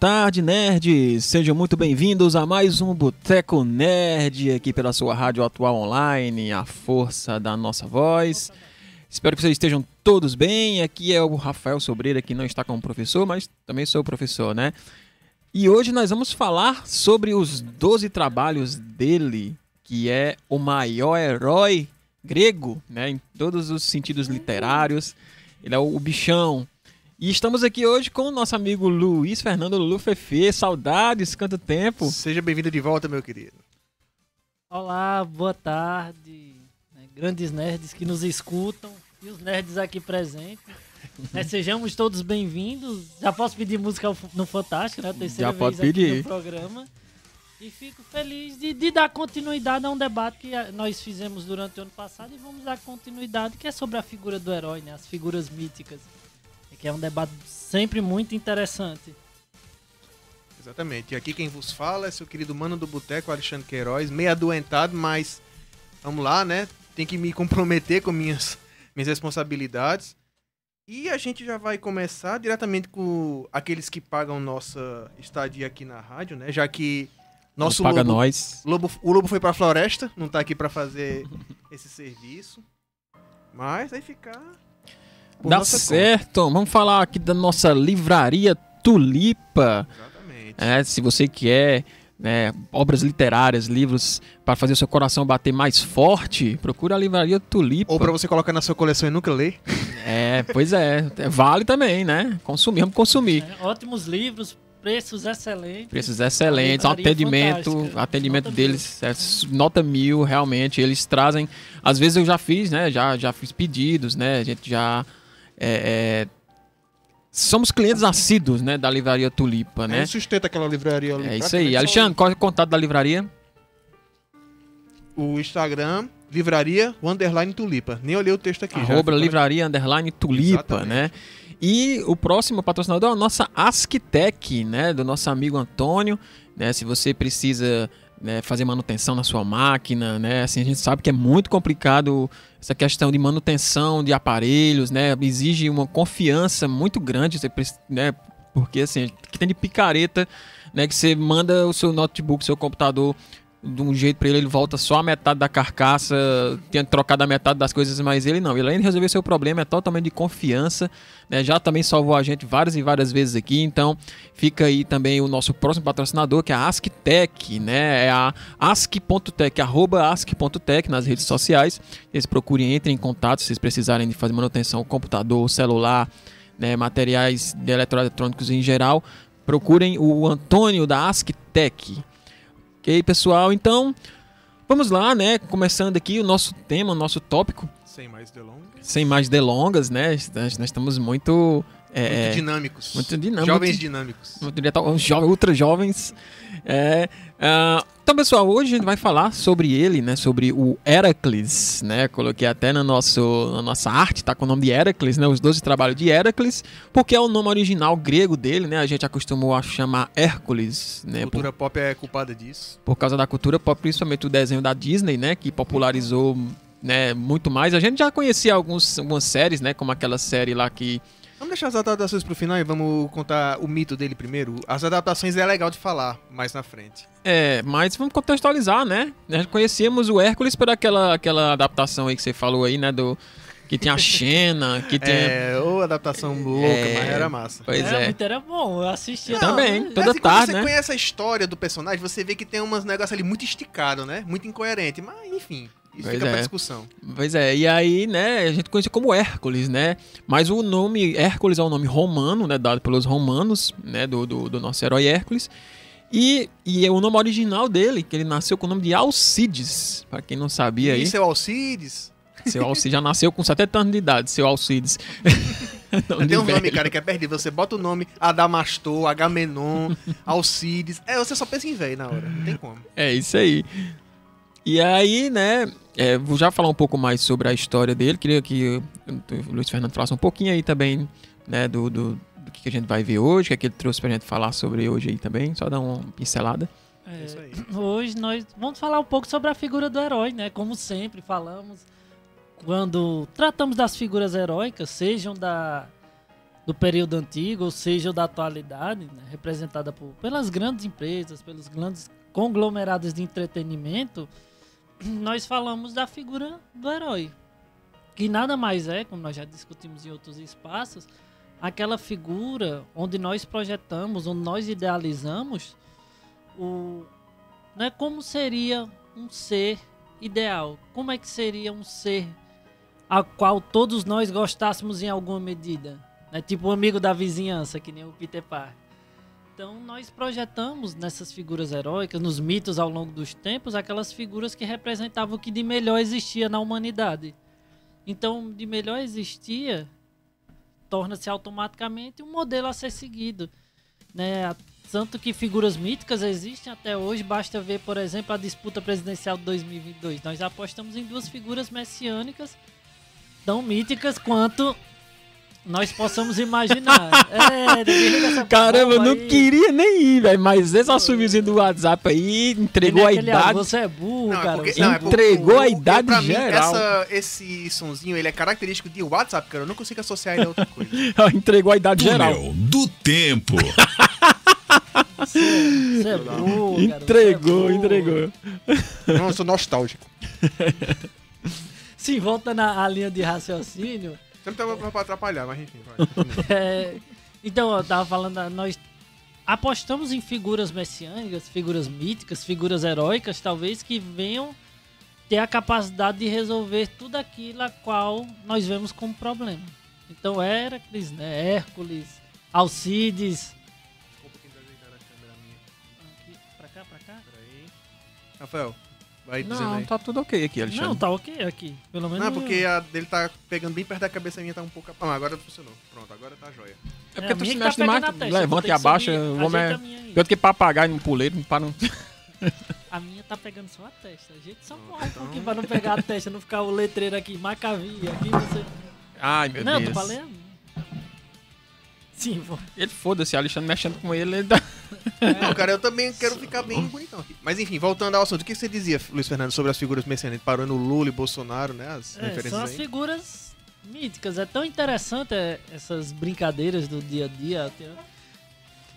Tarde, nerds! Sejam muito bem-vindos a mais um Boteco Nerd aqui pela sua Rádio Atual Online, a força da nossa voz. Espero que vocês estejam todos bem. Aqui é o Rafael Sobreira, que não está como professor, mas também sou professor, né? E hoje nós vamos falar sobre os 12 trabalhos dele, que é o maior herói grego, né? Em todos os sentidos literários. Ele é o bichão, e estamos aqui hoje com o nosso amigo Luiz Fernando Lufefe. Saudades, quanto tempo. Seja bem-vindo de volta, meu querido. Olá, boa tarde. né, Grandes nerds que nos escutam e os nerds aqui presentes. Né, sejamos todos bem-vindos. Já posso pedir música no Fantástico, né? Terceira Já pode vez aqui pedir. no programa. E fico feliz de, de dar continuidade a um debate que nós fizemos durante o ano passado e vamos dar continuidade, que é sobre a figura do herói, né? As figuras míticas. Que é um debate sempre muito interessante. Exatamente. E aqui quem vos fala é seu querido mano do boteco, Alexandre Queiroz, meio adoentado, mas vamos lá, né? Tem que me comprometer com minhas, minhas responsabilidades. E a gente já vai começar diretamente com aqueles que pagam nossa estadia aqui na rádio, né? Já que nosso Paga lobo, nós. lobo, o lobo foi pra floresta, não tá aqui pra fazer esse serviço. Mas vai ficar Dá nossa conta. certo. Vamos falar aqui da nossa livraria Tulipa. Exatamente. É, se você quer né, obras literárias, livros para fazer o seu coração bater mais forte, procura a livraria Tulipa. Ou pra você colocar na sua coleção e nunca ler. É, pois é. É, Vale também, né? Consumir, vamos consumir. né? Ótimos livros, preços excelentes. Preços excelentes, Livraria atendimento, fantástica. atendimento Nota deles é nota mil, realmente. Eles trazem. Às vezes eu já fiz, né? Já, já fiz pedidos, né? A gente já. É, é, somos clientes assíduos, né? Da livraria Tulipa, Né? né? sustenta aquela livraria ali. É isso aí. Alexandre, qual é o contato da livraria? O Instagram, livraria, underline tulipa. Nem olhei o texto aqui. já. Arroba Ficou- livraria underline tulipa, Exatamente. né? E o próximo patrocinador é a nossa Asktec, né? Do nosso amigo Antônio, né? Se você precisa né, fazer manutenção na sua máquina, né? Assim, a gente sabe que é muito complicado essa questão de manutenção de aparelhos, né? Exige uma confiança muito grande, você né? Porque assim, que tem de picareta, né? Que você manda o seu notebook, seu computador de um jeito pra ele, ele volta só a metade da carcaça, tinha trocado a metade das coisas, mas ele não. Ele além de resolver seu problema, é totalmente de confiança, né? Já também salvou a gente várias e várias vezes aqui, então fica aí também o nosso próximo patrocinador, que é a AskTech, né? É a ask.tech, arroba ask.tech nas redes sociais. Eles procurem, entrem em contato se vocês precisarem de fazer manutenção computador, celular, né? materiais de eletroeletrônicos em geral. Procurem o Antônio da AskTech. Ok, pessoal? Então, vamos lá, né? Começando aqui o nosso tema, o nosso tópico, Sem mais delongas. sem mais delongas, né? Nós nós estamos muito. é, muito é, dinâmicos. muito dinâmico. Jovens dinâmicos. muito jovens, ultra jovens. É, ah, então, pessoal, hoje a gente vai falar sobre ele, né? Sobre o Heracles, né? Coloquei até na, nosso, na nossa arte, tá com o nome de Heracles, né? Os 12 trabalhos de Heracles, porque é o nome original grego dele, né? A gente acostumou a chamar Hércules, né? A por- cultura pop é culpada disso. por causa da cultura pop, principalmente o desenho da Disney, né, que popularizou né, muito mais. A gente já conhecia alguns, algumas séries, né, como aquela série lá que Vamos deixar as adaptações pro final e vamos contar o mito dele primeiro. As adaptações é legal de falar mais na frente. é, mas vamos contextualizar, né? Nós conhecíamos o Hércules por aquela aquela adaptação aí que você falou aí, né, do que tem a Xena, que tem É, ou adaptação louca, É, mas era massa. Pois era é. muito era bom, eu assistia. Eu também, toda Mas, e quando tarde, você né? conhece a história do personagem, você vê que tem uns negócios ali muito esticado, né? Muito incoerente. Mas, enfim, isso Pois fica é. pra discussão. Pois é, e aí, né, a gente conhecia como Hércules, né? Mas o nome Hércules é um nome romano, né, dado pelos romanos, né, do, do, do nosso herói Hércules. E, e o nome original dele, que ele nasceu com o nome de Alcides, pra quem não sabia aí. E seu Alcides? Seu Alcides já nasceu com 70 anos de idade, seu Alcides. Nome de Tem um nome, velho. cara, que é perdido. Você bota o nome Adamastor, Agamenon, Alcides. É, você só pensa em velho na hora. Não tem como. É isso aí. E aí, né, é, vou já falar um pouco mais sobre a história dele. Queria que o Luiz Fernando falasse um pouquinho aí também, né, do, do, do que a gente vai ver hoje, o que, é que ele trouxe pra gente falar sobre hoje aí também. Só dar uma pincelada. É isso aí. Hoje nós vamos falar um pouco sobre a figura do herói, né? Como sempre falamos, quando tratamos das figuras heróicas, sejam da do período antigo, ou seja, da atualidade, né, representada por, pelas grandes empresas, pelos grandes conglomerados de entretenimento, nós falamos da figura do herói. Que nada mais é, como nós já discutimos em outros espaços, aquela figura onde nós projetamos, onde nós idealizamos o, né, como seria um ser ideal, como é que seria um ser a qual todos nós gostássemos em alguma medida. Né? Tipo o um amigo da vizinhança, que nem o Peter Parker. Então nós projetamos nessas figuras heróicas, nos mitos ao longo dos tempos, aquelas figuras que representavam o que de melhor existia na humanidade. Então, de melhor existia, torna-se automaticamente um modelo a ser seguido. Né? Tanto que figuras míticas existem até hoje, basta ver, por exemplo, a disputa presidencial de 2022. Nós apostamos em duas figuras messiânicas tão míticas quanto nós possamos imaginar. é, Caramba, eu não aí. queria nem ir, velho. Mas esse assumiozinho do WhatsApp aí entregou a idade. Você é burro, não, é cara. É não, entregou é a idade pra geral. Mim, essa, esse sonzinho ele é característico de WhatsApp, cara. Eu não consigo associar ele a outra coisa. entregou a idade Túnel geral. do tempo. Você, é burro, Entregou, cara, é entregou. Não, eu sou nostálgico. Sim, volta na linha de raciocínio. Sempre tava pra atrapalhar, mas enfim. Vai. é, então, eu tava falando, nós apostamos em figuras messiânicas, figuras míticas, figuras heróicas, talvez, que venham ter a capacidade de resolver tudo aquilo a qual nós vemos como problema. Então, Hércules, né? Hércules, Alcides. Desculpa quem tá ajeitando a câmera minha. Aqui, pra cá, pra cá. Peraí. Rafael, Vai não, aí. tá tudo ok aqui, Alexandre. Não, tá ok aqui. Pelo menos. Não, porque a dele tá pegando bem perto da cabeça minha, tá um pouco. Ah, agora funcionou. Pronto, agora tá jóia. É porque é, tu se mexe tá demais, levanta e abaixa. Vou me... Eu que papagaio no puleiro, para não. A minha tá pegando só a testa. A gente só morre então... um pouquinho pra não pegar a testa, não ficar o letreiro aqui, Macavia, aqui você. Ai, meu não, Deus. Não, tô falando. Sim, vou. Ele foda-se, Alexandre mexendo com ele, ele dá. É. Não, cara, eu também quero ficar bem bonitão aqui. Mas enfim, voltando ao assunto, o que você dizia, Luiz Fernando, sobre as figuras? Parou no Lula e Bolsonaro, né? As é, referências são as aí. figuras míticas. É tão interessante é, essas brincadeiras do dia a dia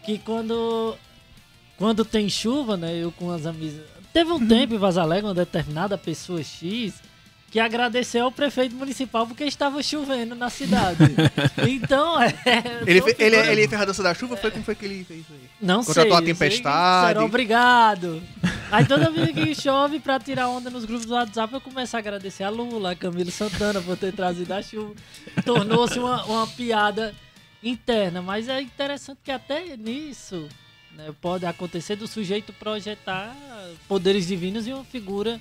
que quando quando tem chuva, né? Eu com as amigas. Teve um tempo em Vazalega, uma determinada pessoa X que agradeceu ao prefeito municipal porque estava chovendo na cidade. então, é. Ele, fe, ele, ele fez a dança da chuva? Foi como foi que ele fez isso aí? Não Contratou sei. a tempestade. Será obrigado. Aí toda vez que chove pra tirar onda nos grupos do WhatsApp, eu começo a agradecer a Lula, a Camilo Santana por ter trazido a chuva. Tornou-se uma, uma piada interna. Mas é interessante que até nisso né, pode acontecer do sujeito projetar poderes divinos em uma figura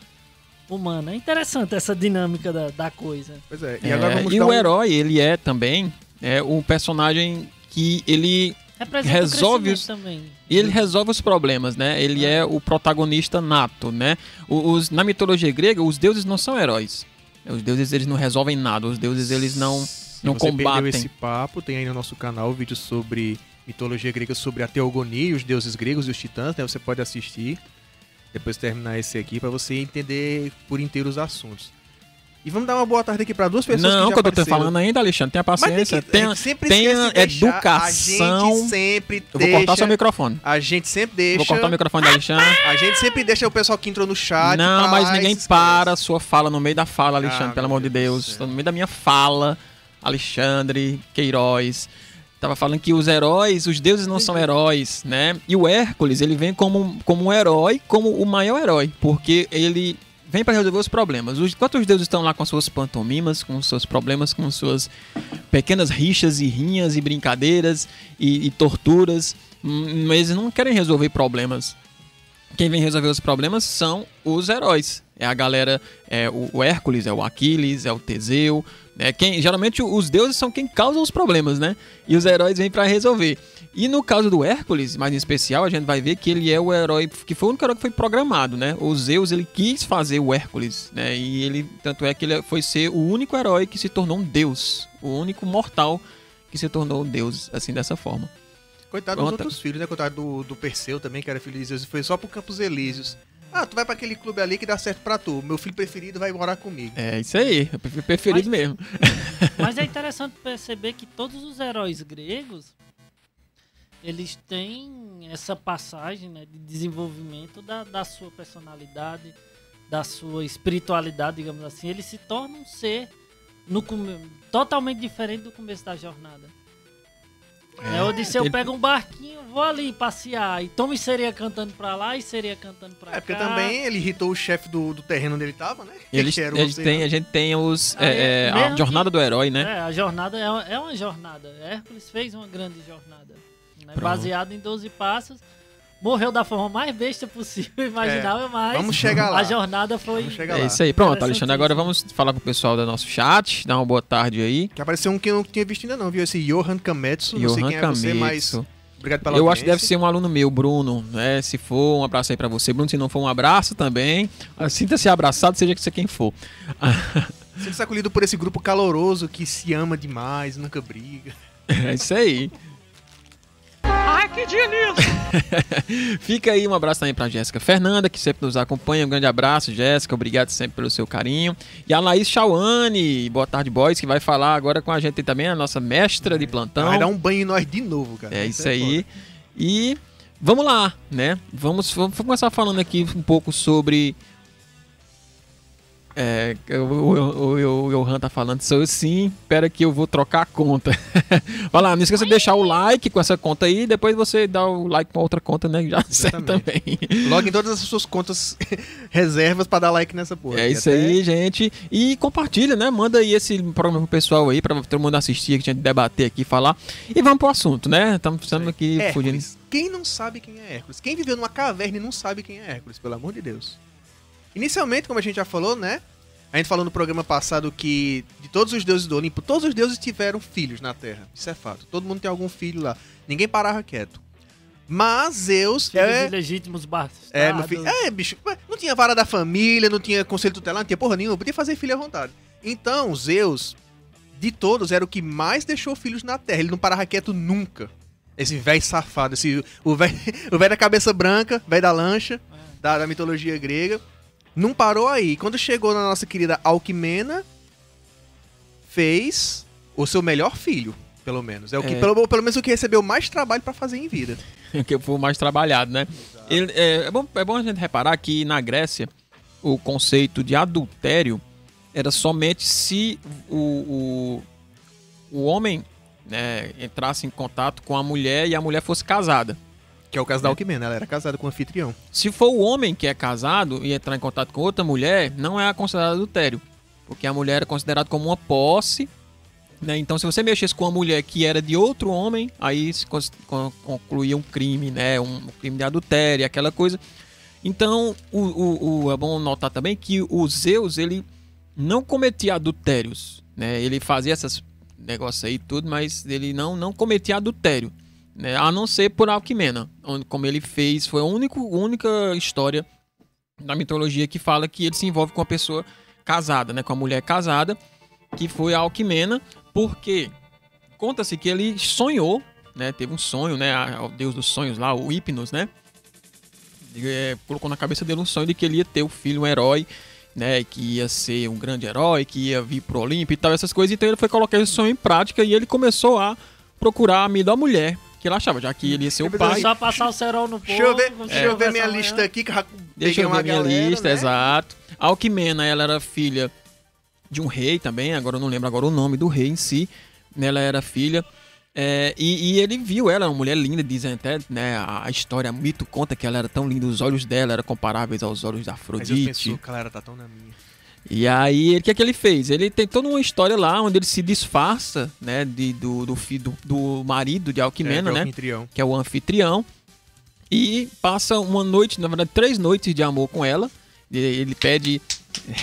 humana. É interessante essa dinâmica da, da coisa. Pois é. E, agora é, vamos e o um... herói, ele é também é um personagem que ele resolve os também. E ele resolve os problemas, né? Ele é, é o protagonista nato, né? Os, na mitologia grega, os deuses não são heróis. Os deuses eles não resolvem nada. Os deuses eles não Se não você combatem. esse papo, tem aí no nosso canal vídeo sobre mitologia grega, sobre a teogonia, os deuses gregos e os titãs, né? Você pode assistir depois terminar esse aqui para você entender por inteiro os assuntos. E vamos dar uma boa tarde aqui para duas pessoas Não, que quando eu tô falando ainda, Alexandre, tenha paciência. Tem tenha, tenha de educação. A gente sempre eu vou cortar seu microfone. A gente sempre deixa. Vou cortar o microfone da Alexandre. A gente sempre deixa o pessoal que entrou no chat. Não, mas ninguém para a sua fala no meio da fala, Alexandre, ah, pelo amor de Deus. Deus. No meio da minha fala, Alexandre, Queiroz. Tava falando que os heróis, os deuses não são heróis, né? E o Hércules, ele vem como, como um herói, como o maior herói, porque ele vem para resolver os problemas. Os, enquanto os deuses estão lá com suas pantomimas, com seus problemas, com suas pequenas rixas e rinhas e brincadeiras e, e torturas, hum, mas eles não querem resolver problemas. Quem vem resolver os problemas são os heróis. É a galera, é o, o Hércules, é o Aquiles, é o Teseu, é quem, geralmente os deuses são quem causa os problemas, né? E os heróis vêm para resolver. E no caso do Hércules, mais em especial, a gente vai ver que ele é o herói que foi o único herói que foi programado, né? O Zeus ele quis fazer o Hércules, né? E ele tanto é que ele foi ser o único herói que se tornou um deus, o único mortal que se tornou um deus assim dessa forma. Coitado dos outros filhos, né? Coitado do, do Perseu também, que era filho de Zeus, e foi só pro Campos Elíseos. Ah, tu vai para aquele clube ali que dá certo para tu. Meu filho preferido vai morar comigo. É isso aí, preferido Mas, mesmo. Mas é interessante perceber que todos os heróis gregos eles têm essa passagem né, de desenvolvimento da, da sua personalidade, da sua espiritualidade, digamos assim. Eles se tornam um ser no, totalmente diferente do começo da jornada. É, Odisseu ele- pega um barquinho, vou ali passear. E Tom seria cantando pra lá e seria cantando pra cá. É porque também ele irritou o chefe do, do terreno onde ele tava, né? Eles, Que era o eles têm, a gente tem os, Ah, é, é, é, a jornada que- do herói, né? É, a jornada é uma, é uma jornada. Hércules fez uma grande jornada. Né? Em 12 passos. Morreu da forma mais besta possível, imaginável, mas É, Vamos chegar lá. a jornada foi. Vamos chegar É isso aí. Pronto, Alexandre. Agora vamos falar pro pessoal do nosso chat. Dar uma boa tarde aí. Que apareceu um que eu não tinha visto ainda não, viu? Esse Johan Kametsu. não sei Johan quem é você, mas obrigado pela Eu acho que deve ser um aluno meu, Bruno. Né? Se for, um abraço aí pra você. Bruno, se não for, um abraço também. Ah, Sinta-se abraçado, seja que você quem for. Sendo acolhido por esse grupo caloroso que se ama demais, nunca briga. É isso aí. Ai, que dia lindo! Fica aí um abraço também pra Jéssica Fernanda, que sempre nos acompanha. Um grande abraço, Jéssica. Obrigado sempre pelo seu carinho. E a Laís Chauane, boa tarde, boys, que vai falar agora com a gente também, a nossa mestra de plantão. Vai dar um banho em nós de novo, cara. É isso aí. E vamos lá, né? Vamos, vamos começar falando aqui um pouco sobre. É, o, o, o, o Johan tá falando, sou eu sim, espera que eu vou trocar a conta. Vai lá, não esqueça de deixar o like com essa conta aí, depois você dá o like com outra conta, né? Já serve também. Logo em todas as suas contas reservas pra dar like nessa porra. É isso até- aí, gente. E compartilha, né? Manda aí esse programa pro pessoal aí, pra todo mundo assistir, que a gente debater aqui, falar. E vamos pro assunto, né? Estamos precisando aqui fugindo. Hércules. Quem não sabe quem é Hércules? Quem viveu numa caverna e não sabe quem é Hércules, pelo amor de Deus. Inicialmente, como a gente já falou, né? A gente falou no programa passado que de todos os deuses do Olimpo, todos os deuses tiveram filhos na Terra. Isso é fato. Todo mundo tem algum filho lá. Ninguém parava quieto. Mas Zeus Filhos é, ilegítimos bastardos. é, meu filho. É, bicho. Não tinha vara da família, não tinha conselho tutelar, não tinha porra nenhuma. Podia fazer filho à vontade. Então, Zeus, de todos, era o que mais deixou filhos na Terra. Ele não parava quieto nunca. Esse velho safado, esse, o velho da cabeça branca, velho da lancha, da, da mitologia grega. Não parou aí. Quando chegou na nossa querida Alquimena, fez o seu melhor filho, pelo menos. É o que, É. pelo, pelo menos o que recebeu mais trabalho pra fazer em vida. que foi o mais trabalhado, né? Ele- é, é bom, é bom a gente reparar que na Grécia o conceito de adultério era somente se o, o, o homem né, entrasse em contato com a mulher e a mulher fosse casada. Que é o caso da Alquimena, ela era casada com o anfitrião. Se for o homem que é casado e entrar em contato com outra mulher, não é considerado adultério. Porque a mulher é considerada como uma posse. Né? Então, se você mexesse com uma mulher que era de outro homem, aí se concluía um crime, né? Um crime de adultério, aquela coisa. Então, o, o- o- é bom notar também que o Zeus, ele não cometia adultérios. Né? Ele fazia esses negócios aí tudo, mas ele não, não cometia adultério. Né? A não ser por Alquimena, onde, como ele fez, foi a única, história da mitologia que fala que ele se envolve com uma pessoa casada, né? Com a mulher casada, que foi a Alquimena, porque conta-se que ele sonhou, né? Teve um sonho, né? O deus dos sonhos lá, o Hipnos, né? É, colocou na cabeça dele um sonho de que ele ia ter o filho, um herói, né? Que ia ser um grande herói, que ia vir pro Olimpo e tal, essas coisas. Então ele foi colocar esse sonho em prática e ele começou a procurar a melhor mulher que ele achava, já que ele ia ser o pai. Só passar o cerol no povo. Deixa eu ver, deixa eu ver minha lista aqui, que já Deixa eu ver uma minha galera, lista, né? exato. A Alquimena, ela era filha de um rei também, agora eu não lembro agora o nome do rei em si. Ela era filha. é, e, e ele viu ela, uma mulher linda, dizem até, né? A história, o mito conta que ela era tão linda, os olhos dela eram comparáveis aos olhos da Mas eu Afrodite. penso, galera, tá tão na minha. E aí, o que é que ele fez? Ele tem toda uma história lá onde ele se disfarça, né? De, do, do, do, do marido de Alquimena, é, né? anfitrião. que é o anfitrião, e passa uma noite, na verdade, três noites de amor com ela. E Ele pede.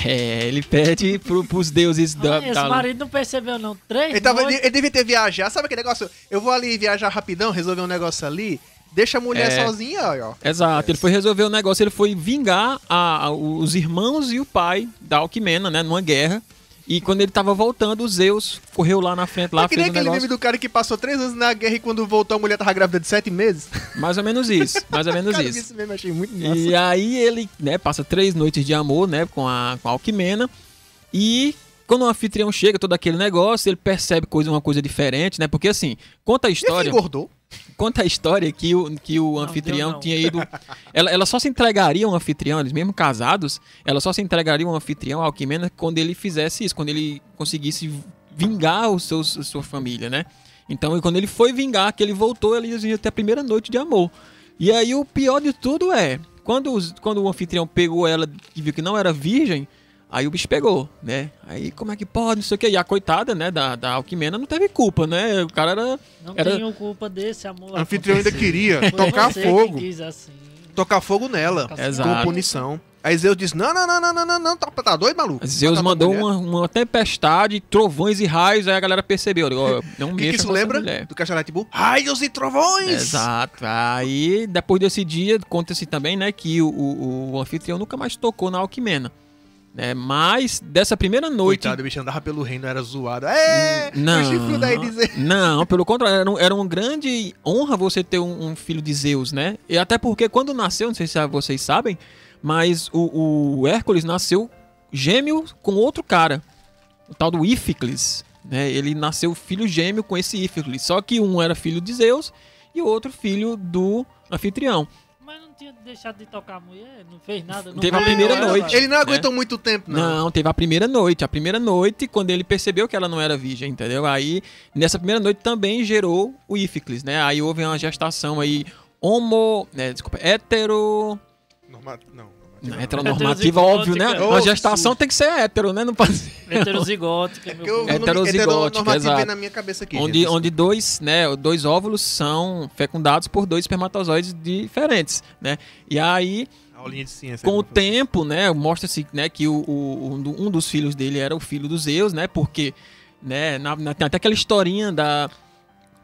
É, ele pede pro, pros deuses da. Ah, esse da- marido não percebeu, não. Três Ele, tava, noites. ele devia ter viajado. Sabe aquele negócio? Eu vou ali viajar rapidão, resolver um negócio ali. Deixa a mulher É. sozinha, ó. Exato, ele foi resolver o negócio, ele foi vingar a- a- os irmãos e o pai da Alquimena, né? Numa guerra. E quando ele tava voltando, o Zeus correu lá na frente, lá é que nem aquele negócio. meme do cara que passou três anos na guerra e quando voltou a mulher tava grávida de sete meses. Mais ou menos isso, mais ou menos cara, isso. esse meme, achei muito massa. E aí ele, né, passa três noites de amor, né, com a, com a Alquimena. E quando o anfitrião chega, todo aquele negócio, ele percebe coisa, uma coisa diferente, né? Porque assim, conta a E história. engordou. Conta a história que o, que o anfitrião não. tinha ido. Ela, ela só se entregaria ao anfitrião, eles mesmo casados, ela só se entregaria ao anfitrião, ao Alquimena, quando ele fizesse isso, quando ele conseguisse vingar os seus, a sua família, né? Então, quando ele foi vingar, que ele voltou, eles iam ter a primeira noite de amor. E aí, o pior de tudo é, quando, os- quando o anfitrião pegou ela e viu que não era virgem, aí o bicho pegou, né? Aí, como é que pode, não sei o quê. E a coitada, né, da, da Alquimena não teve culpa, né? O cara era... Não Era- tenho culpa desse amor. O anfitrião ainda queria Foi tocar que fogo. quis assim. Tocar fogo nela. Exato. Como punição. Aí Zeus disse: Não, não, não, não, não, não, não. Tá, tá doido, maluco? Zeus tua mandou uma, uma tempestade, trovões e raios, aí a galera percebeu. não O que, que isso lembra? Do Castelo Atibu? Raios e trovões! Exato. Aí, depois desse dia, conta-se também, né, que o, o, o anfitrião nunca mais tocou na Alquimena. Né? Mas, dessa primeira noite... Coitado, o bicho andava pelo reino, era zoado. É! Não, O chifrudo aí dizer. não, pelo contrário, era, um- era uma grande honra você ter um, um filho de Zeus, né? E até porque quando nasceu, não sei se vocês sabem, mas o, o Hércules nasceu gêmeo com outro cara, o tal do Íficles, né? Ele nasceu filho gêmeo com esse Íficles, só que um era filho de Zeus e o outro filho do anfitrião. Tinha deixado de tocar a mulher, não fez nada. Não Teve a primeira ela. noite. Ele não aguentou muito tempo, não. Não, teve a primeira noite. A primeira noite, quando ele percebeu que ela não era virgem, entendeu? Aí, nessa primeira noite também gerou o Íficles, né? Aí houve uma gestação aí homo... Né, desculpa, hetero... Norma... Não, Não, não. heteronormativa, óbvio, né? Uma Ô, gestação tem que ser hétero, né? Não pode ser... Heterozigótica, É meu porque eu Heterozigótica, exato. vem na minha cabeça aqui. Onde, gente. onde dois, né, dois óvulos são fecundados por dois espermatozoides diferentes, né? E aí, ciência. com o tempo, né, mostra-se, né, que o, o- um um dos filhos dele era o filho dos Zeus, né, porque, né, na, na- tem até aquela historinha da,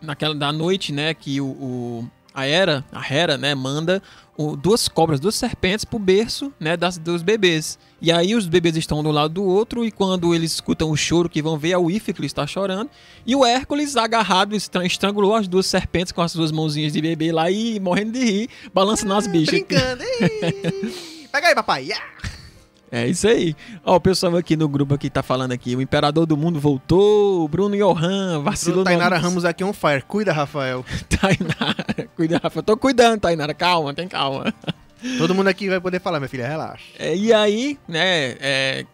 naquela, da noite, né, que o, o- a Hera, a Hera, né, manda o- duas cobras, duas serpentes pro berço, né, das, dos bebês. E aí os bebês estão um do lado do outro e quando eles escutam o choro que vão ver, é o Íficles está chorando. E o Hércules, agarrado, estra- estrangulou as duas serpentes com as suas mãozinhas de bebê lá e morrendo de rir, balançando as bichas. Brincando. Pega aí, papai. Ya! É isso aí. Ó, o pessoal aqui no grupo aqui tá falando aqui. O Imperador do Mundo voltou. O Bruno Johan vacilou. Tainara no- Ramos aqui on fire. Cuida, Rafael. Tainara. Cuida, Rafa. Eu tô cuidando, Tainara. Calma, tem calma. Todo mundo aqui vai poder falar, minha filha. Relaxa. É, e aí, né, é,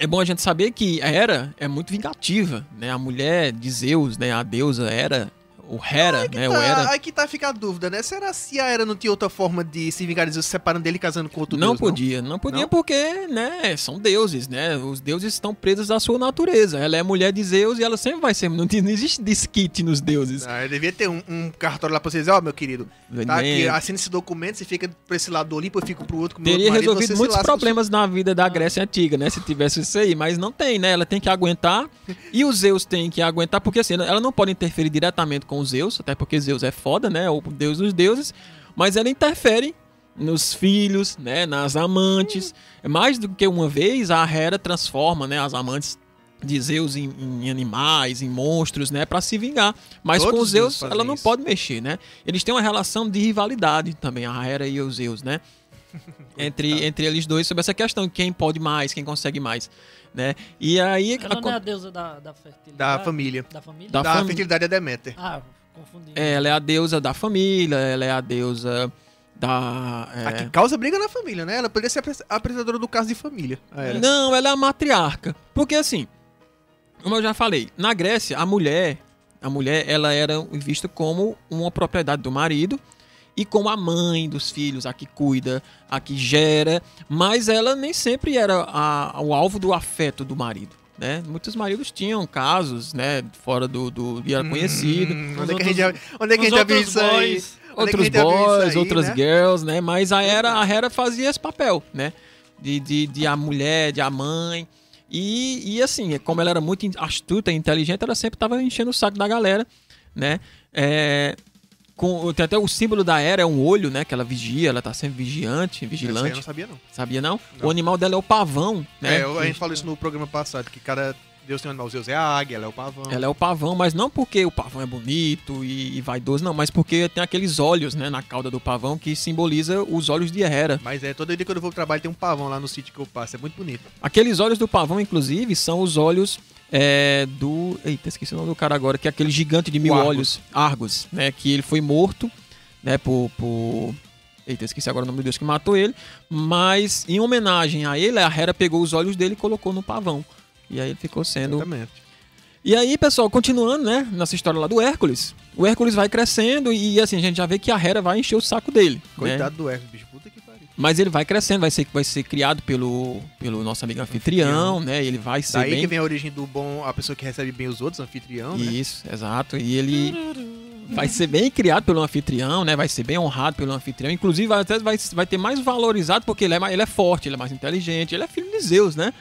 é bom a gente saber que a Hera é muito vingativa, né? A mulher de Zeus, né? A deusa Hera, o Hera, né? O Tá, Hera. aí que tá fica a dúvida, né? Será se a Era não tinha outra forma de se vingar de Zeus, se separando dele e casando com outro Não deus, podia, não podia Não? porque, né, são deuses, né? Os deuses estão presos à sua natureza. Ela é mulher de Zeus e ela sempre vai ser. Não, tem- não existe desquite nos deuses. Ah, devia ter um, um cartório lá pra vocês. Ó, meu querido, tá aqui, assina esse documento, você fica pra esse lado do Olimpo, eu fico pro outro o Teria outro marido, resolvido muitos problemas na vida da Grécia Antiga, né? Se tivesse isso aí, mas não tem, né? Ela tem que aguentar e os Zeus têm que aguentar, porque assim, ela não pode interferir diretamente com os Zeus, até porque Zeus é foda, né? O deus dos deuses, mas ela interfere nos filhos, né? Nas amantes. Mais do que uma vez, a Hera transforma, né? As amantes de Zeus em, em animais, em monstros, né? Pra se vingar. Mas Todos com Zeus, ela não isso. pode mexer, né? Eles têm uma relação de rivalidade também, a Hera e os Zeus, né? entre, entre eles dois sobre essa questão, quem pode mais, quem consegue mais, né? E aí Ela não é a- a deusa da, da fertilidade? Da família. Da família? Da Da fam- fertilidade é Deméter. Ah, confundi. é, ela é a deusa da família, ela é a deusa da é, A que causa briga na família, né? Ela poderia ser a apres- a apresentadora do caso de família. a. Não, ela é a matriarca. Porque assim, como eu já falei, na Grécia, a mulher, a mulher, ela era vista como uma propriedade do marido e como a mãe dos filhos, a que cuida, a que gera, mas ela nem sempre era a- o alvo do afeto do marido. Né? Muitos maridos tinham casos, né, fora do, do e era conhecido. Hum, onde é que a gente já, outros- onde é que a gente já viu isso aí? é outros boys, aí, outras né? girls, né? Mas a Hera, a Hera fazia esse papel, né? De, de, de a mulher, de a mãe. E, e assim, como ela era muito astuta e inteligente, ela sempre tava enchendo o saco da galera, né? É, com, tem até o símbolo da Hera é um olho, né? Que ela vigia, ela tá sempre vigiante, aí eu vigilante. não sabia, não. Sabia não? Não. O animal dela é o pavão, né? É, a gente falou isso no programa passado, que cada Deus tem um animal. Zeus é a águia, ela é o pavão. Ela é o pavão, mas não porque o pavão é bonito e, e vaidoso, não, mas porque tem aqueles olhos, né, na cauda do pavão que simboliza os olhos de Hera. Mas é, todo dia quando eu vou pro trabalho tem um pavão lá no sítio que eu passo. É muito bonito. Aqueles olhos do pavão, inclusive, são os olhos é, do. Eita, esqueci o nome do cara agora, que é aquele gigante de mil Argos. olhos, Argos, né? Que ele foi morto, né, por. por... Eita, esqueci agora o nome do Deus que matou ele. Mas em homenagem a ele, a Hera pegou os olhos dele e colocou no pavão. E aí ele ficou sendo Exatamente. E aí, pessoal, continuando, né, nessa história lá do Hércules, o Hércules vai crescendo e assim, a gente já vê que a Hera vai encher o saco dele. né? Coitado do Hércules, bicho. Puta que. Mas ele vai crescendo, vai ser, vai ser criado pelo, pelo nosso amigo anfitrião, né? Ele vai ser Daí bem... que vem a origem do bom, a pessoa que recebe bem os outros, anfitrião, né? Isso, exato. E ele vai ser bem criado pelo anfitrião, né? Vai ser bem honrado pelo anfitrião. Inclusive, vai- até vai, vai ter mais valorizado porque ele é, ele é forte, ele é mais inteligente, ele é filho de Zeus, né?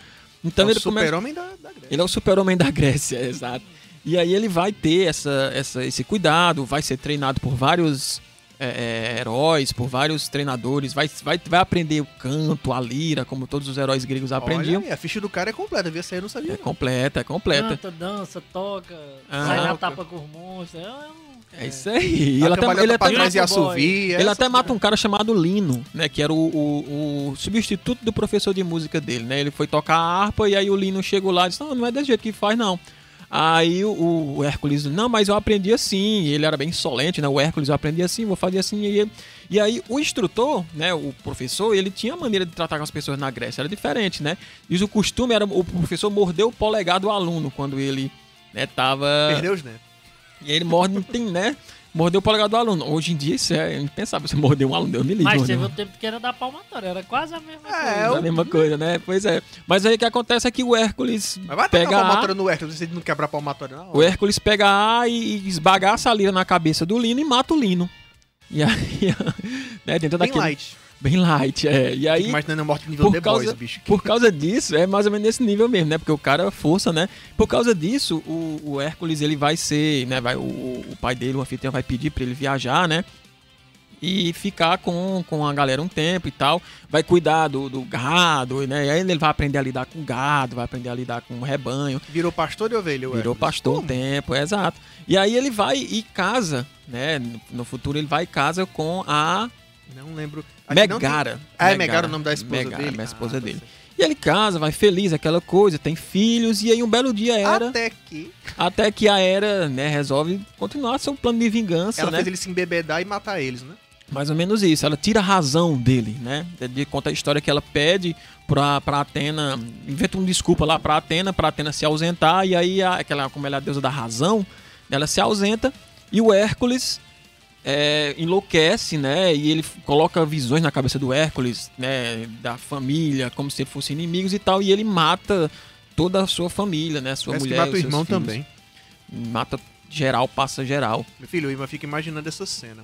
Então é o ele começa... super-homem da, da Grécia. Ele é o super-homem da Grécia, exato. E aí ele vai ter essa, essa, esse cuidado, vai ser treinado por vários é, é, heróis, por vários treinadores, vai, vai, vai aprender o canto, a lira, como todos os heróis gregos aprendiam. Olha aí, a ficha do cara é completa, viu? Essa aí eu não sabia. É não. completa, é completa. Canta, dança, toca, Ah. sai na tapa com os monstros. É É isso aí. A ele até, cambalhota ele até, trás e assovia. ele até mata um cara chamado Lino, né? Que era o, o, o substituto do professor de música dele, né? Ele foi tocar a harpa e aí o Lino chegou lá e disse, não, não é desse jeito que faz, não. Aí o, o Hércules, não, mas eu aprendi assim. Ele era bem insolente, né? O Hércules, eu aprendi assim, vou fazer assim. E, ele- e aí o instrutor, né? O professor, ele tinha maneira de tratar com as pessoas na Grécia, era diferente, né? Diz o costume era o professor morder o polegar do aluno quando ele, né, tava... Perdeu netos. E ele morde, tem, né? Mordeu o polegar do aluno. Hoje em dia isso é impensável. Você morder um aluno, eu me livro. Mas teve o tempo que era da palmatória, era quase a mesma É, coisa. É a mesma coisa, né? Pois é. Mas aí o que acontece é que o Hércules Mas vai pega a a, palmatória no Hércules, você não quebrar a palmatória hora. o Hércules pega a e esbagaça a lira na cabeça do Lino e mata o Lino. E aí, né, dentro Bem daquele... light. Bem light, é. E aí, imaginando a morte nível por The causa, Boys, bicho. por causa disso, é mais ou menos nesse nível mesmo, né? Porque o cara força, né? Por causa disso, o, o Hércules, ele vai ser, né? Vai, o, o pai dele, o anfitrião, vai pedir pra ele viajar, né? E ficar com, com a galera um tempo e tal. Vai cuidar do, do gado, né? E aí ele vai aprender a lidar com gado, vai aprender a lidar com o rebanho. Virou pastor de ovelha, o Virou Hércules. pastor um Como? tempo, é exato. E aí ele vai e casa, né? No- No futuro ele vai e casa com a Não lembro. Que não tem- Megara. Ah, é Megara o nome da esposa Megara, dele? a esposa Ah, dele. E ele casa, vai feliz, aquela coisa, tem filhos, e aí um belo dia era, até, Até que que a Era, né, resolve continuar seu plano de vingança, ela né? fez ele se embebedar e matar eles, né? Mais ou menos isso. Ela tira a razão dele, né? Ele conta a história que ela pede pra, pra Atena, inventa uma desculpa lá pra Atena, pra Atena se ausentar, e aí, a- aquela, como ela é a deusa da razão, ela se ausenta, e o Hércules é, enlouquece, né? E ele coloca visões na cabeça do Hércules, né? Da família, como se fossem inimigos e tal, e ele mata toda a sua família, né? Sua Parece mulher, mata o irmão filhos. também. Mata geral, passa geral. Meu filho, eu fico imaginando essa cena.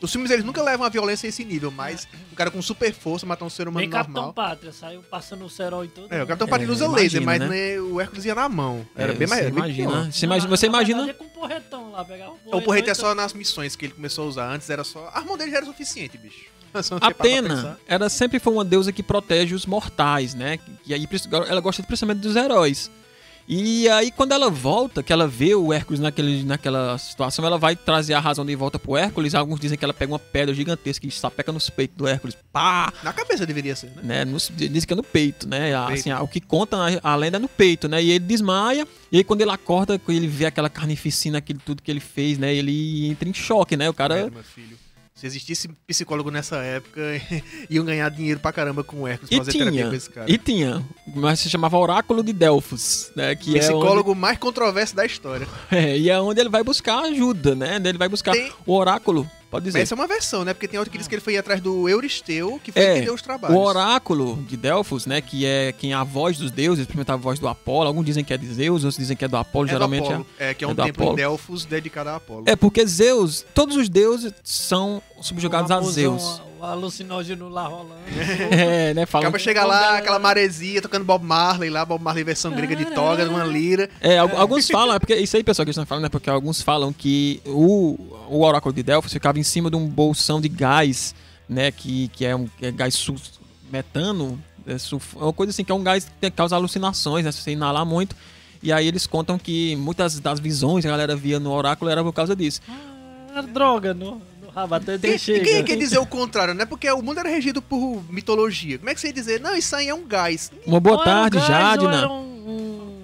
Os filmes, eles nunca levam a violência a esse nível, mas um cara com super força matar um ser humano Capitão normal. Pátria, saiu passando o cerol e tudo. É, o Capitão Pátria É, usa imagina, laser, mas né? né, o Hércules ia na mão. Era É, bem mais. você era imagina, você imagina, você imagina É com um porretão lá, pegava um O porrete é então- só nas missões que ele começou a usar. Antes era só. A mão dele já era suficiente, bicho. Atena, ela sempre foi uma deusa que protege os mortais, né? E aí ela gosta principalmente dos heróis. E aí quando ela volta, que ela vê o Hércules naquele, naquela situação, ela vai trazer a razão de volta pro Hércules. Alguns dizem que ela pega uma pedra gigantesca e sapeca nos peitos do Hércules. Pá! Na cabeça deveria ser, né? Né? Nos- Diz que é no peito, né? Assim, o que conta a, a lenda é no peito, né? E ele desmaia, e aí quando ele acorda, quando ele vê aquela carnificina, aquilo tudo que ele fez, né? Ele entra em choque, né? O cara... Merda, meu filho. Se existisse psicólogo nessa época, iam ganhar dinheiro pra caramba com o Hércules E fazer terapia tinha, com esse cara. e tinha, mas se chamava Oráculo de Delfos, né? Que Psicólogo mais controverso da história. é onde, é, e é onde ele vai buscar ajuda, né? Ele vai buscar Tem- o oráculo, pode dizer. Mas essa é uma versão, né? Porque tem outro que diz que ele foi atrás do Euristeu, que foi É, quem deu os O trabalhos. oráculo de Delfos, né? Que é quem é a voz dos deuses, primeiro a voz do Apolo. Alguns dizem que é de Zeus, outros dizem que é do Apolo. É do geralmente Apolo, é, que é é um templo Apolo. em Delfos dedicado a Apolo. é. É porque Zeus, todos os deuses são subjugados a Zeus. O alucinógeno lá rolando. É, né? Falam Acaba chegar lá, aquela maresia, tocando Bob Marley lá, Bob Marley versão grega de toga, numa lira. É, al- alguns falam, é porque isso aí, pessoal, que estão falando, é porque alguns falam que o, o oráculo de Delfos ficava em cima de um bolsão de gás, né, que, que é um que é gás sul- metano, é, é uma coisa assim, que é um gás que causa alucinações, né, se você inalar muito. E aí eles contam que muitas das visões que a galera via no oráculo era por causa disso. Ah, droga no, rabo, até Quem, chega. quem quer dizer o contrário, né? Porque o mundo era regido por mitologia. Como é que você ia dizer? Não, isso aí é um gás. Uma boa Ou um tarde, Jadna. era um- um-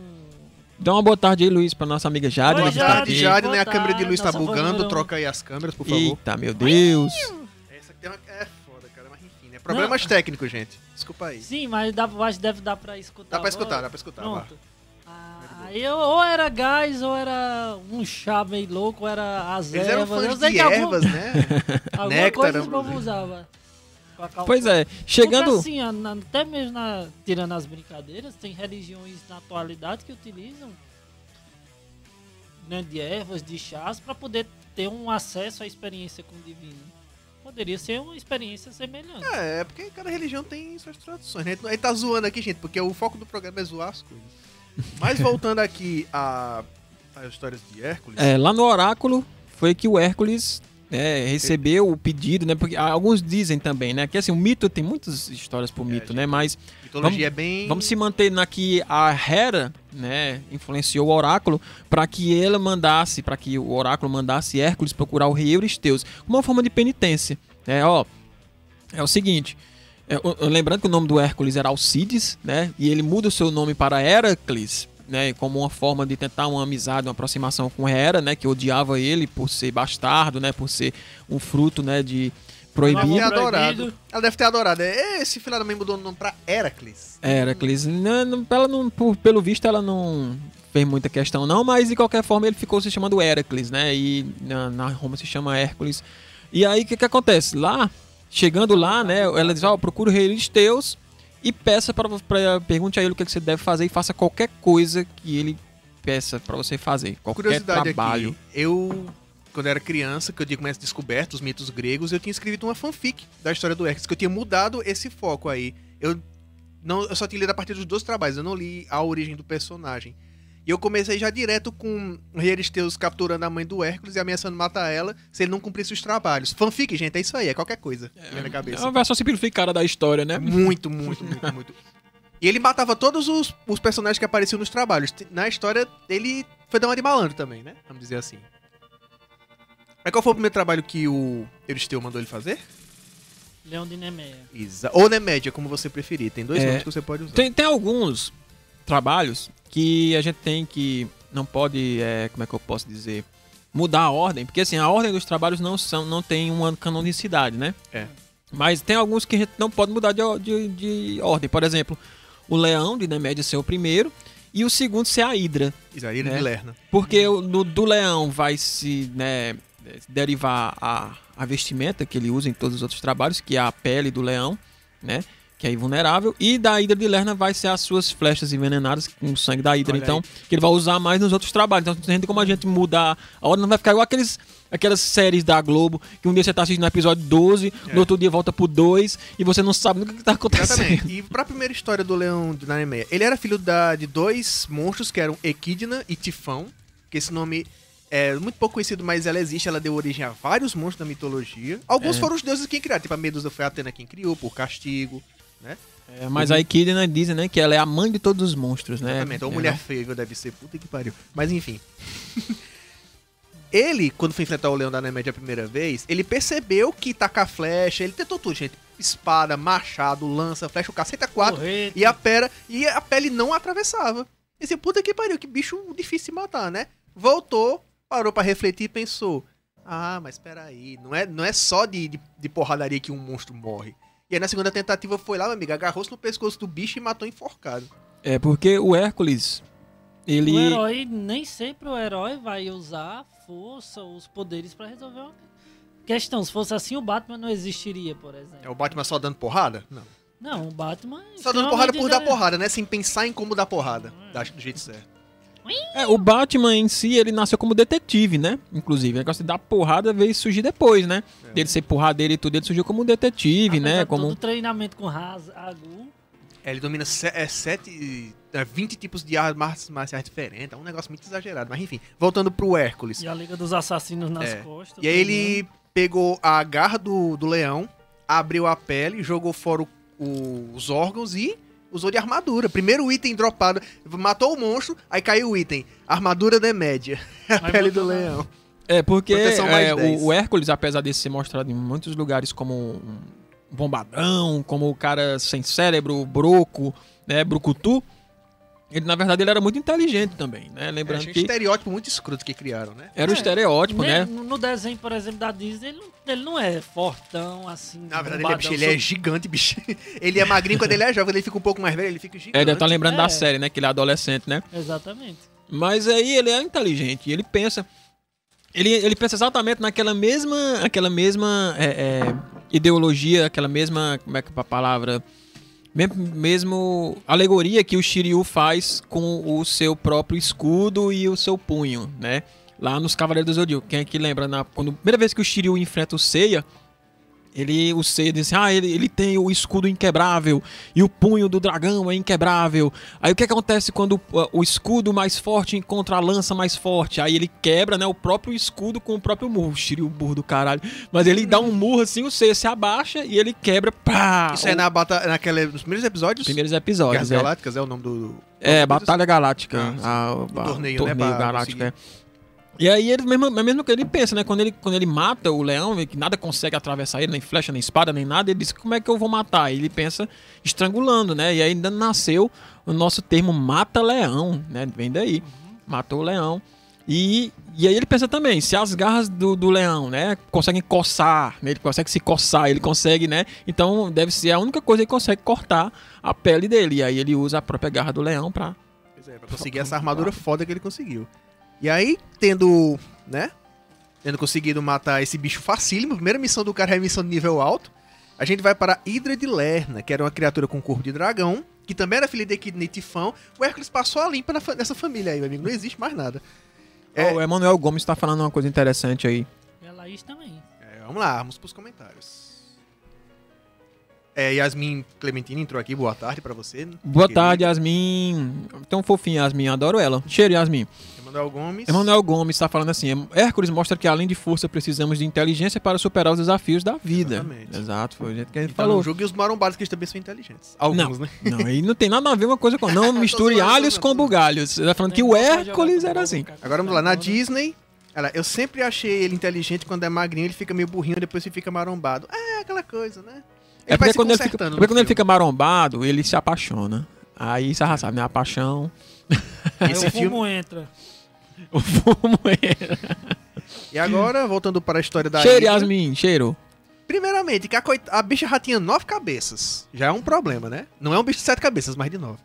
Dá uma boa tarde aí, Luiz, pra nossa amiga Jadna. Boa tá tarde. Jade, né? A câmera de luz tá nossa bugando. favor. Troca aí as câmeras, por favor. Eita, meu Deus. Essa aqui tem uma- é foda, cara, mas enfim, né? Problemas técnicos, gente. Desculpa aí. Sim, mas dá, acho que deve dar pra escutar. Dá pra agora. escutar, dá pra escutar. Pronto. Ah, aí eu- ou era gás, ou era um chá meio louco, ou era as Eles eram ervas. Eu fãs sei de que algum- ervas, né? alguma néctar, coisa o povo usava. Pois é, Porque chegando. assim, a- na- até mesmo na- tirando as brincadeiras, tem religiões na atualidade que utilizam né, de ervas, de chás, para poder ter um acesso à experiência com o divino. Poderia ser uma experiência semelhante. É, é porque cada religião tem suas tradições, né? Aí tá zoando aqui, gente, porque o foco do programa é zoar as coisas. Mas voltando aqui a- às histórias de Hércules. É, lá no oráculo foi que o Hércules né, recebeu o pedido, né? Porque alguns dizem também, né? Que assim, o mito tem muitas histórias por mito, gente. né? Mas mitologia é bem. vamos se manter na que a Hera, né, influenciou o oráculo para que ela mandasse, para que o oráculo mandasse Hércules procurar o rei Euristeus, uma forma de penitência. É, ó, é o seguinte, é, lembrando que o nome do Hércules era Alcides, né? E ele muda o seu nome para Heracles, né? Como uma forma de tentar uma amizade, uma aproximação com Hera, né? Que odiava ele por ser bastardo, né? Por ser um fruto, né? De Ela proibido. adorado. Proibido. Ela deve ter adorado. É, Esse filho da mãe mudou o nome pra Heracles. Heracles, não, não- ela não, por- pelo visto, ela não fez muita questão, não, mas de qualquer forma ele ficou se chamando Heracles, né? E na, na Roma se chama Hércules. E aí o que, que acontece? Lá, chegando lá, né? Ela diz: Ó, procura o rei Aristeus e peça para pergunte a ele o que, que você deve fazer e faça qualquer coisa que ele peça para você fazer. Qualquer Curiosidade trabalho. aqui. Eu, quando era criança, que eu tinha começado a descoberto os mitos gregos, eu tinha escrito uma fanfic da história do Hércules, que eu tinha mudado esse foco aí. Eu, não, eu só tinha lido a partir dos dois trabalhos, eu não li a origem do personagem. E eu comecei já direto com o rei Aristeus capturando a mãe do Hércules e ameaçando matar ela se ele não cumprisse os trabalhos. Fanfic, gente, é isso aí, é qualquer coisa. É, na É cabeça. uma versão simplificada da história, né? É muito, muito, muito, muito. E ele matava todos os, os personagens que apareciam nos trabalhos. Na história, ele foi dar uma de malandro também, né? Vamos dizer assim. Mas qual foi o primeiro trabalho que o Euristeu mandou ele fazer? Leão de Nemeia. Isa. Ou Nemédia, como você preferir. Tem dois É. nomes que você pode usar. Tem, tem alguns trabalhos que a gente tem que. Não pode. é, como é que eu posso dizer? Mudar a ordem. Porque assim, a ordem dos trabalhos não, são, não tem uma canonicidade, né? É. Mas tem alguns que a gente não pode mudar de, de, de ordem. Por exemplo, o Leão de Nemédia ser o primeiro. E o segundo ser a Hidra. Isaíra É. de Lerna. Porque o- do, do leão vai se né, derivar a, a vestimenta que ele usa em todos os outros trabalhos, que é a pele do leão, né? Que é invulnerável. E da Hidra de Lerna vai ser as suas flechas envenenadas com o sangue da Hidra. Olha Então, aí. que ele vai usar mais nos outros trabalhos. Então, não tem como a gente mudar a ordem. Não vai ficar igual aqueles, aquelas séries da Globo, que um dia você tá assistindo o episódio 12, É. no outro dia volta pro 2, e você não sabe o que, que tá acontecendo. Exatamente. E pra primeira história do Leão de Nanemeia, ele era filho da, de dois monstros que eram Equidna e Tifão, que esse nome é muito pouco conhecido, mas ela existe, ela deu origem a vários monstros da mitologia. Alguns É. foram os deuses quem criaram, tipo a Medusa foi a Atena quem criou, por castigo, né? É, mas a Equidna dizem, né, que ela é a mãe de todos os monstros, né? Exatamente. Ou É, mulher feia, deve ser, puta que pariu. Mas enfim. ele, quando foi enfrentar o Leão da Namédia a primeira vez, ele percebeu que tacar flecha, ele tentou tudo, gente. Espada, machado, lança, flecha, o caceta 4. Porrete. E a pera e a pele não atravessava. Esse puta que pariu, que bicho difícil de matar, né? Voltou, parou pra refletir e pensou: "Ah, mas peraí, não é, não é só de, de, de porradaria que um monstro morre". E aí na segunda tentativa foi lá, meu amigo, agarrou-se no pescoço do bicho e matou enforcado. É porque o Hércules, ele. O herói, nem sempre o herói vai usar a força, os poderes pra resolver uma questão. Se fosse assim, o Batman não existiria, por É exemplo. o Batman só dando porrada? Não. Não, o Batman. é Só dando porrada por dar porrada, né? Sem pensar em como dar porrada. Da- Do jeito certo. É, o Batman em si, ele nasceu como detetive, né? Inclusive, o negócio de dar porrada veio surgir depois, né? É. Dele ser porradeiro e tudo, ele surgiu como detetive, Apesar né? Como Todo treinamento com Raz, Agu. É, ele domina se, é, sete, é, 20 tipos de armas marciais diferentes. É um negócio muito exagerado. Mas enfim, voltando pro Hércules. E a Liga dos Assassinos nas É. costas. E aí ele pegou a garra do, do leão, abriu a pele, jogou fora o- o- os órgãos e usou de armadura. Primeiro item dropado, matou o monstro, aí caiu o item. Armadura de média. A Aí pele do leão. É, porque é, 10. o, o Hércules, apesar de ser mostrado em muitos lugares como um bombadão, como o cara sem cérebro, broco, né, brucutu, ele na verdade ele era muito inteligente também, né? É, Lembrando achei um que estereótipo muito escroto que criaram, né? era o É, estereótipo, Nem- né? No desenho, por exemplo, da Disney, ele, não- ele não é fortão, assim. Na verdade, ele é, bicho, ele é gigante, bicho. Ele é magrinho quando ele é jovem, quando ele fica um pouco mais velho, ele fica gigante. É, deve estar lembrando da É. série, né? Que ele é adolescente, né? Exatamente. Mas aí ele é inteligente, ele pensa. Ele, ele pensa exatamente naquela mesma, aquela mesma é, é, ideologia, aquela mesma. Como é que é a palavra? Mesmo, alegoria que o Shiryu faz com o seu próprio escudo e o seu punho, né? Lá nos Cavaleiros do Zodíaco. Quem é que lembra? Na, quando, primeira vez que o Shiryu enfrenta o Seiya, ele, o Seiya diz assim, ah, ele, ele tem o escudo inquebrável e o punho do dragão é inquebrável. Aí o que, acontece quando o, o escudo mais forte encontra a lança mais forte? Aí ele quebra, né, o próprio escudo com o próprio murro. Shiryu burro do caralho. Mas ele dá um murro assim, o Seiya se abaixa e ele quebra, pá! Isso é na bata, naquela, nos primeiros episódios? primeiros Guerras episódios, é. Galácticas é o nome do... É, Batalha Galáctica. Ah, a- O a- torneio, né, pra Galáctico, é. E aí ele mesmo, mesmo que ele pensa, né? Quando ele, quando ele mata o leão, que nada consegue atravessar ele, nem flecha, nem espada, nem nada, ele diz, como é que eu vou matar? Ele pensa estrangulando, né? E aí ainda nasceu o nosso termo mata-leão, né? Vem daí. Matou o leão. E, e aí ele pensa também, se as garras do, do leão, né, conseguem coçar, né, ele consegue se coçar, ele consegue, né, então deve ser a única coisa que consegue cortar a pele dele. E aí ele usa a própria garra do leão pra Pois é, pra conseguir essa armadura foda que ele conseguiu. E aí, tendo, né? Tendo conseguido matar esse bicho facílimo, a primeira missão do cara é a missão de nível alto. A gente vai para a Hidra de Lerna, que era uma criatura com corpo de dragão, que também era filha de Echidna e Tifão. O Hércules passou a limpa nessa família aí, meu amigo. Não existe mais nada. É. Ó, O Emanuel Gomes tá falando uma coisa interessante aí. E a Laís também. É, vamos lá, vamos pros comentários. É, Yasmin Clementine entrou aqui, boa tarde pra você. Boa querida. tarde, Yasmin. Tão fofinha, Yasmin. Adoro ela. Cheiro, Yasmin. Emanuel Gomes. Emanuel Gomes está falando assim: Hércules mostra que além de força precisamos de inteligência para superar os desafios da vida. Exatamente. Exato, foi o jeito que a gente Então, falou. não julgue os marombados que eles também são inteligentes. Alguns, não, né? não, aí não tem nada a ver uma coisa com. Não misture alhos com bugalhos. Você tá falando que Ele o Hércules era assim. Agora vamos lá, na Disney. Ela, eu sempre achei ele inteligente quando é magrinho, ele fica meio burrinho, depois ele fica marombado. É aquela coisa, né? É vai porque se quando ele, fica, porque quando ele filme. fica marombado, ele se apaixona. Aí você já sabe, né? A paixão. Aí Esse o filme- fumo entra. O fumo é. E agora, voltando para a história da Cheiro, Hydra. Yasmin, cheiro. Primeiramente, que a, coit- a bicha já tinha nove cabeças. Já é um problema, né? Não é um bicho de sete cabeças, mas de nove.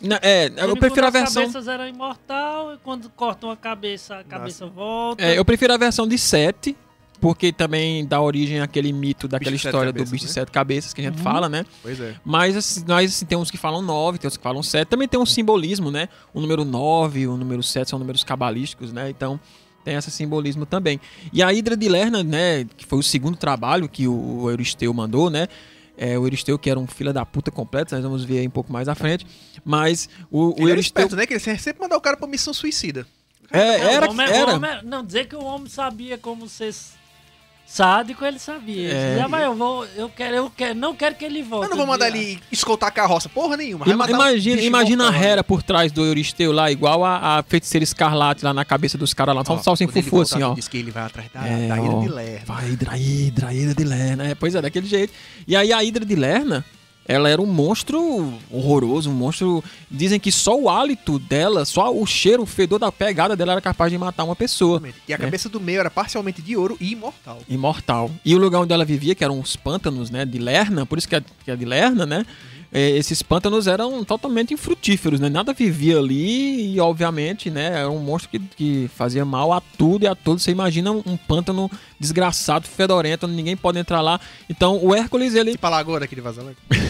Não, É, eu Ele, prefiro a versão. As cabeças eram imortal e quando cortam a cabeça, a cabeça volta. É, eu prefiro a versão de 7, porque também dá origem àquele mito daquela Bicho sete história do cabeças, bicho de né? sete cabeças que a gente Uhum. fala, né? Pois é. Mas assim, nós assim, tem uns que falam 9, tem uns que falam 7. Também tem um simbolismo, né? O número 9, o número 7 são números cabalísticos, né? Então tem esse simbolismo também. E a Hidra de Lerna, né? Que foi o segundo trabalho que o, o Euristeu mandou, né? É, o Euristeu, que era um filho da puta completo, nós vamos ver aí um pouco mais à frente. Mas o, o Ele era Euristeu. esperto, né? Que ele sempre mandava o cara pra missão suicida. É, era, o homem- o era. homem- não, dizer que o homem sabia como ser sádico, ele sabia. Ele É. dizia, mas eu vou, eu quero, eu quero, não quero que ele volte. Eu não vou mandar ele escoltar a carroça, porra nenhuma. Ima- um imagina imagina a né? Hera por trás do Euristeu lá, igual a, a feiticeira escarlate lá na cabeça dos caras lá. Só um Ó, quando ele fufu assim, ó. Diz que ele vai atrás da, É, da ilha ó. de Lerna. Vai, Hidra, Hidra, Hidra de Lerna. É, pois é, daquele jeito. E aí a Hidra de Lerna, ela era um monstro horroroso, um monstro... Dizem que só o hálito dela, só o cheiro, o fedor da pegada dela era capaz de matar uma pessoa. E a cabeça do meio era parcialmente de ouro e imortal. Imortal. E o lugar onde ela vivia, que eram os pântanos, né, de Lerna, por isso que é, que é de Lerna, né? é, esses pântanos eram totalmente infrutíferos, né? Nada vivia ali e, obviamente, né, era um monstro que, que fazia mal a tudo e a todos. Você imagina um, pântano desgraçado, fedorento, ninguém pode entrar lá. Então, o Hércules, ele... Tipo a lagoa daquele vazamento.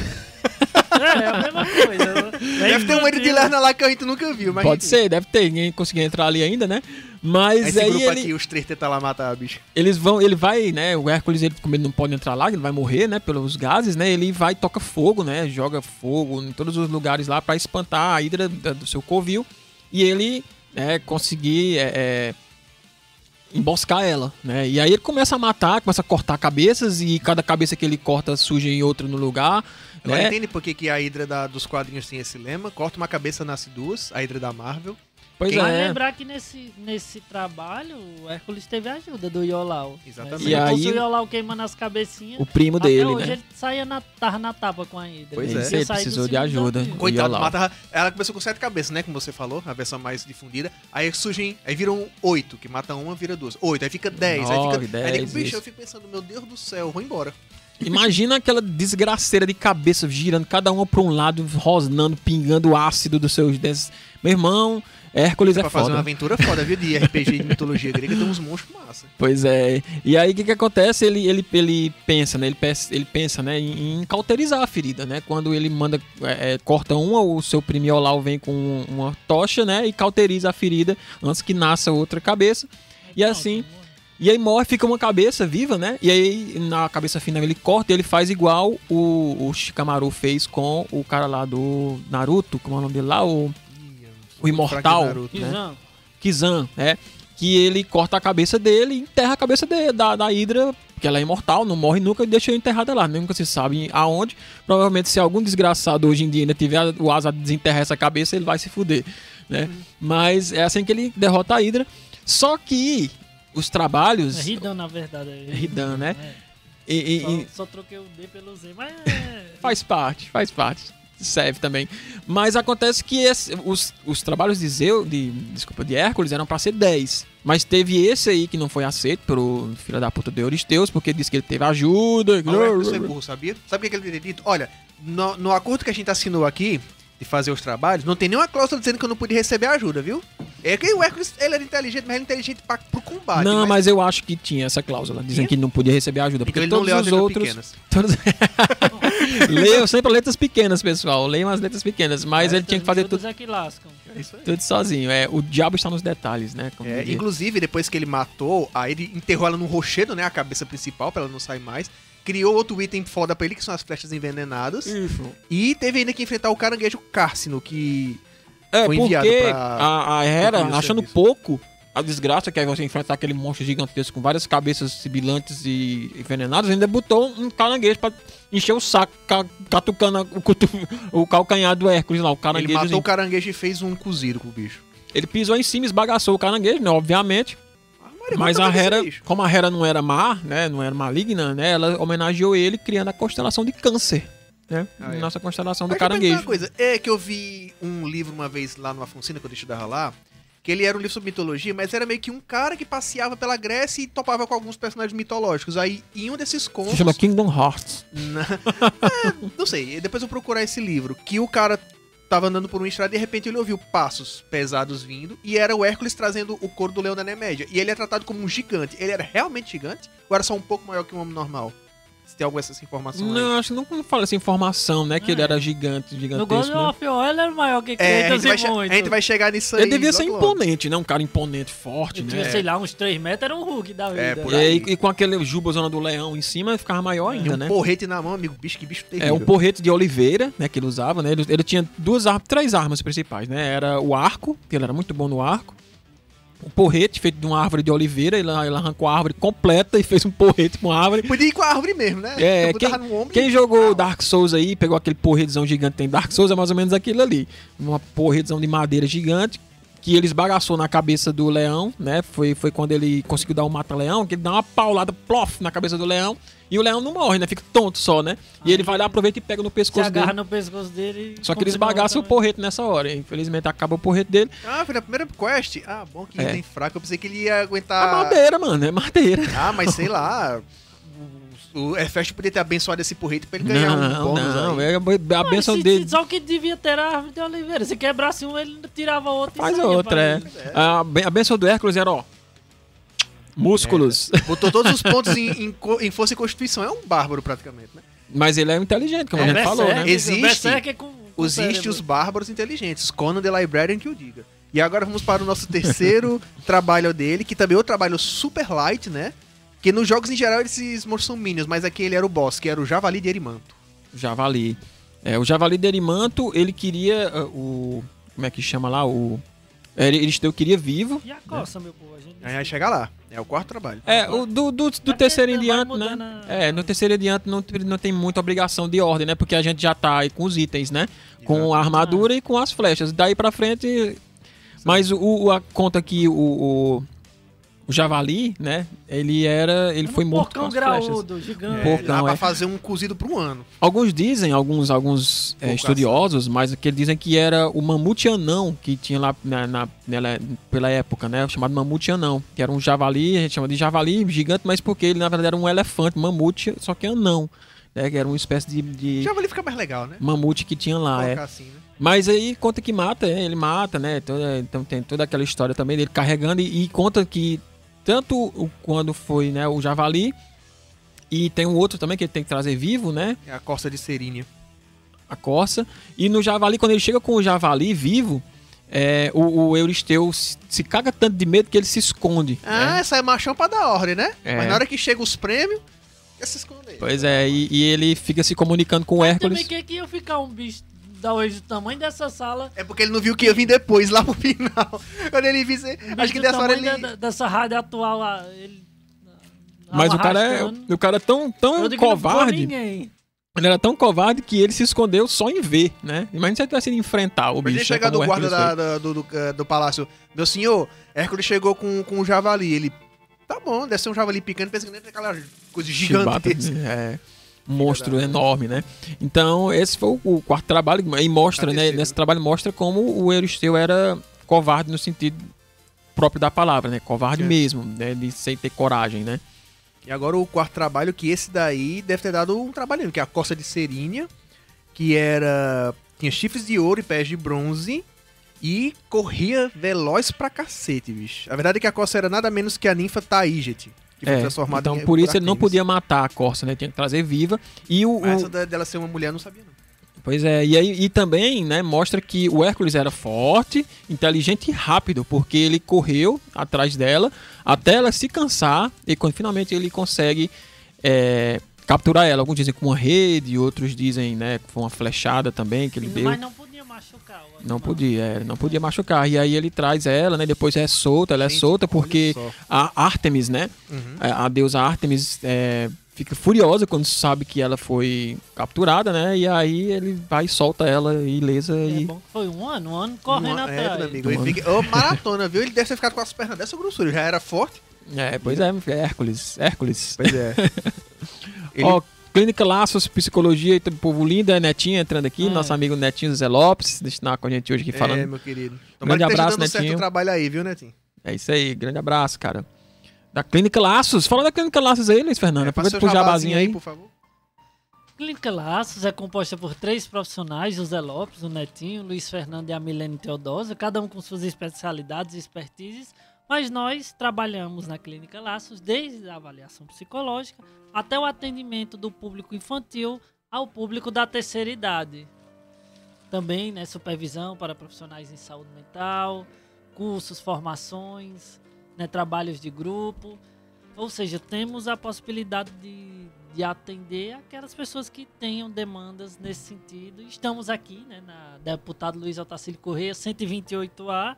É, é a mesma coisa. Deve ter um ilha de Lerna lá que a gente nunca viu, mas Pode ser, deve ter, ninguém conseguiu entrar ali ainda, né? Mas Esse aí grupo ele, aqui, os três tentam lá matar a bicha. eles vão, ele vai, né? O Hércules, ele, como ele não pode entrar lá, ele vai morrer, né? Pelos gases, né? Ele vai e toca fogo, né? Joga fogo em todos os lugares lá pra espantar a hidra do seu covil. E ele, né, conseguir é, é, emboscar ela, né? E aí ele começa a matar, começa a cortar cabeças e cada cabeça que ele corta surge em outra no lugar, Agora né? entende por que, que a Hydra da- dos quadrinhos tem esse lema? Corta uma cabeça, nasce duas, a Hydra da Marvel. Pois Quem- é. lembrar que nesse, nesse trabalho, o Hércules teve a ajuda do Yolau. Exatamente. Se E aí- o Yolau queimando as cabecinhas, O primo até dele, hoje né? ele saía na, tava na tapa com a Hydra. Pois Ele é. Ele precisou de ajuda. Coitado, Yolau. mata. Ela começou com sete cabeças, né? Como você falou, a versão mais difundida. Aí surgem. Aí viram oito, que mata uma, vira duas. Oito, aí fica dez. aí Nove, fica. aí dez, nego, bicho, isso. eu fico pensando, meu Deus do céu, vou embora. Imagina aquela desgraceira de cabeça girando cada uma para um lado, rosnando, pingando o ácido dos seus dentes. Meu irmão, Hércules é pra fazer foda. uma aventura foda, viu? De RPG de mitologia grega, tem uns monstros massa. Pois é. E aí o que, que acontece? Ele, ele, ele pensa, né? Ele, pensa- ele pensa, né, em, em cauterizar a ferida, né? Quando ele manda, é, é, corta uma, o seu primiolau vem com uma tocha, né? E cauteriza a ferida antes que nasça outra cabeça. E assim, e aí morre, fica uma cabeça viva, né? E aí na cabeça final ele corta e ele faz igual o, o Shikamaru fez com o cara lá do Naruto, como é o nome dele lá? O, o Imortal. Naruto, né? Kizan, Kizan, né? Que ele corta a cabeça dele e enterra a cabeça de- da, da Hydra, que ela é imortal, não morre nunca, e deixa enterrada lá. Nunca se sabe aonde. Provavelmente, se algum desgraçado hoje em dia ainda tiver o asa de desenterrar essa cabeça, ele vai se fuder, né? Mas é assim que ele derrota a Hydra. Só que os trabalhos. É Ridan, na verdade. é Ridan, né? É. e- e- Só, e- só troquei o D pelo Z, mas é... Faz parte, faz parte. Serve também. Mas acontece que esse- os, os trabalhos de Zeu, de, desculpa, de Hércules eram pra ser 10. Mas teve esse aí que não foi aceito pelo filho da puta de Euristeus, porque disse que ele teve ajuda. Ah, O Hércules foi burro, sabia? Sabe o que que ele teria dito? Olha, no, no acordo que a gente assinou aqui, de fazer os trabalhos, não tem nenhuma cláusula dizendo que eu não podia receber ajuda, viu? É que o Hércules, ele era inteligente, mas ele é inteligente pra, pro combate. Não, mas eu acho que tinha essa cláusula, dizendo Tinha? que não podia receber ajuda. Porque Então ele não todos leu as os letras outros. pequenas. Todos... Leio sempre letras pequenas, pessoal. Leio umas letras pequenas. Mas ele tinha que fazer tudo, Todos é que lascam. É isso aí. tudo sozinho. É, o diabo está nos detalhes, né? Como É, inclusive, depois que ele matou, aí ele enterrou ela num rochedo, né? A cabeça principal, pra ela não sair mais. Criou outro item foda pra ele, que são as flechas envenenadas. Isso. E teve ainda que enfrentar o caranguejo Cársino, que. É, Foi porque enviado pra a, a Hera, achando serviço. pouco a desgraça que é você enfrentar aquele monstro gigantesco com várias cabeças sibilantes e envenenadas, ainda botou um caranguejo pra encher o saco, ca- catucando o, cutu- o calcanhar do Hércules lá, o Ele caranguejo. matou o caranguejo e fez um cozido com o bicho. Ele pisou em cima, esbagaçou o caranguejo, né, obviamente. Mas a tá Hera, como a Hera não era má, né, não era maligna, né, ela homenageou ele criando a constelação de câncer, né? Ah, é. Nossa constelação do Mas caranguejo. Uma coisa, é que eu vi um livro uma vez lá no Afonsina, quando eu estudava lá, que ele era um livro sobre mitologia, mas era meio que um cara que passeava pela Grécia e topava com alguns personagens mitológicos. Aí, em um desses contos... Se chama Kingdom Hearts. Na- É, não sei, depois eu vou procurar esse livro. Que o cara tava andando por uma estrada e de repente ele ouviu passos pesados vindo e era o Hércules trazendo o couro do leão da Nemédia. E ele é tratado como um gigante. Ele era realmente gigante ou era só um pouco maior que um homem normal? Tem alguma dessas informações aí. Não, acho que não fala essa informação, né, que ele É. era gigante, No gigantesco. God né? of War ele era maior que É, a Kratos gente, vai e muito. a gente vai chegar nisso aí. Ele devia ser imponente, né? Um cara imponente, forte, Ele né? tinha, sei lá, uns 3 metros, era um Hulk da vida. É, por E, aí. aí, e com aquele jubazona do leão em cima, ficava maior ainda, um né? porrete na mão, amigo. Bicho, que bicho terrível. É um porrete de oliveira, né, que ele usava, né? Ele, ele tinha duas armas, três armas principais, né? Era o arco, que ele era muito bom no arco. Um porrete feito de uma árvore de oliveira, ele, ele arrancou a árvore completa e fez um porrete com a árvore. Podia ir com a árvore mesmo, né? É, Quem e- jogou Dark Souls aí, pegou aquele porretezão gigante que tem Dark Souls, é mais ou menos aquilo ali. Uma porretezão de madeira gigante, que ele esbagaçou na cabeça do leão, né? Foi, foi quando ele conseguiu dar o mata-leão, que ele dá uma paulada, plof, na cabeça do leão, e o leão não morre, né? Fica tonto só, né? E ele vai lá, aproveita e pega no Se pescoço agarra dele. no pescoço dele. e Só que ele esbagaça o porrete nessa hora. Infelizmente acaba o porrete dele. Ah, foi na primeira quest? Ah, bom que É. tem fraco. Eu pensei que ele ia É aguentar... madeira, mano, é madeira. Ah, mas sei lá. O o Efest podia ter abençoado esse porrete pra ele ganhar um Não, bônus não, aí. é a Mas benção dele. Só o que devia ter a árvore de oliveira. Se quebrasse um, ele tirava outro e Faz outra, é. ele. A, ben- a benção do Hércules era, ó. Músculos. Botou todos os pontos em, em, em força e constituição. É um bárbaro, praticamente, né? Mas ele é inteligente, como É, a gente falou, né? Existe- Berserker com- com Existe os bárbaros inteligentes. Conan the Librarian que o diga. E agora vamos para o nosso terceiro trabalho dele, que também é outro trabalho super light, né? Que nos jogos em geral esses monstros são minions, mas aqui ele era o boss, que era o Javali de Erimanto. Javali. É, o Javali Derimanto, ele queria ah, o. Como é que chama lá? O. É, Euristeu queria vivo. E a coça, meu povo? A gente Aí vai chegar lá. É o quarto trabalho. É, o do, do, do porque terceiro em diante, né? a- É, no terceiro em diante não, não tem muita obrigação de ordem, né? Porque a gente já tá aí com os itens, né? Com a armadura e com as flechas. Daí pra frente. Mas o, o- a conta que o, o, o Javali, né? Ele era. Ele Um foi morto com porcão as flechas. graúdo, gigante. É, Porcão, dá pra é. fazer um cozido por um ano. Alguns dizem, alguns, alguns é, estudiosos, mas que eles dizem que era o mamute anão que tinha lá na, na- nela- pela época, né? Chamado mamute anão, que era um javali, a gente chama de javali gigante, mas porque ele na verdade era um elefante, mamute, só que anão, né? Que era uma espécie de, de Javali fica mais legal, né? mamute que tinha lá, é. Assim, né? Mas aí conta que mata, é, ele mata, né? Então tem toda aquela história também dele carregando e, e conta que tanto o- quando foi né, o javali e tem um outro também que ele tem que trazer vivo, né? É a costa de Serínia. a corça. E no javali, quando ele chega com o javali vivo, é, o, o Euristeu se, se caga tanto de medo que ele se esconde. Ah, né? essa é machão pra dar ordem, né? É. Mas na hora que chega os prêmios, quer se esconder. Pois é, e, e ele fica se comunicando com o Também Hércules. que que ia ficar um bicho da hoje do tamanho dessa sala. É porque ele não viu que ia vir depois, lá pro final. Quando ele visse. um bicho Acho que dessa hora ele. da- dessa rádio atual. ah, Ele, Mas o cara, é, o cara é tão, tão covarde. Ele era tão covarde que ele se escondeu só em ver, né? Imagina se ele tivesse ido enfrentar o Pra ele bicho. né, chegar como do o guarda da- da- do, do, eh, do palácio. Meu senhor, Hércules chegou com, com o javali. Ele. Tá bom, deve ser um javali pequeno, pensa que aquela coisa foi. gigante. Chibata, é, um monstro enorme, né? Então, esse foi o, quarto trabalho. E mostra, né? Nesse trabalho mostra como o Euristeu era covarde no sentido próprio da palavra, né? Covarde Sim. mesmo, né? De sem ter coragem, né? E agora o quarto trabalho, que esse daí deve ter dado um trabalhinho, que é a costa de Serínia, que era. Tinha chifres de ouro e pés de bronze. E corria veloz pra cacete, bicho. A verdade é que a costa era nada menos que a ninfa Taíget, que foi É, transformada então, em por isso ele não podia matar a Corsa, né? Tinha que trazer viva. E o, Mas o- essa dela ser uma mulher não sabia, não. Pois é, e, aí, e também, né, mostra que o Hércules era forte, inteligente e rápido, porque ele correu atrás dela até ela se cansar e quando finalmente ele consegue é, capturar ela. Alguns dizem com uma rede, outros dizem, né, foi uma flechada também que ele deu. Mas não machucar. o Não podia, é, não podia machucar. E aí ele traz ela, né? Depois é solta, ela é Gente, solta olha porque a Artemis, né? Uhum. A, a deusa Artemis é, fica furiosa quando sabe que ela foi capturada, né? E aí ele vai e solta ela ilesa É e. bom que foi um ano, um ano correndo Uma- é, atrás. meu amigo, Um ele ano. fica- Ô, maratona, viu? Ele deve ter ficado com as pernas dessa grossura. Já era forte. É, pois é, é Hércules. Hércules. Pois é. Ele- Ó, Clínica Laços, Psicologia e Povo Lindo, é Netinho entrando aqui, É. nosso amigo Netinho Zé Lopes, está com a gente hoje aqui falando. É, meu querido. Tomara Grande que abraço, dando certo Netinho. o trabalho aí, viu, Netinho? É isso aí, grande abraço, cara. Da Clínica Laços, fala da Clínica Laços aí, Luiz Fernando. É, Aproveita pro jabazinho aí. por favor. Clínica Laços é composta por três profissionais, José Lopes, o Netinho, Luiz Fernando e a Milene Teodosa, cada um com suas especialidades e expertises, mas nós trabalhamos na Clínica Laços desde a avaliação psicológica até o atendimento do público infantil ao público da terceira idade. Também né, supervisão para profissionais em saúde mental, cursos, formações, né, trabalhos de grupo. Ou seja, temos a possibilidade de, de atender aquelas pessoas que tenham demandas nesse sentido. Estamos aqui, né, na deputado Luiz Otacílio Correia, 128A.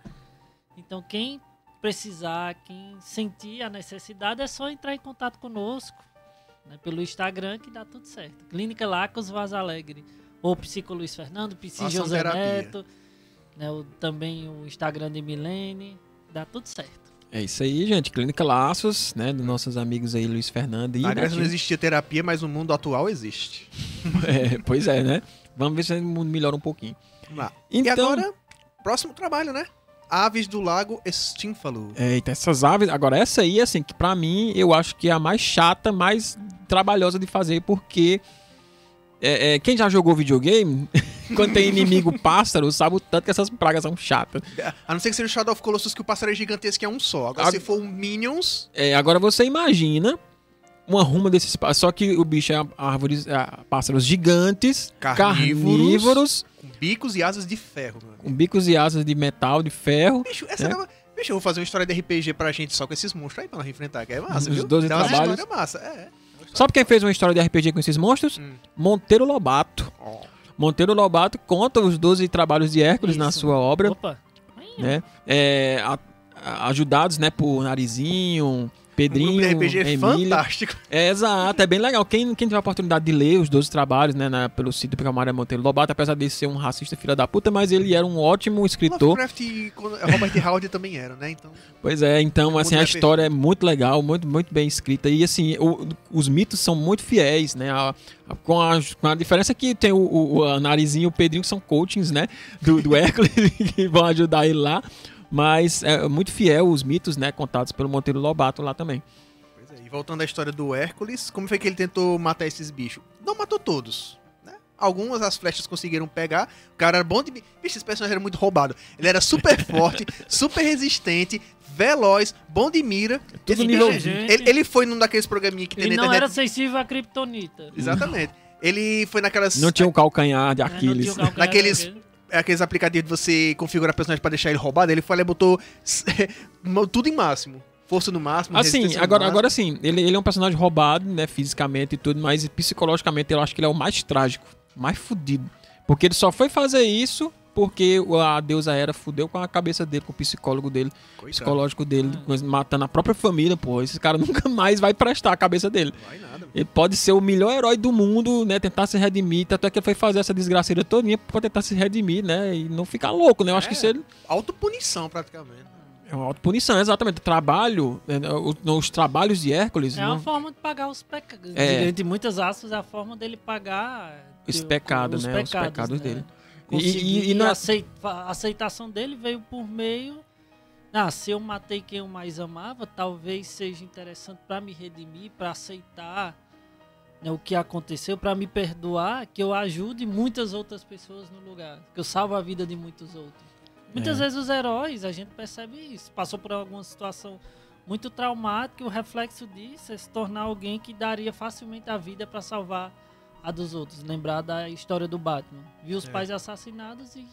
Então, quem precisar, quem sentir a necessidade, é só entrar em contato conosco né, pelo Instagram que dá tudo certo. Clínica Lacos Vaz Alegre. Ou Psico Luiz Fernando, Psi Façam José terapia. Neto. Né, o- também o Instagram de Milene. Dá tudo certo. É isso aí, gente. Clínica Laços, né? Dos nossos amigos aí, Luiz Fernando e Na Grécia não existia terapia, mas no mundo atual existe. É, pois é, né? Vamos ver se o mundo melhora um pouquinho. Vamos lá. Então, E agora, próximo trabalho, né? Aves do Lago Estínfalo. Eita, essas aves. Agora, essa aí, assim, que pra mim eu acho que é a mais chata, mais trabalhosa de fazer, porque. é, é, quem já jogou videogame, quando tem inimigo pássaro, sabe o tanto que essas pragas são chatas. A não ser que seja o Shadow of Colossus, que o pássaro é gigantesco e é um só. Agora, Ag- se for um Minions, É, agora você imagina uma ruma desses pássaros. Só que o bicho é árvores, é, pássaros gigantes, Carnívoros. carnívoros, com bicos e asas de ferro, mano. com bicos e asas de metal, de ferro. Bicho, essa É. dava... Bicho, eu vou fazer uma história de RPG pra gente só com esses monstros aí pra nós enfrentar, que é massa, Os viu? 12 Dá trabalhos. história massa, é. Sabe quem fez uma história de RPG com esses monstros? Hum. Monteiro Lobato. Ó. Monteiro Lobato conta os 12 trabalhos de Hércules na Isso. sua obra. Opa. né? É, a- a- ajudados, né, por Narizinho, Um Pedrinho, grupo de RPG Emília. fantástico. É, exato, é bem legal. Quem, quem tiver a oportunidade de ler os 12 trabalhos, né, na- pelo sítio do Camarão Monteiro Lobato, apesar de ser um racista filha da puta, mas ele era um ótimo escritor. Lovecraft e Robert Howard também era, né? Então, Pois é, então, assim, a é história é muito legal, muito, muito bem escrita. E, assim, o- os mitos são muito fiéis, né? A- a- com, a, com a diferença que tem o, o, o Narizinho e o Pedrinho, que são coachings, né? Do, do Hércules, que vão ajudar ele lá. Mas é muito fiel os mitos, né? Contados pelo Monteiro Lobato lá também. pois é. E voltando à história do Hércules, como foi que ele tentou matar esses bichos? Não matou todos. né? Algumas as flechas conseguiram pegar. O cara era bom de. Bicho, esse personagem era muito roubado. Ele era super forte, super resistente, veloz, bom de mira. Tudo nível bicho- 20. ele, ele foi num daqueles programinhos que tem Ele na não internet. era sensível à kryptonita. Exatamente. Ele foi naquelas. Não tinha um calcanhar de É, não Aquiles. tinha o calcanhar Naqueles- daquele. Aqueles aplicativos de você configurar personagem pra deixar ele roubado, ele foi lá e botou tudo em máximo. Força no máximo, Assim, agora, máximo. agora sim, ele, ele é um personagem roubado, né, fisicamente e tudo, mas psicologicamente eu acho que ele é o mais trágico, mais fudido. Porque ele só foi fazer isso porque a deusa Hera fudeu com a cabeça dele, com o psicólogo dele, Coitado, psicológico dele, coisa- matando a própria família, pô. Esse cara nunca mais vai prestar a cabeça dele. não vai nada. Ele pode ser o melhor herói do mundo, né? Tentar se redimir, tanto é que ele foi fazer essa desgraceira todinha pra tentar se redimir, né? E não ficar louco, né? Eu acho É. que isso ele Autopunição, praticamente. é uma autopunição, exatamente. O trabalho, é, os, os trabalhos de Hércules, É uma não- forma de pagar os pecados. É. Entre muitas aspas, é a forma dele pagar os né? Os pecados dele. E- e- e não a acei- a aceitação dele veio por meio. Ah, se eu matei quem eu mais amava, talvez seja interessante pra me redimir, pra aceitar né, o que aconteceu, pra me perdoar, que eu ajude muitas outras pessoas no lugar, que eu salvo a vida de muitos outros. Muitas É. vezes os heróis, a gente percebe isso, passou por alguma situação muito traumática, e o reflexo disso é se tornar alguém que daria facilmente a vida pra salvar a dos outros. Lembrar da história do Batman. Viu os É. pais assassinados e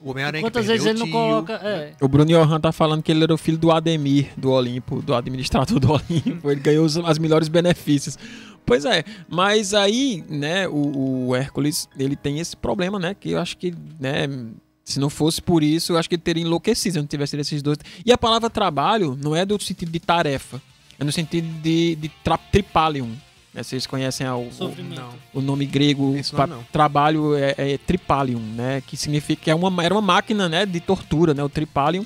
O Homem-Aranha quantas vezes ele não coloca. É, O Bruno Johan tá falando que ele era o filho do Ademir, do Olimpo, do administrador do Olimpo. Ele ganhou os, as melhores benefícios. Pois é, mas aí, né, o, o Hércules, ele tem esse problema, né, que eu acho que, né, se não fosse por isso, eu acho que ele teria enlouquecido se não tivesse esses dois. E a palavra trabalho não é do sentido de tarefa, é no sentido de, de tra tripalium. Né, Vocês conhecem a- o, não. o nome grego para não. trabalho é, é tripalium, né? Que significa que é uma, era uma máquina, né? De tortura, né? O tripalium,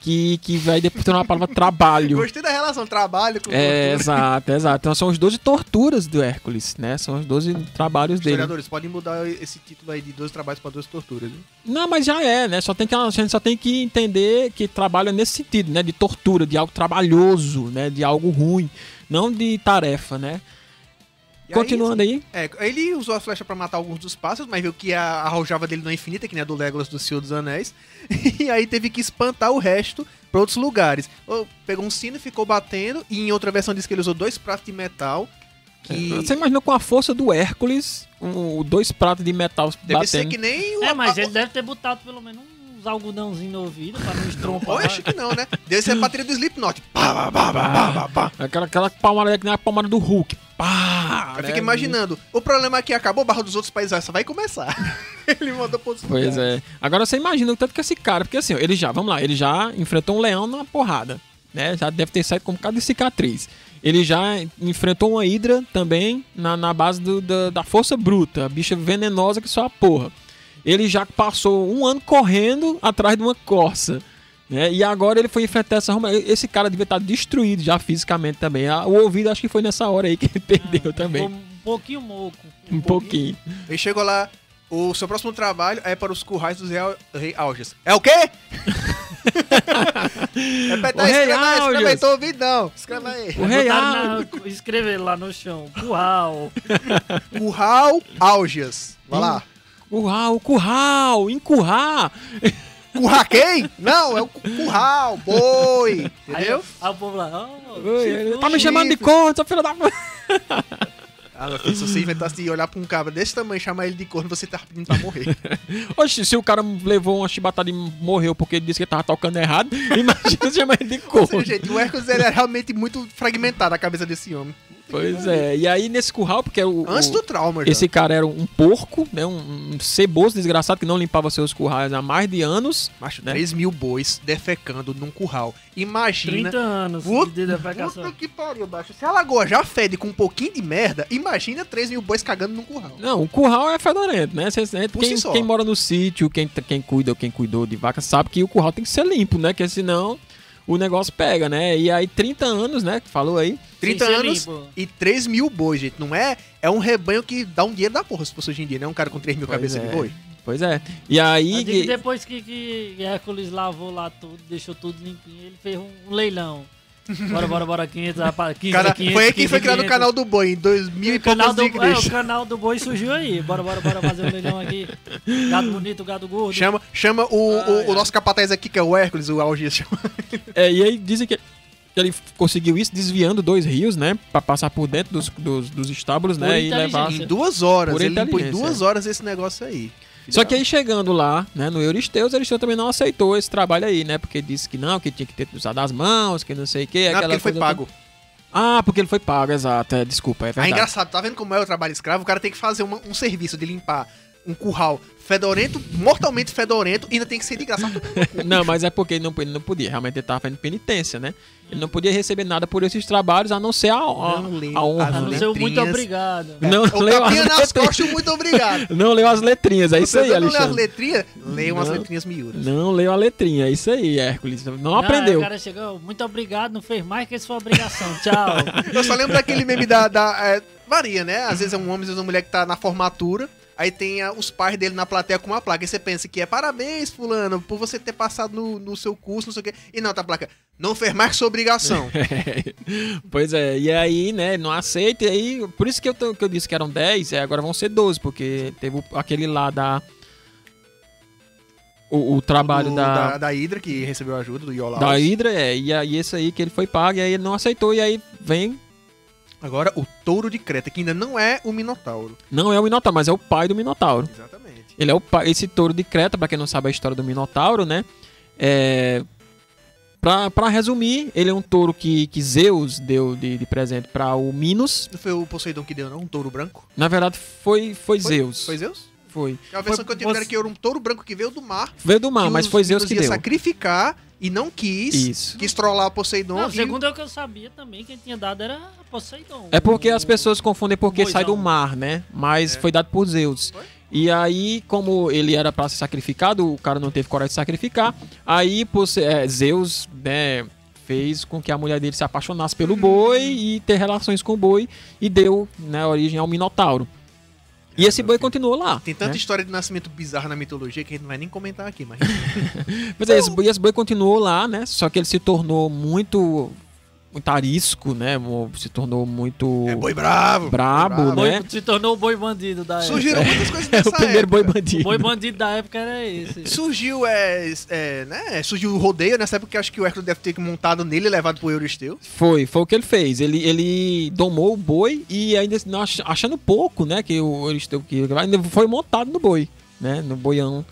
que, que vai depois ter uma palavra trabalho. Gostei da relação trabalho com É, exato, exato. Então são os 12 torturas do Hércules, né? São os 12 trabalhos dele. Historiadores, podem mudar esse título aí de 12 trabalhos pra 12 torturas. viu? Não, mas já é, né? Só tem que, a gente só tem que entender que trabalho é nesse sentido, né? De tortura, de algo trabalhoso, né? De algo ruim, não de tarefa, né? E Continuando aí. É, ele usou a flecha pra matar alguns dos pássaros, mas viu que a arrojava dele não é infinita, que nem a do Legolas do Senhor dos Anéis. E aí teve que espantar o resto pra outros lugares. Pegou um sino e ficou batendo. E em outra versão diz que ele usou dois pratos de metal. Que Você imaginou com a força do Hércules, um, dois pratos de metal deve ser batendo. que nem o. É, mas a- ele deve ter botado pelo menos uns algodãozinhos no ouvido pra não estrompar. Eu acho que não, né? Deve ser a bateria do Slipknot. Pá, pá, pá, pá, pá, pá. Aquela, aquela palmada que nem a palmada do Hulk. Pá! Eu né? fico imaginando. O problema é que acabou o barro dos outros países, essa vai começar. ele mandou outros Pois é. Agora você imagina o tanto que esse cara, porque assim, ele já, vamos lá, ele já enfrentou um leão na porrada, né? Já deve ter saído com um bocado de cicatriz. Ele já enfrentou uma hidra também na, na base do- da, da força bruta, a bicha venenosa que só a porra. Ele já passou um ano correndo atrás de uma corça. Né? E agora ele foi enfrentar essa Roma. Esse cara devia estar destruído já fisicamente também. Ah, O ouvido acho que foi nessa hora aí que ele perdeu também. Um pouquinho moco. Um pouquinho. Ele chegou lá. O seu próximo trabalho é para os currais dos Real- Rei Alges. É o quê? Repete O aí, Rei escreve aí, escreve aí, tô ouvindo não. Escreve aí. O rei Alges. Escrever lá no chão. Curral. Curral Alges. Vai lá. Curral, curral, encurrar. Curra quem? Não, é o cu- curral, boi. Aí, Entendeu? aí o povo lá. Oh, Oi, ele tá me chamando de corno, seu filho da puta. Ah, meu filho, se você inventasse de olhar pra um cabra desse tamanho e chamar ele de corno, você tá pedindo pra morrer. Oxe, se o cara levou uma chibatada e morreu porque ele disse que ele tava tocando errado, imagina se chamar ele de Ou seja, corno. gente, o Hércules ele é realmente muito fragmentado a cabeça desse homem. Pois é. E aí nesse curral, porque o, Antes do trauma, já. esse cara era um porco, né? Um, um ceboso desgraçado que não limpava seus currais há mais de anos. Macho, né? 3 mil bois defecando num curral. Imagina. 30 anos Puta, de defecação. puta que pariu, baixo. Se a lagoa já fede com um pouquinho de merda, imagina 3 mil bois cagando num curral. Não, o curral é fedorento, né? Por quem, si quem mora no sítio, quem, quem cuida ou quem cuidou de vaca, sabe que o curral tem que ser limpo, né? Porque senão o negócio pega, né? E aí 30 anos, né? Que falou aí. 30 Sem ser anos limpo. e 3 mil bois, gente. Não é. É um rebanho que dá um dinheiro da porra se fosse hoje em dia, né? Um cara com 3 mil Pois cabeças é. de boi. Pois é. E aí. Eu digo que- depois que, que Hércules lavou lá tudo, deixou tudo limpinho, ele fez um, um leilão. Bora, bora, bora, 500, rapaz, 15, Cara, 500, foi aí que 15, foi criado o 500. canal do boi em 2000 e O canal, poucos do, é, o canal do boi surgiu aí. Bora, bora, bora fazer um leilão aqui. Gado bonito, gado gordo. Chama, chama o, o, Ai, o nosso capataz aqui, que é o Hércules, o Algias. chama. É, e aí dizem que ele conseguiu isso desviando dois rios, né? Pra passar por dentro dos, dos, dos estábulos, Por né? E levar. Em duas horas. Por ele limpou em duas horas esse negócio aí. Só que aí chegando lá, né, no Euristeus, Euristeus também não aceitou esse trabalho aí, né? Porque disse que não, que tinha que ter usado as mãos, que não sei o que. Não, porque ele foi pago. Ah, porque ele foi pago, exato. É, desculpa, é Aí verdade. engraçado, tá vendo como é o trabalho escravo? O cara tem que fazer uma- um serviço de limpar um curral fedorento, mortalmente fedorento, e ainda tem que ser de graça. Não, mas é porque ele não, ele não podia. Realmente ele tava fazendo penitência, né? Ele não podia receber nada por esses trabalhos, a não ser a, a, Não leu a honra. as A né? não ser o muito obrigado. Não o leu as nas letrinhas. costas, muito obrigado. Não leu as letrinhas, é isso aí, Você não lê as Alexandre. letrinhas? Leia umas Não. letrinhas miúdas. Não leu a letrinha, é isso aí, Hércules. Não, Não, aprendeu. O cara chegou, muito obrigado, não fez mais que isso foi obrigação. Tchau. Eu só lembro daquele meme da. da é, varia, né? Às vezes é um homem, às vezes é uma mulher que tá na formatura. Aí tem os pais dele na plateia com uma placa. E você pensa que é parabéns, fulano, por você ter passado no, no seu curso, não sei o quê. E não, tá a placa. Não fez mais que sua obrigação. pois é, e aí, né, não aceita, e aí, por isso que eu, que eu disse que eram 10, é, agora vão ser 12, porque teve aquele lá da. O, o trabalho Do- da, da. Da Hydra, que recebeu ajuda do Yola. da Hydra, é, e aí esse aí que ele foi pago, e aí ele não aceitou, e aí vem. Agora, o touro de Creta, que ainda não é o Minotauro. Não é o Minotauro, mas é o pai do Minotauro. Exatamente. Ele é o pai, esse touro de Creta, pra quem não sabe a história do Minotauro, né? É. Pra, pra resumir, ele é um touro que, que Zeus deu de, de presente pra o Minos. Não foi o Poseidon que deu, não? Um touro branco? Na verdade, foi, foi, Foi? Zeus. Foi Zeus? Foi. A versão Foi- que eu tive você- era que era um touro branco que veio do mar. Veio do mar, que mas foi Zeus que ia deu. sacrificar e não quis. Isso. Quis trollar Poseidon. Não, e- segundo é o que eu sabia também, quem tinha dado era Poseidon. É porque O- as pessoas confundem porque sai do mar, né? Mas É. foi dado por Zeus. Foi? E aí, como ele era pra ser sacrificado, o cara não teve coragem de sacrificar. Aí, Pose- é, Zeus, né, fez com que a mulher dele se apaixonasse pelo boi e ter relações com o boi e deu, né, origem ao Minotauro. E esse boi continuou lá. Tem tanta né? história de nascimento bizarra na mitologia que a gente não vai nem comentar aqui, mas. Mas é, esse boi, esse boi continuou lá, né? Só que ele se tornou muito muito arisco, né? Se tornou muito É boi bravo. Brabo, boi né? Boi- Se tornou o boi bandido da época. Surgiram muitas coisas É nessa o primeiro época. boi bandido. O boi bandido da época era esse. Surgiu, é, é, né? Surgiu o rodeio nessa época que acho que o Hércules deve ter montado nele e levado pro Euristeu. Foi, foi o que ele fez. Ele, ele domou o boi e ainda ach- achando pouco, né? Que o Euristeu que ainda foi montado no boi, né? No boião.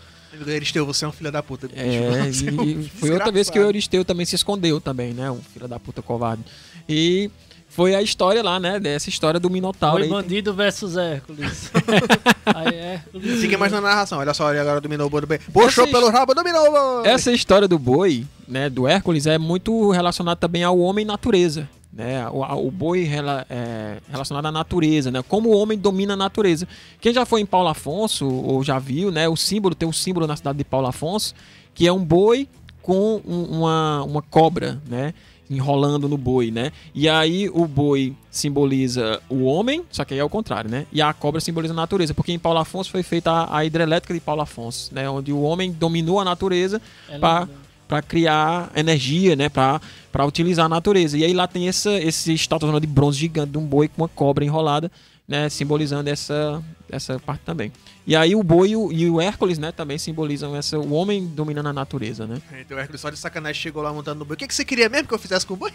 Euristeu, você é um filho da puta. bicho. É, é e, um e foi outra vez que o. Euristeu também se escondeu também, né? Um filho da puta covarde. E foi a história lá, né? Dessa história do Minotauro. Aí. bandido versus Hércules. Aí Hércules. Fica mais na narração. Olha só, ele agora dominou o boi do bem. Puxou Essa pelo rabo, dominou o boi. Essa história do boi, né, do Hércules, é muito relacionada também ao homem e natureza. Né? O, o boi rela- é relacionado à natureza, né? Como o homem domina a natureza. Quem já foi em Paulo Afonso, ou já viu, né? O símbolo, tem um símbolo na cidade de Paulo Afonso, que é um boi com um- uma, uma cobra, né? Enrolando no boi, né? E aí o boi simboliza o homem, só que aí é o contrário, né? E a cobra simboliza a natureza, porque em Paulo Afonso foi feita a, a hidrelétrica de Paulo Afonso, né? Onde o homem dominou a natureza É pá. Para criar energia, né, para utilizar a natureza. E aí lá tem essa esse estátua de bronze gigante de um boi com uma cobra enrolada, né, simbolizando essa essa parte também. E aí o boi e o, Hércules, né, também simbolizam essa o homem dominando a natureza, né? Então o Hércules só de sacanagem chegou lá montando no boi. O que, que você queria mesmo que eu fizesse com o boi?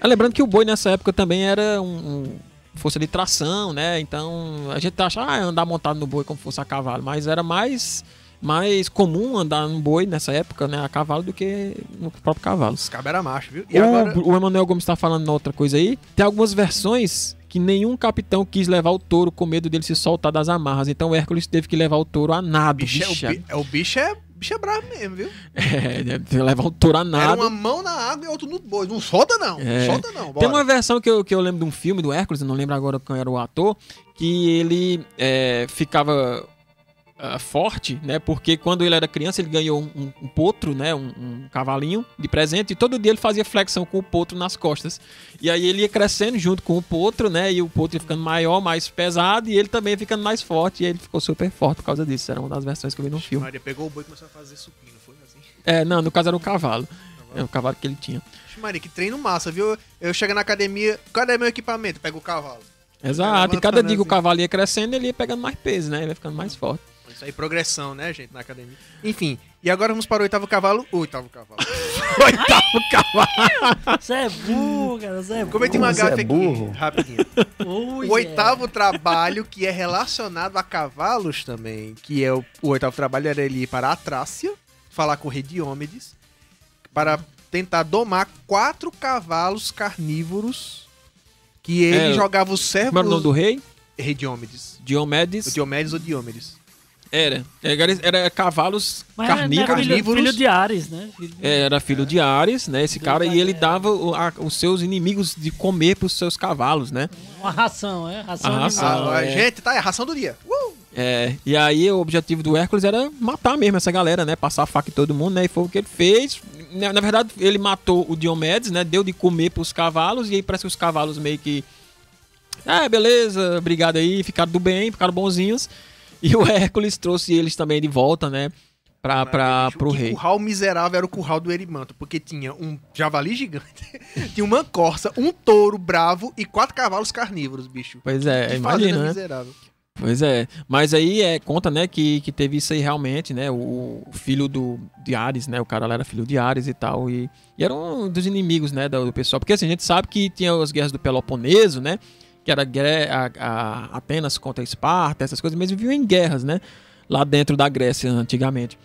Ah, lembrando que o boi nessa época também era um, um força de tração, né? Então a gente acha ah, andar montado no boi como fosse a cavalo, mas era mais mais comum andar num boi nessa época, né, a cavalo, do que no próprio cavalo. Os cabos eram macho, viu? E O, agora... o Emanuel Gomes está falando outra coisa aí. Tem algumas versões que nenhum capitão quis levar o touro com medo dele se soltar das amarras. Então o Hércules teve que levar o touro a nado. Bicho é, o, bi- é, o bicho é, bicho é bravo mesmo, viu? é, que levar o touro a Era nado. uma mão na água e outra no boi. Não solta não, É. solta não. Tem Bora. uma versão que eu, que eu lembro de um filme do Hércules, não lembro agora quem era o ator, que ele é, ficava ah, forte, né? Porque quando ele era criança ele ganhou um, um- um potro, né? Um, um cavalinho de presente e todo dia ele fazia flexão com o potro nas costas. E aí ele ia crescendo junto com o potro, né? E o potro ia ficando maior, mais pesado e ele também ia ficando mais forte. E ele ficou super forte por causa disso. Era uma das versões que eu vi no filme. Maria pegou o boi e começou a fazer supino, foi assim? É, não, no caso era o cavalo. É o cavalo que ele tinha. Maria, que treino massa, viu? Eu chego na academia, cadê meu equipamento? Pego o cavalo. Exato. E cada dia que o assim. cavalo ia crescendo, ele ia pegando mais peso, né? Ele ia ficando mais forte. Isso aí, progressão, né, gente, na academia. Enfim, e agora vamos para o oitavo cavalo. O oitavo cavalo. oitavo cavalo. Você é burro, cara. Você é burro. Cometi uma Você é gafe aqui, burro. rapidinho. Ui, O oitavo trabalho, que é relacionado a cavalos também, que é o, o oitavo trabalho, era ele ir para a Trácia, falar com o rei Diomedes, para tentar domar quatro cavalos carnívoros que ele É, jogava os servos... Como era o nome do rei? Rei Diomedes. O Diomedes. Diomedes ou Diomedes. Era. Era, era cavalos Mas era- carnívoros. era filho, filho de Ares, né? Filho de- É, Era filho de Ares, né? Esse Deus cara, e ele dava o- a- os seus inimigos de comer pros seus cavalos, né? Uma ração, é? Ração, A ração. Ah, é. Gente, tá, é a ração do dia. Uh! É, e aí o objetivo do Hércules era matar mesmo essa galera, né? Passar a faca em todo mundo, né? E foi o que ele fez. Na, na verdade, ele matou o Diomedes, né? Deu de comer pros cavalos, e aí parece que os cavalos meio que. Ah, beleza, obrigado aí, ficaram do bem, ficaram bonzinhos. E o Hércules trouxe eles também de volta, né? Pra, pra, pro que rei. curral miserável era o curral do Erimanto, porque tinha um javali gigante, tinha uma corça, um touro bravo e quatro cavalos carnívoros, bicho. Pois é, Que imagina, né? miserável. Pois é, mas aí é, conta, né, que, que teve isso aí realmente, né, o, o filho do, de Ares, né, o cara lá era filho de Ares e tal, e, e era um dos inimigos, né, do, do pessoal, porque assim, a gente sabe que tinha as guerras do Peloponeso, né, que era a, a Atenas contra Esparta, essas coisas, mas viviam em guerras, né, lá dentro da Grécia antigamente.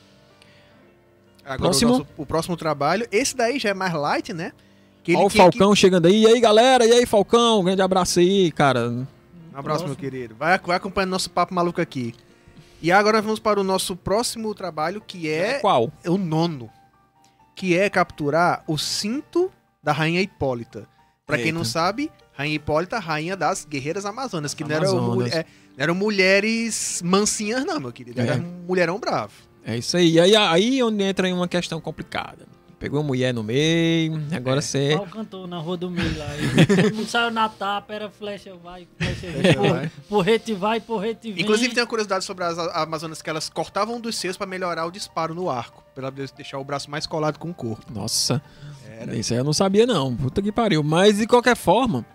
Agora Próximo. O, nosso- o próximo trabalho, esse daí já é mais light, né? Que Olha o Falcão chegando aí, e aí galera, e aí Falcão, um grande abraço aí, cara. Que... Um abraço, meu querido. Vai, vai acompanhando nosso papo maluco aqui. E agora vamos para o nosso próximo trabalho, que é Qual? o nono. Que é capturar o cinto da Rainha Hipólita. Pra quem não sabe, Rainha Hipólita, rainha das guerreiras amazonas, que não eram, Amazonas. mulher- não eram mulheres mansinhas, não, meu querido. Era É. um mulherão bravo. É isso aí. E aí, aí onde entra em uma questão complicada. Pegou a mulher no meio, agora É. você. Lá o cantor na rua do lá. Todo mundo saiu na tapa, era flecha vai, flecha vem. Por-. Porrete vai, porrete vem. Inclusive, tem uma curiosidade sobre as amazonas que elas cortavam dos seios pra melhorar o disparo no arco. Pra ela deixar o braço mais colado com o corpo. Nossa, Era. isso aí eu não sabia não. Puta que pariu. Mas de qualquer forma,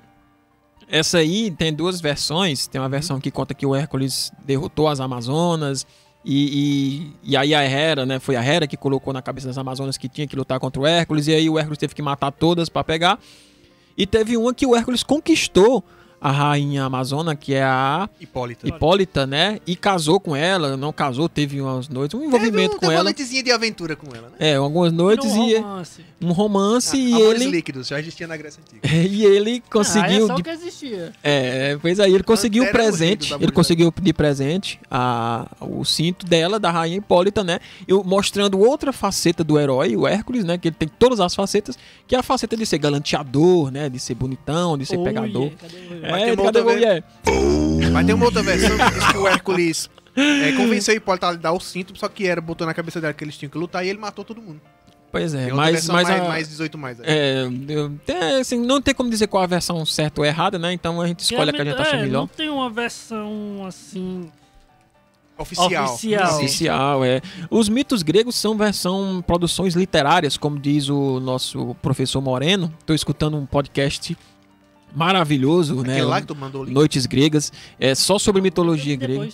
essa aí tem duas versões. Tem uma versão que conta que o Hércules derrotou as Amazonas. E, e, e aí a Hera, né? Foi a Hera que colocou na cabeça das Amazonas que tinha que lutar contra o Hércules. E aí o Hércules teve que matar todas pra pegar. E teve uma que o Hércules conquistou a rainha amazona, que é a Hipólita. Hipólita, né? E casou com ela. Não casou, teve umas noites, um envolvimento Teve um- com teve uma ela. noitezinha de aventura com ela, né? É, algumas noites um e romance. um romance e Amores ele líquidos, já existia na Grécia Antiga. e ele Ah, conseguiu é só de- o que existia. é, pois aí ele conseguiu no presente, ele conseguiu de presente a, o cinto dela da rainha Hipólita, né? Eu mostrando outra faceta do herói, o Hércules, né, que ele tem todas as facetas, que é a faceta de ser galanteador, né, de ser bonitão, de ser Oi, pegador. cadê o- Mas É, tem uma outra? Mas tem uma outra versão que diz que o Hércules é, convenceu a Hipólita a dar o cinto, só que era, botou na cabeça dela que eles tinham que lutar e ele matou todo mundo. Pois é, mas versão mas mais, a- mais 18 mais. é. é, eu- tem, assim, não tem como dizer qual a versão certa ou errada, né? Então a gente escolhe a que a gente acha é, melhor. Não tem uma versão assim. Oficial. Oficial. Oficial, é. Os mitos gregos são, são produções literárias, como diz o nosso professor Moreno. Estou escutando um podcast maravilhoso, né? Lá que tu mandou o link. Noites Gregas, é só sobre mitologia grega.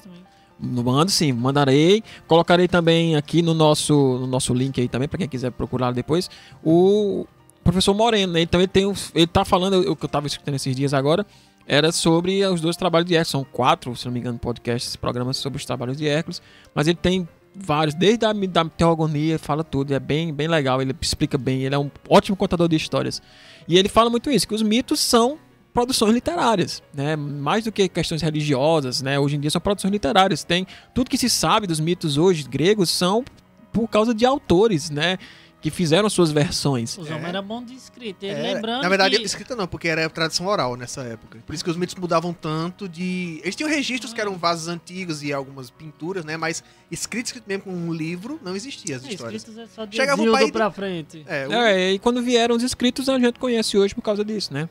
Mando sim, mandarei. Colocarei também aqui no nosso, no nosso link aí também, para quem quiser procurar depois, o professor Moreno, né? Então ele tem. Ele tá falando, o que eu tava escutando esses dias agora, era sobre os dois trabalhos de Hércules. São quatro, se não me engano, podcasts, programas sobre os trabalhos de Hércules. Mas ele tem vários, desde a da teogonia, fala tudo, é bem, bem legal, ele explica bem, ele é um ótimo contador de histórias. E ele fala muito isso, que os mitos são produções literárias, né? Mais do que questões religiosas, né? Hoje em dia são produções literárias. Tem tudo que se sabe dos mitos hoje gregos são por causa de autores, né? Que fizeram suas versões. Os homens É. eram bons de escrita. E É, lembrando na verdade, que... escrita não, porque era tradição oral nessa época. Por isso que os mitos mudavam tanto de. Eles tinham registros que eram vasos antigos e algumas pinturas, né? Mas escrito, escrito mesmo com um livro, não existia as É, histórias. escritos é só de Chegava um país- pra frente. É, o- É, e quando vieram os escritos, a gente conhece hoje por causa disso, né?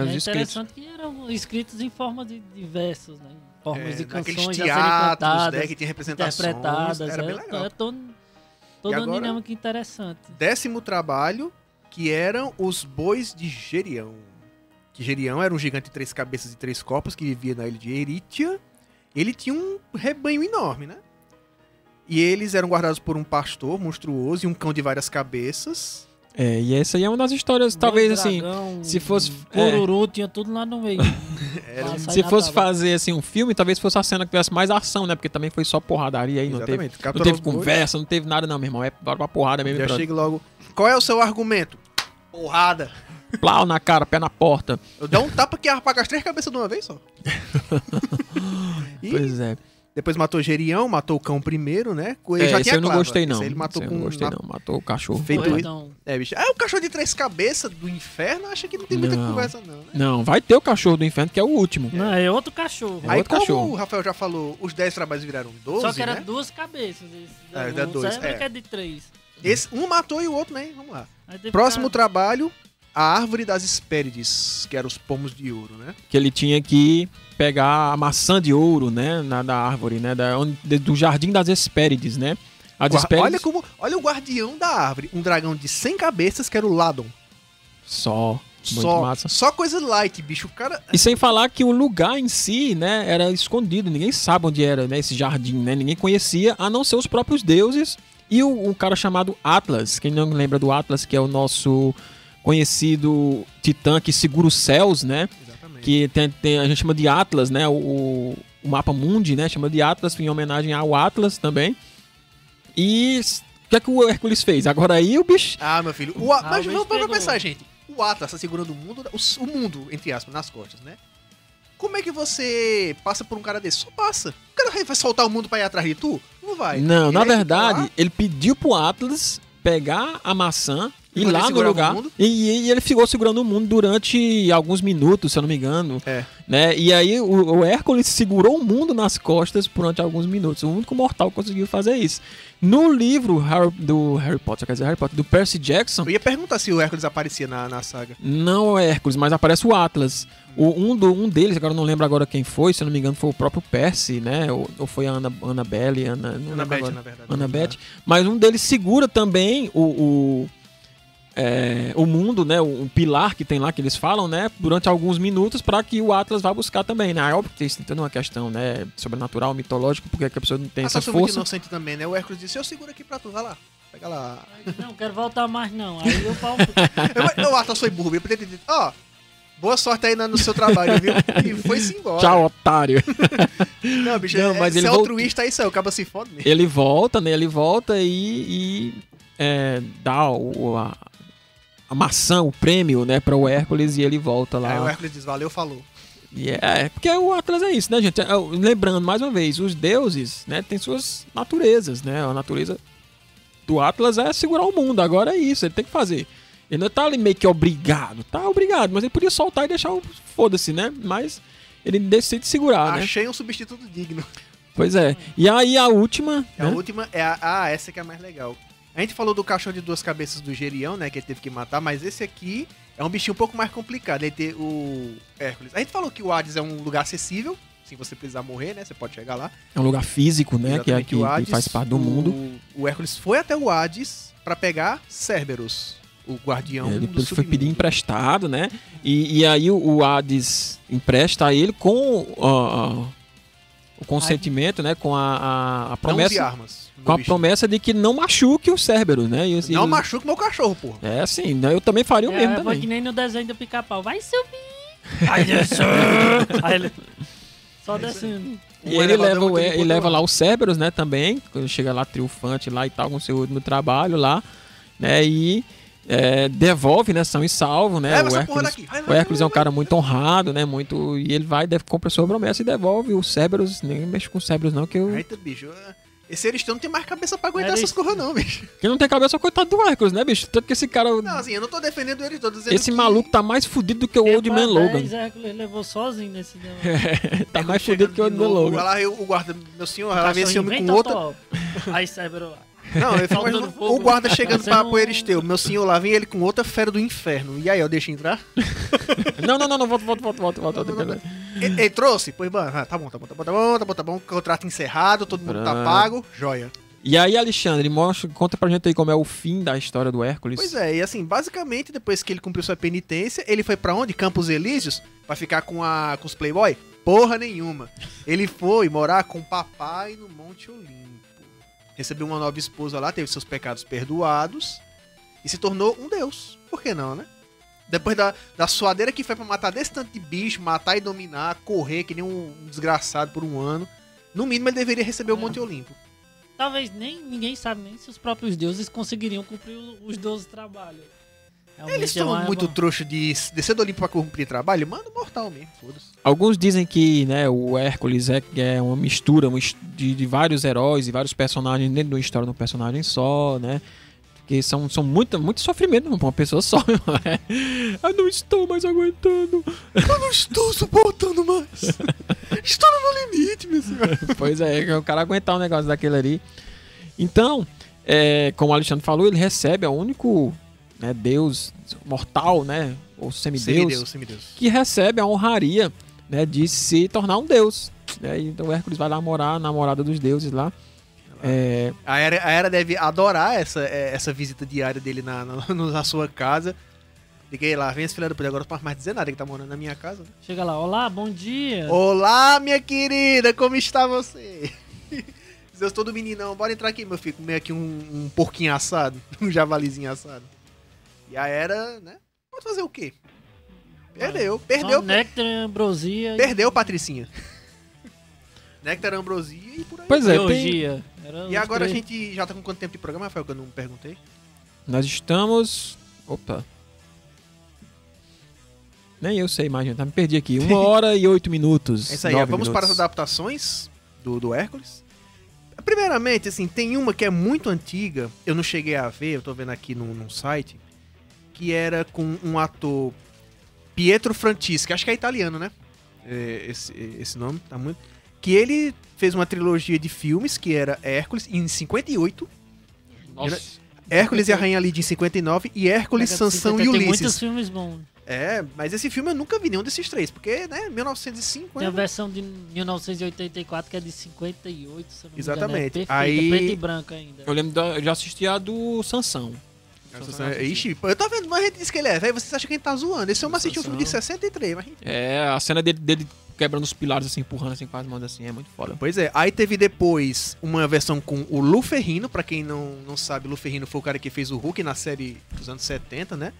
Causa É dos escritos. interessante que eram escritos em forma de, de versos, né? Em formas é, de canções a teatros, cantadas, né? Que tinha representações. interpretadas. Era bem é, legal. é todo, toda uma agora? dinâmica interessante. Décimo trabalho, que eram os bois de Gerião. Que Gerião era um gigante de três cabeças e três corpos que vivia na ilha de Eritia. Ele tinha um rebanho enorme, né? E eles eram guardados por um pastor monstruoso e um cão de várias cabeças. É, e essa aí é uma das histórias, talvez Boi, assim, dragão, se fosse- é. Cururu, tinha tudo lá no meio. Era se fosse fazer assim um filme, talvez fosse a cena que tivesse mais ação, né? Porque também foi só porradaria aí, não teve, não teve conversa, não teve nada não, meu irmão. É bora pra porrada mesmo. Já pronto. chega logo. Qual é o seu argumento? Porrada. Plau na cara, pé na porta. Eu dou um tapa que apaga as três cabeças de uma vez só. Pois é. Depois matou Gerião, matou o cão primeiro, né? Ele é já esse tinha eu não clava. gostei não. Esse Ele matou Esse com eu não gostei não, matou o cachorro. Feito isso. então, É, bicho. Ah, o cachorro de três cabeças do inferno, acha que não tem muita Não. conversa, não, né? Não, vai ter o cachorro do inferno, que é o último. não, é outro cachorro. É Aí, outro como cachorro. o Rafael já falou, os 10 trabalhos viraram 12, Só que era né? duas cabeças. Esse, É, o dá dois, é. que é de três. Esse, um matou e o outro, né? Vamos lá. Próximo cara- trabalho, a Árvore das Hespérides, que eram os pomos de ouro, né? Que ele tinha que pegar a maçã de ouro, né? Na, da árvore, né? Da, onde- de- do Jardim das Hespérides, né? As Hespérides... Olha como, olha o guardião da árvore, um dragão de 100 cabeças, que era o Ladon. Só. Muito Só, massa. só coisa light, bicho. O cara. E sem falar que o lugar em si, né, era escondido, ninguém sabe onde era, né, esse jardim, né, ninguém conhecia, a não ser os próprios deuses e o, um cara chamado Atlas, quem não lembra do Atlas, que é o nosso conhecido titã que segura os céus, né, Exatamente. que tem, tem- a gente chama de Atlas, né, o, o mapa mundi, né, chama de Atlas em homenagem ao Atlas também. E o que é que o Hércules fez? Agora aí o bicho... Ah, meu filho. O, A- Ah, mas vamos pegou. pensar, gente. O Atlas tá segurando o mundo, o, o mundo, entre aspas, nas costas, né? Como é que você passa por um cara desse? Só passa. O cara vai soltar o mundo pra ir atrás de tu? Não vai. Não, Ele na verdade, ele pediu pro Atlas pegar a maçã E quando lá no o lugar. E, e ele ficou segurando o mundo durante alguns minutos, se eu não me engano. É. Né? E aí o, o Hércules segurou o mundo nas costas durante alguns minutos. O único mortal que conseguiu fazer isso. No livro Harry- do Harry Potter, quer dizer, Harry Potter, do Percy Jackson, Eu ia perguntar se o Hércules aparecia na, na saga. não é Hércules, mas aparece o Atlas. O, um, do, um deles, agora eu não lembro agora quem foi, se eu não me engano, foi o próprio Percy, né? Ou, ou foi a Ana, Annabelle, Ana, Annabeth, na verdade. Annabeth. Mas um deles segura também o, o, é, o mundo, né? O, o pilar que tem lá que eles falam, né? Durante alguns minutos para que o Atlas vá buscar também, né? É óbvio que tem isso toda uma questão, né? Sobrenatural, mitológica, porque que a pessoa não tem Essa essa muito força. inocente também, né? O Hércules disse, eu seguro aqui pra tu, vai lá. Pega lá. Aí, Não, quero voltar mais não. Aí eu falo, Eu, o Atlas foi burro, eu poderia ter ó, boa sorte aí no seu trabalho, viu? E foi-se embora. Tchau, otário. Não, bicho, Não, é, mas ser ele voltou- altruísta aí, saiu, acaba se fode mesmo. ele volta, né? Ele volta e, e, é, dá o, a, a maçã, o prêmio, né? Para o Hércules e ele volta lá. Aí o Hércules diz, valeu, falou. E é, porque o Atlas é isso, né, gente? É, Lembrando, mais uma vez, os deuses, né, têm suas naturezas, né? A natureza do Atlas é segurar o mundo. Agora é isso, ele tem que fazer. Ele não tá ali meio que obrigado. Tá obrigado, mas ele podia soltar e deixar o foda-se, né? Mas ele decide segurar, né? Achei um substituto digno. Pois é. E aí a última, A né? última é a. Ah, essa que é a mais legal. A gente falou do cachorro de duas cabeças do Gerião, né? Que ele teve que matar, mas esse aqui é um bichinho um pouco mais complicado. Ele tem o Hércules. A gente falou que o Hades é um lugar acessível. Se você precisar morrer, né? Você pode chegar lá. É um lugar físico, né? Que, é, que, o que Hades, faz parte do o- mundo. O Hércules foi até o Hades pra pegar Cerberus, o guardião Ele, do ele foi pedir emprestado, né? E, e aí o, Hades empresta a ele com ó, o consentimento, né? Com a, a, a Não use promessa. armas. Com a promessa de que não machuque o Cerberus, né? E, esse- Não ele- machuque meu cachorro, porra. É assim, né? eu também faria o mesmo é, foi também. que nem no desenho do pica-pau. Vai subir! Aí desceu! Aí ele... Só descendo. E ele leva, o, ele leva lá o Cerberus, né, também, quando chega lá triunfante lá e tal, com seu último trabalho lá, né, e é, devolve, né, são e salvo, né, Leva o Hércules. Vai, o vai, Hércules é um cara muito honrado, né, muito, e ele vai, deve, compra sua promessa e devolve o Cerberus, nem mexe com o Cerberus não, que eu, Eita, bicho. Esse Aristão não tem mais cabeça pra aguentar Era essas coisas, não, bicho. que não tem cabeça, coitado do Hércules, né, bicho, tanto que esse cara, Não, assim, eu não tô defendendo ele, tô dizendo esse que maluco tá mais fudido do que o Old Man Logan, 10, Hércules levou sozinho nesse negócio. tá Hércules mais fudido que o Old Man Logan. Lá eu, o guarda, meu senhor, ela vê esse homem vem, com outra. Aí Cerberus. Não, eu fico Soltando imaginando fogo. o guarda chegando pra Fazendo pro Eristeu. Meu senhor lá vem ele com outra fera do inferno. E aí, eu deixo entrar? Não, não, não, não, volta, volta, volta, volta, volta, volta. Ele, ele trouxe? Pois, bom, ah, tá bom, tá bom, tá bom, tá bom, tá bom, tá bom. Contrato encerrado, todo mundo tá pago. Joia. E aí, Alexandre, mostra, conta pra gente aí como é o fim da história do Hércules. Pois é, e assim, basicamente, depois que ele cumpriu sua penitência, ele foi pra onde? Campos Elíseos? Pra ficar com, a, com os Playboy? Porra nenhuma. Ele foi morar com o papai no Monte Olimpo. Recebeu uma nova esposa lá, teve seus pecados perdoados e se tornou um deus. Por que não, né? Depois da, da suadeira que foi pra matar desse tanto de bicho, matar e dominar, correr que nem um desgraçado por um ano, no mínimo ele deveria receber o É. Monte Olimpo. Talvez nem ninguém sabe nem se os próprios deuses conseguiriam cumprir os 12 trabalhos. Realmente Eles é são uma- muito trouxa de descer do Olimpo pra cumprir trabalho? Manda o mortal mesmo, foda-se. Alguns dizem que né, o Hércules é, é uma mistura de, de vários heróis e vários personagens dentro de uma história de um personagem só, né? Porque são, são muito, muito sofrimento pra uma pessoa só. não é? Eu não estou mais aguentando. Eu não estou suportando mais. estou no meu limite, meu senhor. pois é, que o cara aguentar um negócio daquele ali. Então, é, como o Alexandre falou, ele recebe é o único né, deus mortal, né? Ou semideus, Semideus, semideus. que recebe a honraria né, de se tornar um deus. né? Então o Hércules vai lá morar, a namorada dos deuses lá. É, A Era, a Era deve adorar essa, é, essa visita diária dele na, na, na sua casa. Liguei lá, vem esse filho da puta, agora não posso mais dizer nada, que tá morando na minha casa. né? Chega lá, olá, bom dia. Olá, minha querida, como está você? Eu estou do meninão, bora entrar aqui, meu filho, comer aqui um, um porquinho assado, um javalizinho assado. E a Era, né? Pode fazer o quê? Perdeu, perdeu, Só Néctar, ambrosia perdeu, Patricinha. Néctar, ambrosia e por aí. pois e é, tem-. Era E agora a três. gente já tá com quanto tempo de programa, Rafael, que eu não perguntei? nós estamos. Opa. Nem eu sei mais, gente. tá? Me perdi aqui. Uma hora e oito minutos. É isso aí, vamos para as minutos. adaptações do, do Hércules. Primeiramente, assim, tem uma que é muito antiga, eu não cheguei a ver, eu tô vendo aqui num, num site, que era com um ator Pietro Francischi, acho que é italiano, né? É, esse, esse nome, tá muito. Que ele fez uma trilogia de filmes, que era Hércules, em 58, Nossa. Hércules e a Rainha Lídia em 59, e Hércules, Sansão 50 e Tem muitos Ulisses. filmes bons. É, mas esse filme eu nunca vi nenhum desses três, porque, né, 1905 Tem a é... versão de 1984 que é de 58, se eu não me Exatamente. engano. É perfeita, Aí- preto e branco ainda. Eu lembro, da, eu já assisti a do Sansão. Nossa, Ixi, pô, eu tô vendo, mas a gente diz que ele é velho, vocês acham que a gente tá zoando. Esse homem assistiu um filme de 63, mas... É, a cena dele, dele quebrando os pilares, assim, empurrando assim com as mãos assim, é muito foda. Pois é, aí teve depois uma versão com o Lu Ferrino, pra quem não, não sabe, Lu Ferrino foi o cara que fez o Hulk na série dos anos 70, né?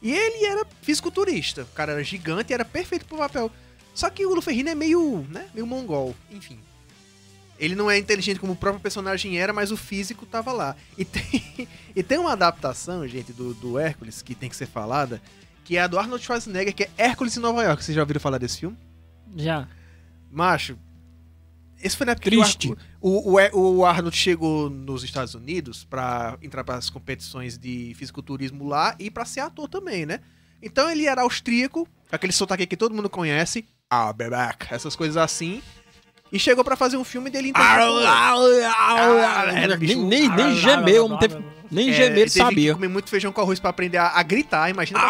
E ele era fisiculturista, o cara era gigante e era perfeito pro papel. Só que o Lu Ferrino é meio, né, meio mongol, enfim. Ele não é inteligente como o próprio personagem era, mas o físico tava lá. E tem, e tem uma adaptação, gente, do, do Hércules, que tem que ser falada, que é a do Arnold Schwarzenegger, que é Hércules em Nova York. Vocês já ouviram falar desse filme? Já. Macho, esse foi na época Triste. que o, Ar- o, o Arnold chegou nos Estados Unidos pra entrar para as competições de fisiculturismo lá e pra ser ator também, né? Então ele era austríaco, aquele sotaque que todo mundo conhece, ah, back, essas coisas assim, e chegou pra fazer um filme dele nem, nem, nem gemeu, não teve, nem É, gemer ele teve sabia. que comer muito feijão com arroz pra aprender a, a gritar, imagina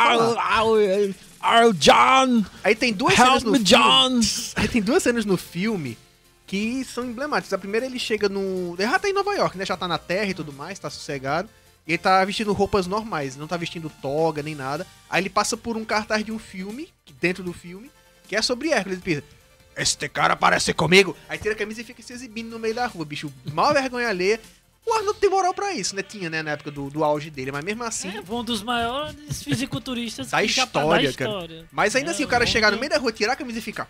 au, John! Aí tem duas cenas Help no me, filme. John! Aí tem duas cenas no filme que são emblemáticas. A primeira ele chega no. Ele já tá em Nova York, né? Já tá na terra e tudo mais, tá sossegado. E ele tá vestindo roupas normais, não tá vestindo toga nem nada. Aí ele passa por um cartaz de um filme, dentro do filme, que é sobre Hércules. Ele pensa, este cara parece comigo. Aí tira a camisa e fica se exibindo no meio da rua, bicho. Mal vergonha alheia. O Arnold tem moral pra isso, né? Tinha, né? Na época do, do auge dele, mas mesmo assim. É, um dos maiores fisiculturistas Da já- história, cara. história. Mas ainda É, assim, o cara chegar no meio da rua, tirar a camisa e ficar.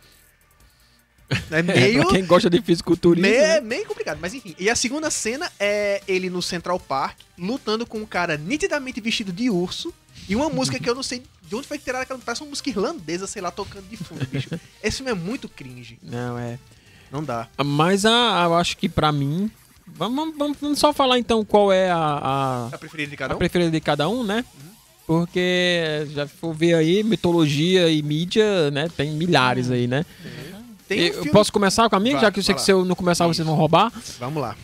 É meio. pra quem gosta de fisiculturismo. meio, né? meio complicado, mas enfim. E a segunda cena é ele no Central Park, lutando com um cara nitidamente vestido de urso. E uma música que eu não sei de onde foi tirada, aquela parece uma música irlandesa, sei lá, tocando de fundo, bicho. Esse filme é muito cringe. Não, é. Não dá. Mas a, eu acho que pra mim. Vamos, vamos- vamos só falar então qual é a, a, A preferida de a cada um? preferida de cada um, né? Porque já for ver aí, mitologia e mídia, né? Tem milhares aí, né? Tem um eu filme- posso começar com a minha, Vai, já que eu sei que se eu não começar vocês Isso. vão roubar. Vamos lá.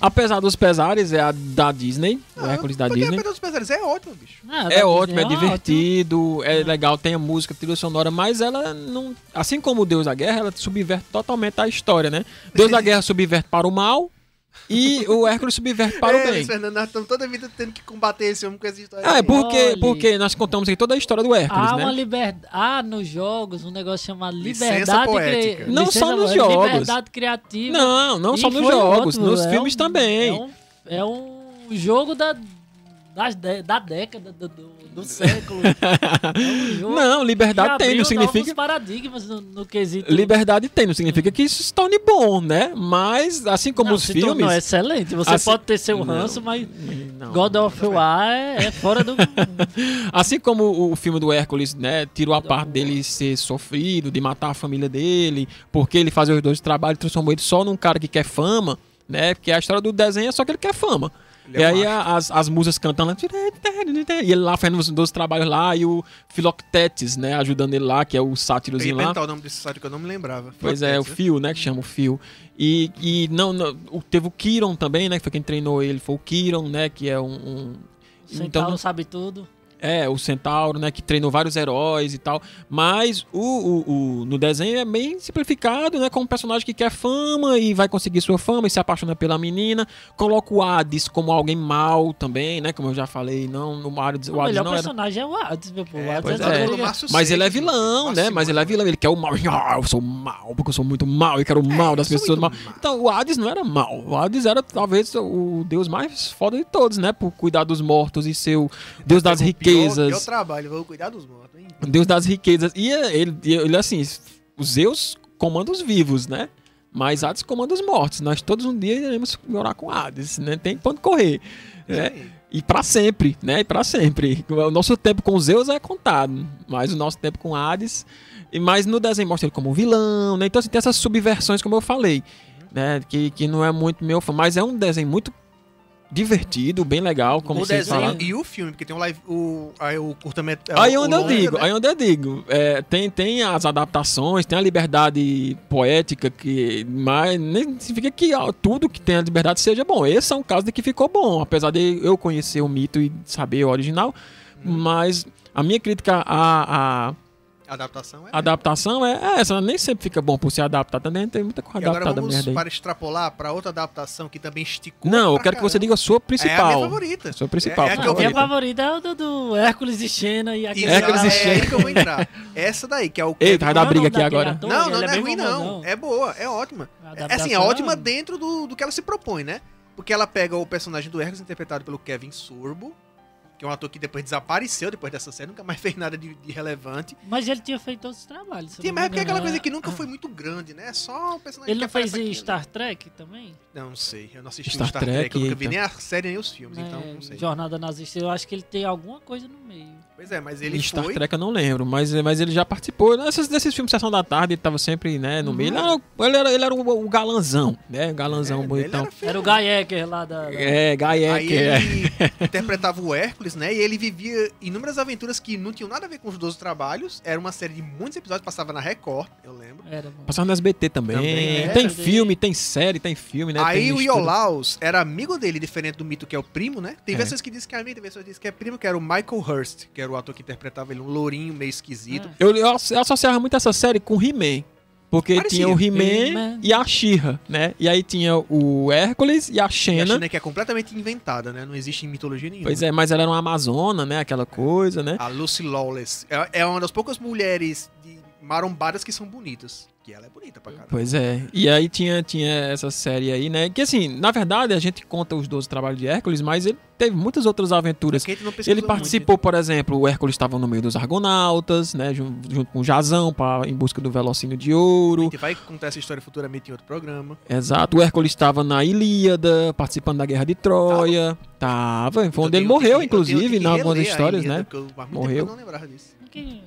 Apesar dos pesares, é a da Disney, o Ah, Hércules da Disney. Apesar dos pesares, é ótimo, bicho. Ah, É da ótimo, é Disney divertido, é legal, tem a música, trilha sonora, mas ela não. Assim como o Deus da Guerra, ela subverte totalmente a história, né? Deus da Guerra subverte para o mal e o Hércules subverte para o é, bem. Fernando, nós estamos toda a vida tendo que combater esse homem com essa história. Ah, é aí. porque, porque nós contamos aqui toda a história do Hércules, Há né? uma liberdade. Há nos jogos um negócio chamado liberdade poética. cri- Não licença só nos jogos. Liberdade criativa. Não, não só nos jogos, outro, nos é filmes um- também. É um, é um jogo da, das de- da década, do, do, século. É Não, liberdade tem, não significa. paradigmas no, no quesito. Liberdade tem, não significa que isso se torne bom, né? Mas, assim como Não, os filmes. tornou excelente. Você Assim- pode ter seu Não, ranço, mas não. God of War é, é fora do. Assim como o filme do Hércules, né, tirou a parte dele ser sofrido, de matar a família dele, porque ele fazia os dois trabalhos, transformou ele só num cara que quer fama, né? Porque a história do desenho é só que ele quer fama. Ele e é aí a- as, as musas cantando lá, e ele lá fazendo os dois trabalhos lá, e o Filoctetes, né, ajudando ele lá, que é o sátirozinho lá. inventar o nome desse site que eu não me lembrava. Pois é, o Filoctetes, Phil, né? Que chama o Phil. E, e não, não, teve o Kiron também, né? Que foi quem treinou ele. Foi o Kiron, né? Que é um. um- Centauro Então- sabe tudo. É, o Centauro, né? Que treinou vários heróis e tal. Mas o, o, o- no desenho é bem simplificado, né? Com um personagem que quer fama e vai conseguir sua fama e se apaixona pela menina. Coloca o Hades como alguém mau também, né? Como eu já falei, não, no Hades, o O Hades melhor não era. personagem é o Hades, meu povo. O É, Hades pois é é. Márcio Mas ele é vilão, né? Mas ele é vilão, ele quer o mal. Ah, eu sou mal, porque eu sou muito mal e quero o mal das É, eu sou pessoas mal. mal. Então, o Hades não era mal. O Hades era talvez o deus mais foda de todos, né? Por cuidar dos mortos e ser o deus das Pior- Riquezas. trabalho, vou cuidar dos mortos, hein? Deus das riquezas. E ele, ele assim, os Zeus comanda os vivos, né? Mas Hades comanda os mortos. Nós todos um dia iremos morar com Hades, né? Tem onde correr. né? E pra sempre, né? E pra sempre. O nosso tempo com Zeus é contado, mas o nosso tempo com Hades. E mas no desenho mostra ele como um vilão, né? Então assim, tem essas subversões, como eu falei, né? Que, que não é muito meu fã, mas é um desenho muito divertido, bem legal, como o vocês desenho falaram. e o filme, porque tem um live. O, aí o curtamento. Aí o onde eu digo, né? aí onde eu digo, é, tem, tem as adaptações, tem a liberdade poética, que, mas nem significa que tudo que tem a liberdade seja bom. Esse é um caso de que ficou bom, apesar de eu conhecer o mito e saber o original, Uhum. mas a minha crítica à A adaptação é. adaptação é essa, nem sempre fica bom por ser adaptado, também tem muita coisa E agora adaptada vamos merda aí. para extrapolar para outra adaptação que também esticou. Não, eu quero que você caramba. diga a sua É a principal. minha favorita. Sua principal. É- é a minha favorita é o do, do Hércules e Xena e aquele Hércules e é Xena. aí que eu vou entrar. Essa daí, que é o. Eita, vai dar é o briga aqui agora. ator, Não, não, é não é bem ruim, não. É boa, é ótima. É, assim, é ótima é- dentro do, do que ela se propõe, né? Porque ela pega o personagem do Hércules, interpretado pelo Kevin Sorbo, que é um ator que depois desapareceu depois dessa série, nunca mais fez nada de, de relevante. Mas ele tinha feito outros trabalhos. Sim, não mas é porque é aquela coisa que nunca foi muito grande, né? É só o personagem Ele não fez né? Star Trek também? Não sei, eu não assisti Star Star Trek, Trek, eu nunca vi nem a série nem os filmes, então É, não sei. Jornada Nazista. Eu acho que ele tem alguma coisa no meio. Pois é, mas ele Em Star foi... Trek eu não lembro, mas, mas ele já participou nesses, desses filmes Sessão da Tarde, ele tava sempre, né, no Uhum. meio. Ele era, ele era, ele era o, o galanzão, né? O galanzão É, ele bonitão. era. Era o Guy Ecker lá da... da- É, Guy Aí Ecker, é. ele interpretava o Hércules, né? E ele vivia inúmeras aventuras que não tinham nada a ver com os 12 trabalhos. Era uma série de muitos episódios, passava na Record, eu lembro. Era. Passava no SBT também. Também, é. tem Também. filme, tem série, tem filme, né? Aí tem o. Iolaus era amigo dele, diferente do mito que é o primo, né? Tem É. versões que dizem que é amigo, tem versões que dizem que é primo, que era o Michael Hurst, que era o ator que interpretava ele, um lourinho meio esquisito. É. Eu, eu associava muito essa série com He-Man. Porque Parecia. tinha o He-Man e a She-Ra, né? E aí tinha o Hércules e a E a Xena. Que é completamente inventada, né? Não existe em mitologia nenhuma. Pois é, mas ela era uma amazona, né? Aquela coisa, né? A Lucy Lawless. É, é uma das poucas mulheres de marombadas que são bonitas. Que ela é bonita pra caramba. Pois é. E aí tinha, tinha essa série aí, né? Que assim, na verdade, a gente conta os 12 trabalhos de Hércules, mas ele teve muitas outras aventuras. Porque a gente não pesquisou Ele participou, por exemplo, o Hércules estava no meio dos Argonautas, né? jun- Junto com o Jazão, pra, em busca do Velocínio de muito. A Ouro. gente vai contar essa história futuramente em outro programa. Exato. O Hércules estava na Ilíada, participando da Guerra de Troia. Tava. Foi onde ele morreu, que- inclusive, em algumas histórias, Ilíada, né? muito Morreu. não lembrava disso. Que-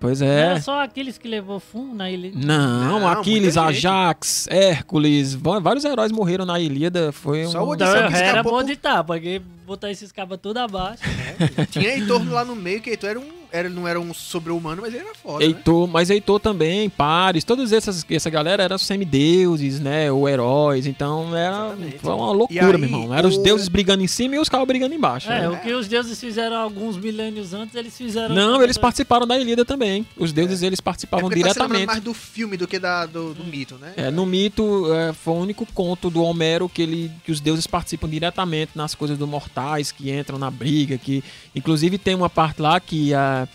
Pois Não é. Era só aqueles que levou fumo na ilha. Não, Não, Aquiles. Ajax, Hércules, vários heróis morreram na Ilíada. Foi um. Só o Então, Odisseu que era escapou bom por- de porque botar esses cabas tudo abaixo. Tinha Heitor lá no meio, que Heitor era um, era, não era um sobre-humano, mas ele era foda, né? Heitor, mas Heitor também, Pares, todos essas, essa galera eram semideuses, né, ou heróis, então era foi uma loucura, aí, meu irmão. Eram os o- deuses brigando em cima e os caras brigando embaixo. É, né? o que os deuses fizeram alguns milênios antes, eles fizeram. Não, eles participaram da Ilíada também. Os deuses eles É participavam porque tá diretamente. mais do filme do que da, do, do mito, né? É, no mito, é, foi o único conto do Homero que, ele, que os deuses participam diretamente nas coisas do mortais, que entram na briga, que inclusive tem uma parte lá que a,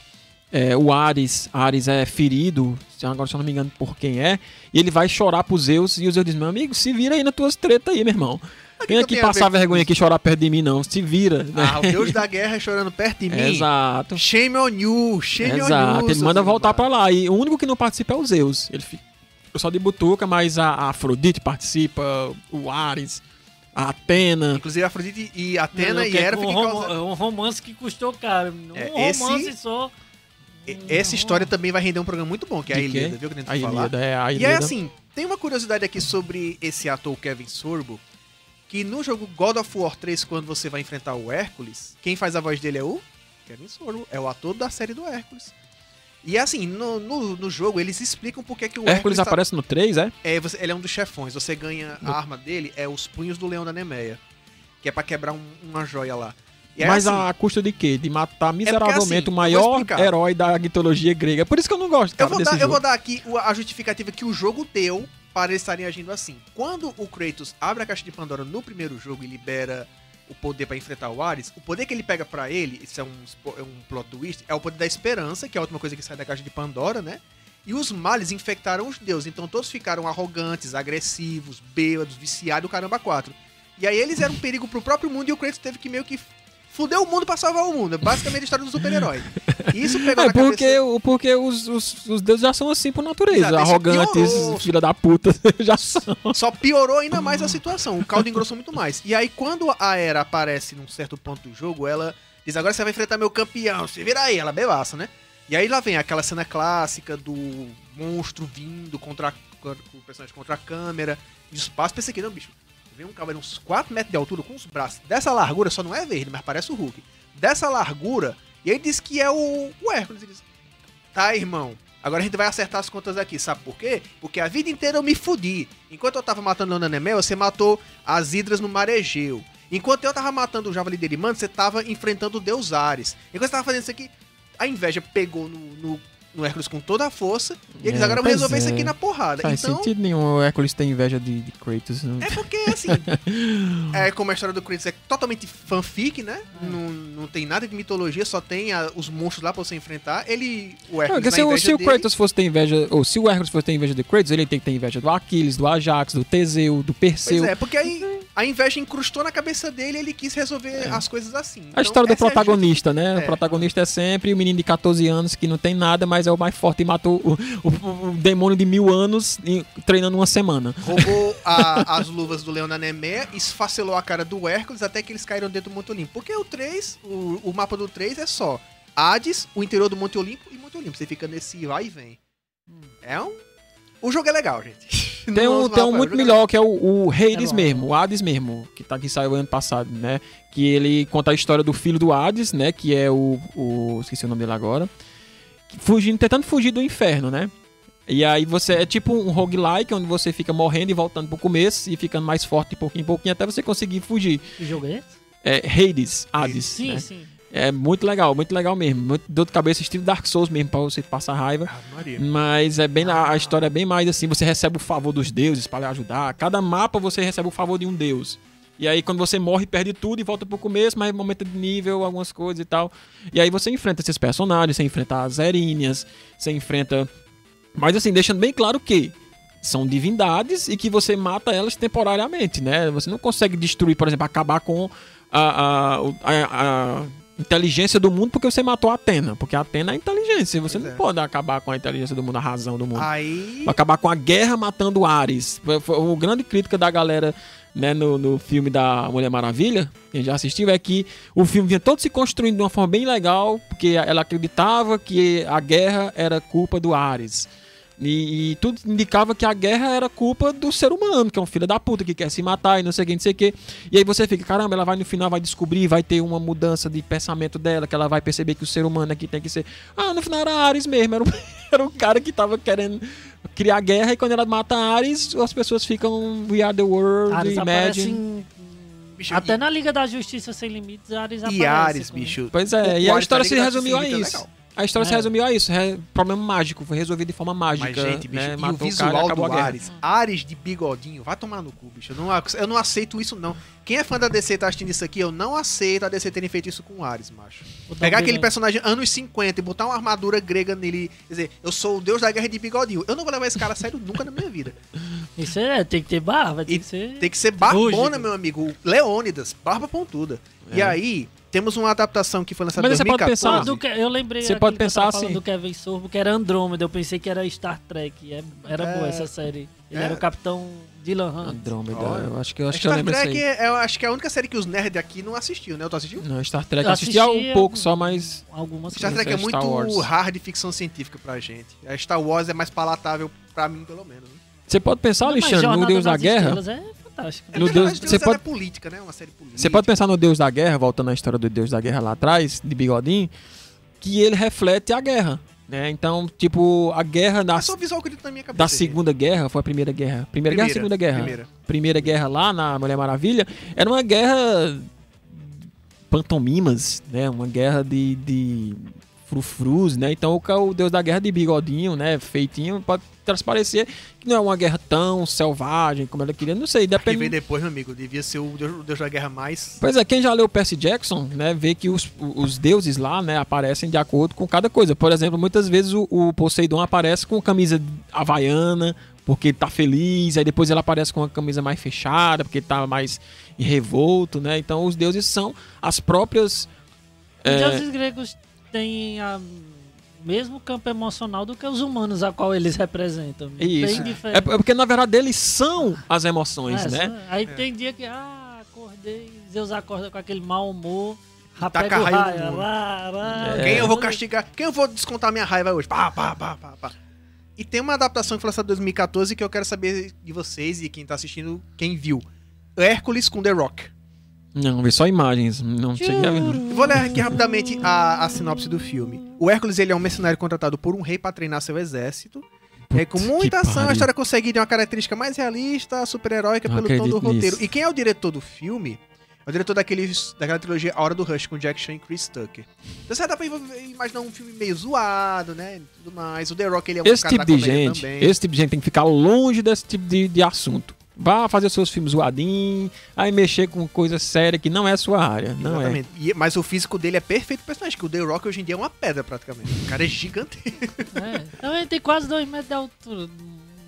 é, o Ares, Ares é ferido, agora se eu não me engano por quem é, e ele vai chorar pros Zeus, e os Zeus dizem, meu amigo, se vira aí nas tuas tretas aí, meu irmão. Vem aqui passar vergonha aqui e chorar perto de mim, não. Se vira. né? Ah, o deus da guerra chorando perto de mim. Exato. Shame on you, shame on you. Exato, ele manda voltar pra lá. E o único que não participa é o Zeus. Ele fica só de butuca, mas a, a Afrodite participa, o Ares, a Atena. Inclusive, Afrodite e Atena Não, e é Hera um, rom- causando... um romance que custou caro. Um É, esse- romance só. E- Essa história também vai render um programa muito bom, que é a? Ilíada, viu? Que a gente. Ilíada, é a E Ilíada. é assim, tem uma curiosidade aqui sobre esse ator Kevin Sorbo, que no jogo God of War 3, quando você vai enfrentar o Hércules, quem faz a voz dele é o Kevin Sorbo, é o ator da série do Hércules. E assim, no, no, no jogo eles explicam por que que o Hércules Hércules, tá- aparece no 3, é? é, você- ele é um dos chefões, você ganha, a arma dele é os punhos do leão da Nemeia, que é pra quebrar um- uma joia lá. É Mas assim, a custa de quê? De matar miseravelmente assim, o eu maior vou herói da mitologia grega. Por isso que eu não gosto, Eu cara, vou, desse dar, eu jogo. vou dar aqui a justificativa que o jogo deu para eles estarem agindo assim. Quando o Kratos abre a caixa de Pandora no primeiro jogo e libera o poder para enfrentar o Ares, o poder que ele pega pra ele, isso é um, é um plot twist, é o poder da esperança, que é a última coisa que sai da caixa de Pandora, né? E os males infectaram os deuses, então todos ficaram arrogantes, agressivos, bêbados, viciados, caramba quatro. E aí eles eram um perigo pro próprio mundo e o Kratos teve que meio que fuder o mundo pra salvar o mundo. É basicamente a história do super-herói. Isso pegou É na porque, cabeça... porque os, os, os deuses já são assim por natureza. Exato, Arrogantes, piorou. filha da puta, já são. Só piorou ainda mais a situação. O caldo engrossou muito mais. E aí, quando a Era aparece num certo ponto do jogo, ela diz: Agora você vai enfrentar meu campeão. Se vira aí, ela é bebaça, né? E aí lá vem aquela cena clássica do monstro vindo contra a- o personagem contra a câmera, espaço. Pensa aqui, não, bicho. Vem um cara de uns 4 metros de altura com os braços dessa largura, só não é verde, mas parece o Hulk. Dessa largura, e aí diz que é o, o Hércules. Ele diz, Tá, irmão. Agora a gente vai acertar as contas aqui, sabe por quê? Porque a vida inteira eu me fudi. Enquanto eu tava matando Leona Nemel, você matou as hidras no mar Egeu. Enquanto eu tava matando o Javali Derimando, você tava enfrentando o Deus Ares. Enquanto você tava fazendo isso aqui, a inveja pegou no, no, no Hércules com toda a força. E eles É, agora vão resolver isso é. aqui na porrada. Faz então, sentido nenhum o Hércules ter inveja de, de Kratos. Não. é porque, assim, é como a história do Kratos é totalmente fanfic, né? Não, não tem nada de mitologia, só tem a- os monstros lá pra você enfrentar. Ele, o Não, Hércules, na se, o- inveja se o dele- Kratos fosse ter inveja, ou se o Hércules fosse ter inveja de Kratos, ele tem que ter inveja do Aquiles, do Ajax, do Teseu, do Perseu. Pois é, porque aí a inveja incrustou na cabeça dele e ele quis resolver as coisas assim. A Então, história do é a protagonista, né? É. O protagonista é sempre o menino de 14 anos que não tem nada, mas é o mais forte e matou o, o- o demônio de mil anos em- treinando uma semana. Roubou a- as luvas do Leão da Nemé, esfacelou a cara do Hércules até que eles caíram dentro do Monte Olimpo. Porque o 3, o, o mapa do 3 é só Hades, o interior do Monte Olimpo e Monte Olimpo. Você fica nesse vai e vem. É um. O jogo é legal, gente. Tem um, tem um muito é melhor, que é o, o Hades bom. mesmo, o Hades mesmo, que, tá, que saiu ano passado, né? Que ele conta a história do filho do Hades, né? Que é o. o esqueci o nome dele agora. Fugindo, tentando fugir do inferno, né? E aí você é tipo um roguelike, onde você fica morrendo e voltando pro começo e ficando mais forte de pouquinho em pouquinho até você conseguir fugir. Que jogo é esse? É Hades, Hades. Sim, né? sim. É muito legal, muito legal mesmo. Muito dor de cabeça, estilo Dark Souls mesmo, pra você passar raiva. Ah. Mas é bem a, a história é bem mais assim, você recebe o favor dos deuses para lhe ajudar. Cada mapa você recebe o favor de um deus. E aí quando você morre, perde tudo e volta pro começo, mas aumenta de nível, algumas coisas e tal. E aí você enfrenta esses personagens, você enfrenta as Eríneas, você enfrenta Mas assim, deixando bem claro que são divindades e que você mata elas temporariamente, né? Você não consegue destruir, por exemplo, acabar com a, a, a- a inteligência do mundo porque você matou a Atena. Porque a Atena é inteligência. Você Pois não é. pode acabar com a inteligência do mundo, a razão do mundo. Aí. Acabar com a guerra matando Ares. Foi- foi- O grande crítica da galera né, no, no filme da Mulher Maravilha, quem já assistiu, é que o filme vinha todo se construindo de uma forma bem legal, porque ela acreditava que a guerra era culpa do Ares. E, e tudo indicava que a guerra era culpa do ser humano, que é um filho da puta que quer se matar e não sei o que, não sei o que. E aí você fica, caramba, ela vai no final, vai descobrir, vai ter uma mudança de pensamento dela, que ela vai perceber que o ser humano aqui tem que ser. Ah, no final era Ares mesmo, era o, era o cara que tava querendo criar guerra e quando ela mata Ares, as pessoas ficam We are the world, Ares imagine. em- Bicho, Até e- na Liga da Justiça Sem Limites, Ares aparece. E Ares, com- bicho. Pois é, O e a história tá se resumiu a isso. legal. A história se É. resumiu a isso. Re- problema mágico, foi resolvido de forma mágica. Mas, gente, bicho, né? e o Matou cara visual acabou do. Ares, Ares de bigodinho, vai tomar no cu, bicho. Eu não, eu não aceito isso, não. Quem é fã da DC e tá assistindo isso aqui, eu não aceito a DC terem feito isso com o Ares, macho. Pegar um aquele personagem anos 50 e botar uma armadura grega nele, quer dizer, eu sou o deus da guerra de bigodinho. Eu não vou levar esse cara a sério nunca na minha vida. Isso é, tem que ter barba, tem E que ser. Tem que ser barbona, meu amigo. Leônidas, barba pontuda. E É. aí, temos uma adaptação que foi lançada em Mas você pode 2014. pensar- Do que- eu lembrei Você pode eu pensar assim. do Kevin Sorbo, que era Andrômeda. Eu pensei que era Star Trek. É- era É. boa essa série. Ele É. era o Capitão Dylan Hunt. Andrômeda, Olha. eu acho que eu acho que eu Star lembro Trek, aí. é, eu acho que é a única série que os nerds aqui não assistiu, né? Tu assistiu? Não, Star Trek Eu eu assisti há um pouco só, mas Algumas Star coisas. Trek é é Star muito Wars. hard ficção científica pra gente. A Star Wars é mais palatável pra mim, pelo menos. Né? você pode pensar, Não, Alexandre, no Deus da Guerra. É fantástico. É No Deus- você Wars pode- é política, né? Uma série política. Você pode pensar no Deus da Guerra, voltando à história do Deus da Guerra lá atrás, de bigodinho, que ele reflete a guerra, né? Então, tipo, a guerra da, É só o visual que ele tá na minha cabeça. da. Segunda Guerra, foi a Primeira Guerra? Primeira, Guerra ou Segunda Guerra? Primeira. Primeira Guerra lá na Mulher Maravilha, era uma guerra pantomimas, né? Uma guerra de, de frufrus, né? Então o, ca- o Deus da Guerra de bigodinho, né? Feitinho, pode transparecer que não é uma guerra tão selvagem como ela queria, não sei, Que depende... veio depois, meu amigo. Devia ser o Deus, o Deus da Guerra mais. Pois é, quem já leu Percy Jackson, né, vê que os, os deuses lá, né, aparecem de acordo com cada coisa. Por exemplo, muitas vezes o, o Poseidon aparece com camisa havaiana, porque ele tá feliz, aí depois ele aparece com uma camisa mais fechada, porque ele tá mais revolto, né? Então os deuses são as próprias... Os é, deuses gregos têm a mesmo campo emocional do que os humanos a qual eles representam. Isso. É, é porque na verdade eles são as emoções, É, né? Aí tem dia que, ah, acordei, Zeus acorda com aquele mau humor, no raio, mundo. lá, lá, É. Quem eu vou Olha- castigar? Quem eu vou descontar minha raiva hoje? Pá, pá, pá, pá, pá. E tem uma adaptação que foi lançada em 2014 que eu quero saber de vocês e quem tá assistindo, quem viu. Hércules com The Rock. Não, vi só imagens, não cheguei a ver. Vou ler aqui rapidamente a, a sinopse do filme. O Hércules ele é um mercenário contratado por um rei para treinar seu exército. É, com muita ação, a história consegue ter uma característica mais realista, super-heróica pelo tom do roteiro. nisso. E quem é o diretor do filme? É o diretor daqueles, daquela trilogia A Hora do Rush, com Jack Chan e Chris Tucker. Então você dá pra imaginar um filme meio zoado, né? e Tudo mais. O The Rock ele é um Esse cara tipo da de gente, também. esse tipo de gente tem que ficar longe desse tipo de, de assunto. Vá fazer seus filmes zoadinhos, aí mexer com coisa séria que não é sua área. Não é. Exatamente. E- mas o físico dele é perfeito pro personagem, que o The Rock hoje em dia é uma pedra praticamente. O cara é gigantesco. É, então ele tem quase dois metros de altura.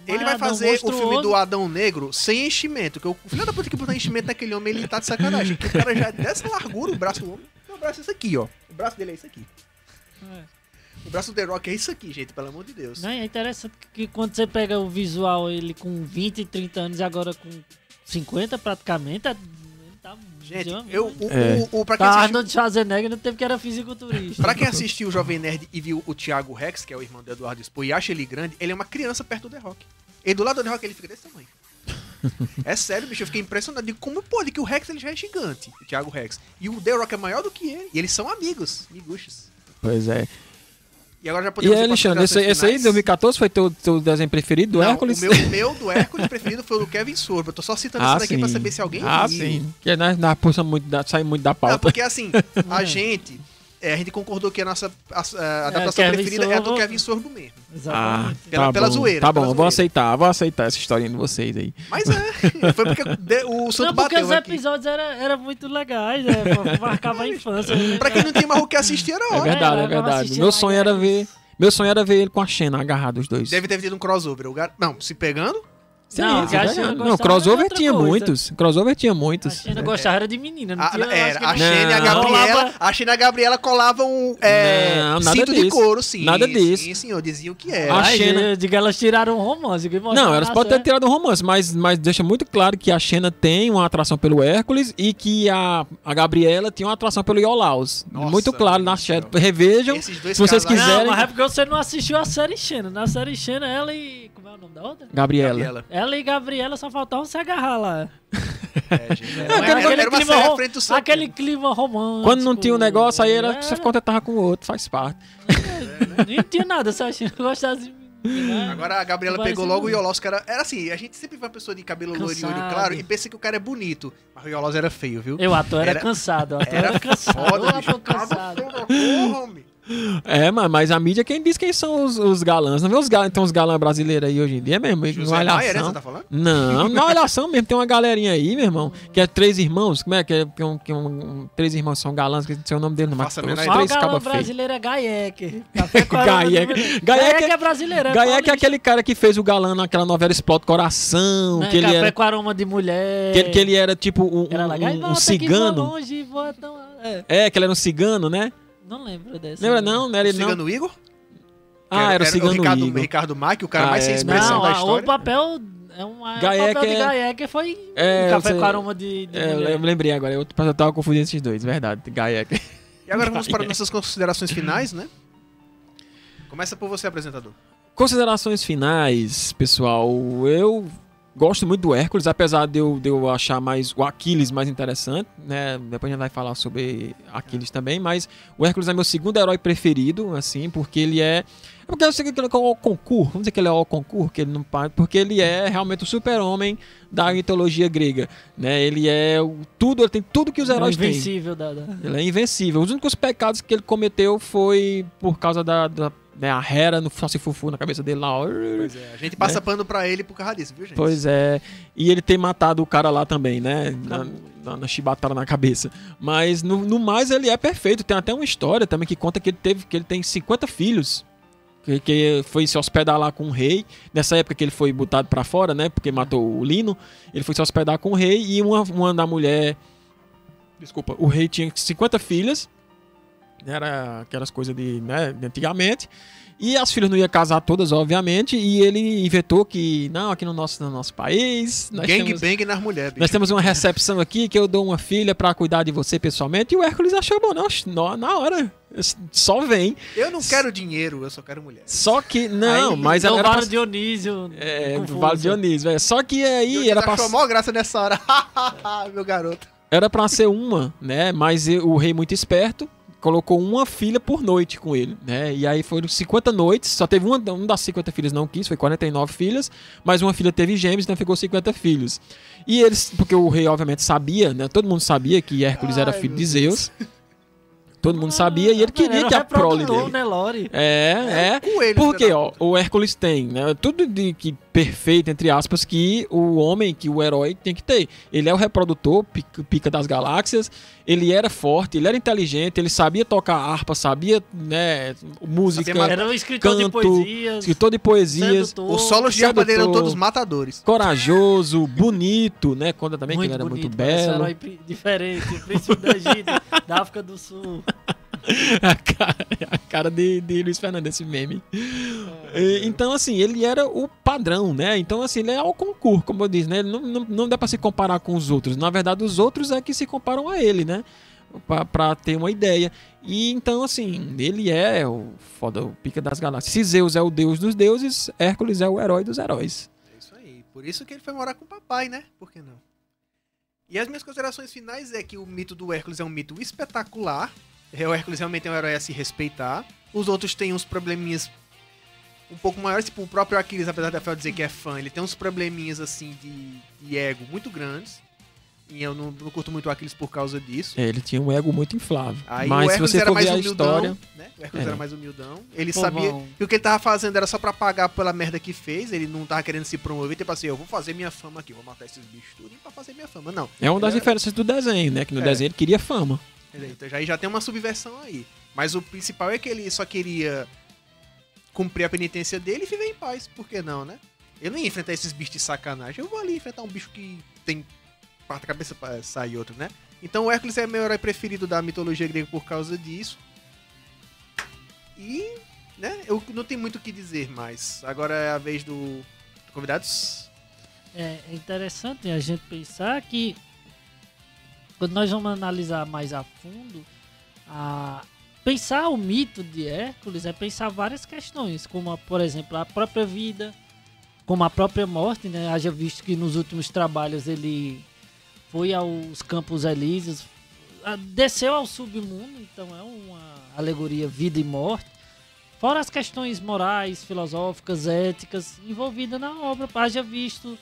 Ele vai Malhadão, fazer o filme do Adão Negro sem enchimento. Que o filho da puta que botar enchimento naquele homem, ele tá de sacanagem. Que o cara já é dessa largura, o braço do homem. O braço é isso aqui, ó. O braço dele é isso aqui. É. O braço do The Rock é isso aqui, gente, pelo amor de Deus. Não, é interessante que quando você pega o visual, ele com 20, 30 anos e agora com 50 praticamente, é- ele tá Gente, jovem, eu, o, É. o, o- pra, quem Tá assistiu, Arnold Schwarzenegger no tempo que era fisiculturista. pra quem assistiu o Jovem Nerd e viu o Thiago Rex, que é o irmão do Eduardo Expo, e acha ele grande, ele é uma criança perto do The Rock. E do lado do The Rock ele fica desse tamanho. É sério, bicho, eu fiquei impressionado. Digo, como pode que o Rex ele já é gigante, o Thiago Rex. E o The Rock é maior do que ele. E eles são amigos, miguxos. Pois é. E agora já E podemos aí, ir pras Alexandre, esse, esse aí, finais? 2014, foi teu, teu desenho preferido do Não, Hércules? O meu, meu do Hércules preferido foi o do Kevin Sorbo. Eu tô só citando isso daqui pra saber se alguém Ah, viu. sim. Que nós, nós muito da, sai muito da Não, pauta. porque assim, a gente. É, a gente concordou que a nossa a, a adaptação Kevin preferida é a do Sorbo. Kevin Sorbo mesmo. Ah, Exatamente. Pela- tá pela bom. zoeira, Tá bom, eu vou zoeira. aceitar, vou aceitar essa historinha de vocês aí. Mas é, foi porque de- o Santo Não, porque bateu os aqui. episódios eram era muito legais, né? Marcava a infância. né? Pra quem não tinha mais o que assistir, era É ótimo. verdade, é eu verdade. Meu sonho era ver. Meu sonho era ver ele com a Xena agarrado os dois. Deve ter tido um crossover. O gar... Não, se pegando. Sim, Não, isso que a é Xena Não, crossover tinha coisa. muitos. Crossover tinha A muitos. Xena gostava era de menina, não A, tinha... era, que a Xena e a. Gabriela. A Xena e a Gabriela colavam é, Não, cinto de disso. couro, sim. Nada disso. Sim, senhor. Diziam que A era. Ai, Xena- eu digo, elas tiraram um romance. que Não, que elas podem ter é. tirado um romance, mas, mas deixa muito claro que a Xena tem uma atração pelo Hércules e que a, a Gabriela tinha uma atração pelo Iolaus. Nossa, muito claro na céu. Revejam. Esses dois se vocês casais- quiserem- Não, mas é porque você não assistiu a série Xena. Na série Xena, ela e... Como é o nome da outra? Gabriela. Gabriela. Ela e Gabriela só faltavam se agarrar lá. É, gente, era, Não, era, aquele era clima rom- frente do Aquele clima romântico. Quando não tinha o negócio, aí era, você Era- contentava com o outro, faz parte. Nem tinha nada, só achando que eu gostava de menina. Agora a Gabriela Não pegou logo o não. Iolaus, que era, era assim, a gente sempre vê uma pessoa de cabelo loiro e olho claro e pensa que o cara é bonito, mas o Iolaus era feio, viu? Eu, o ator era, Era- cansado. O ator era, Era cansado. foda, o ator cansado. Porra, homem. É, mas, mas a mídia quem diz quem são os, os galãs. Não vê os galãs, tem uns galãs brasileiros aí hoje em dia mesmo. José uma Maier, né, olhação. você tá falando? Não, na olhação mesmo, tem uma galerinha aí, meu irmão, que é três irmãos, como é que é? Que, um, que um, um- três irmãos são galãs, que não sei o nome dele, não, mas o três galã cabas feios. brasileiro é mulher. Gaieque- Gaieque é brasileiro. Que é paulista. aquele cara que fez o galã naquela novela Explode Coração, Né, que ele Café era, com aroma de mulher. que, ele- que ele era tipo um, um- um cigano. é, É, que ele era um cigano, né? Não lembro desse. Lembra não? Não era O ele não? Cigano Igor? Ah, era o cigano Ricardo, Igor. Ricardo Mack, o cara Ah, mais sem é, expressão Não, da a- história. o papel... É uma, Gaieque o papel de é- Gaieque foi É, um café você- com aroma de, de É, eu lembrei agora, eu, tava confundindo esses dois, verdade. Gaia. E agora vamos para nossas considerações finais, né? Começa por você, apresentador. Considerações finais, pessoal. Eu gosto muito do Hércules, apesar de eu, de eu achar mais o Aquiles mais interessante, né? Depois a gente vai falar sobre Aquiles também, mas o Hércules é meu segundo herói preferido, assim, porque ele é. é Porque eu sei que ele é o concurso, vamos dizer que ele é o concurso, que ele não porque ele é realmente o super-homem da mitologia grega, né? Ele é o, tudo, ele tem tudo que os É heróis têm. invencível da... da- Ele é invencível. Os únicos pecados que ele cometeu foi por causa da, da né, a Hera no Fufu na cabeça dele lá. ó. Pois é, a gente passa pano pra ele por causa disso, viu, gente? Pois é. E ele ter matado o cara lá também, né? Na, na, na chibatada na cabeça. Mas no, no mais ele é perfeito. Tem até uma história também que conta que ele teve que ele tem 50 filhos. Que, que foi se hospedar lá com o rei. Nessa época que ele foi botado pra fora, né? Porque matou o Lino. Ele foi se hospedar com o rei e uma, uma da mulher. Desculpa, o rei tinha 50 filhas. Era aquelas coisas de, né, de antigamente. E as filhas não iam casar todas, obviamente. E ele inventou que, não, aqui no nosso, no nosso país. Nós temos, Gangbang nas mulheres, bicho. nós temos uma recepção aqui que eu dou uma filha pra cuidar de você pessoalmente. E o Hércules achou bom, não, na, na hora. Só vem. Eu não quero dinheiro, eu só quero mulher. Só que, não, Aí, mas então era pra, Vale Dionísio. é, confuso. Vale Dionísio, é. Só que aí era pra, achou a maior graça nessa hora. Meu garoto. era pra ser uma, né? Mas o rei muito esperto colocou uma filha por noite com ele, né? E aí foram 50 noites, só teve uma, um das 50 filhas não quis, foi 49 filhas, mas uma filha teve gêmeos, então ficou 50 filhos. E eles, porque o rei obviamente sabia, né? Todo mundo sabia que Hércules era Ai, filho meu de Zeus. Todo mundo sabia e ele queria Era que a prole dele. né, Lore? É, é. Coelho, Porque, filho da ó, o Hércules tem, né? Tudo de que perfeito, entre aspas, que o homem, que o herói tem que ter. Ele é o reprodutor, pica, pica das galáxias, ele era forte, ele era inteligente, ele sabia tocar harpa, sabia, né, música, Sabia. Era um escritor de Canto, poesias. escritor de poesias, sedutor, Os solos de Sedutor. arpa dele eram todos matadores. corajoso, bonito, né? Conta também muito que ele era bonito, muito parece um belo. herói diferente, príncipe da Egito, da África do Sul. a cara, a cara de, de Luiz Fernando, esse meme. E, então, assim, ele era o padrão, né? Então, assim, ele é ao concurso, como eu disse, né? Ele não, não, não dá pra se comparar com os outros. Na verdade, os outros é que se comparam a ele, né? Pra, pra ter uma ideia. E então, assim, ele é o foda, o pica das galáxias. Se Zeus é o deus dos deuses, Hércules é o herói dos heróis. É isso aí. Por isso que ele foi morar com o papai, né? Por que não? E as minhas considerações finais é que o mito do Hércules é um mito espetacular. O Hércules realmente é um herói a se respeitar. Os outros têm uns probleminhas um pouco maiores, tipo o próprio Aquiles, apesar da Fel dizer que é fã, ele tem uns probleminhas assim de, de ego muito grandes. E eu não, não curto muito o Aquiles por causa disso. É, ele tinha um ego muito inflável. Aí Mas o se você era for mais ver a humildão, história. né? O Hércules É. era mais humildão. Ele Povão. sabia que o que ele tava fazendo era só pra pagar pela merda que fez. Ele não tava querendo se promover, tipo assim, eu vou fazer minha fama aqui, vou matar esses bichos tudo pra fazer minha fama. Não. É uma das era- diferenças do desenho, né? Que no É. desenho ele queria fama. Então já, já tem uma subversão aí. Mas o principal é que ele só queria cumprir a penitência dele e viver em paz. Por que não, né? Eu não ia enfrentar esses bichos de sacanagem. Eu vou ali enfrentar um bicho que tem quarta cabeça pra sair outro, né? Então o Hércules é meu herói preferido da mitologia grega por causa disso. E, né, eu não tenho muito o que dizer mais. Agora é a vez do convidados. É interessante a gente pensar que quando nós vamos analisar mais a fundo, a pensar o mito de Hércules é pensar várias questões, como a, por exemplo a própria vida, como a própria morte, né? Haja visto que nos últimos trabalhos ele foi aos Campos Elíseos, desceu ao submundo, então é uma alegoria vida e morte. Fora as questões morais, filosóficas, éticas envolvidas na obra, haja visto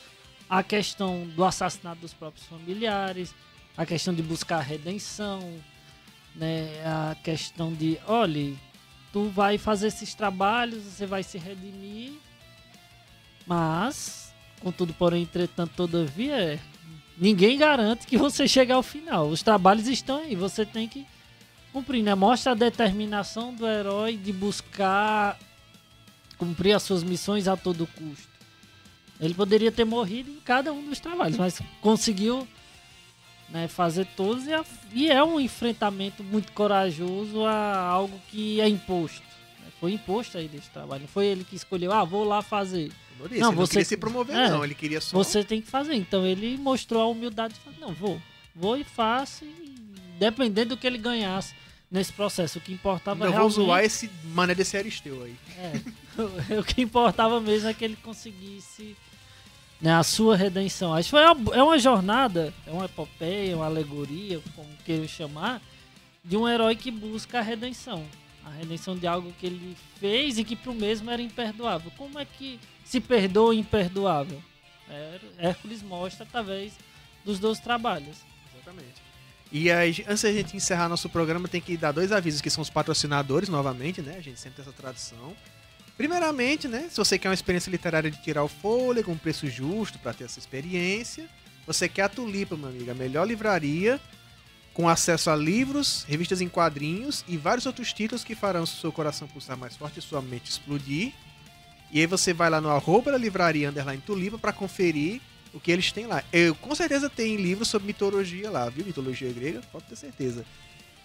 a questão do assassinato dos próprios familiares, a questão de buscar redenção, né? A questão de, olhe, tu vai fazer esses trabalhos, você vai se redimir, mas, contudo, porém, entretanto, todavia, ninguém garante que você chegue ao final. Os trabalhos estão aí, você tem que cumprir, né? Mostra a determinação do herói de buscar cumprir as suas missões a todo custo. Ele poderia ter morrido em cada um dos trabalhos, mas conseguiu né, fazer todos e, a- e é um enfrentamento muito corajoso a algo que é imposto. né? Foi imposto a ele esse trabalho, não foi ele que escolheu, ah, vou lá fazer. Eu Não, ele não você- queria se promover, é, não. Ele queria só. Você tem que fazer. Então ele mostrou a humildade não, vou, vou e faço, e dependendo do que ele ganhasse nesse processo, o que importava Não vou realmente... zoar esse mané desse Aristeu aí. É, o que importava mesmo é que ele conseguisse né, a sua redenção. Acho que foi uma, é uma jornada, é uma epopeia, uma alegoria, como queiram chamar, de um herói que busca a redenção. A redenção de algo que ele fez e que pro mesmo era imperdoável. Como é que se perdoa o imperdoável? Her- Hércules mostra através dos dois trabalhos. Exatamente. E aí, antes da gente encerrar nosso programa, tem que dar dois avisos que são os patrocinadores, novamente, né? A gente sempre tem essa tradição. Primeiramente, né? Se você quer uma experiência literária de tirar o fôlego, um preço justo para ter essa experiência, você quer a Tulipa, meu amigo, a melhor livraria com acesso a livros, revistas em quadrinhos e vários outros títulos que farão seu coração pulsar mais forte e sua mente explodir. E aí você vai lá no arroba da livraria underline tulipa para conferir o que eles têm lá. Eu com certeza tem livros sobre mitologia lá, viu? Mitologia grega, pode ter certeza.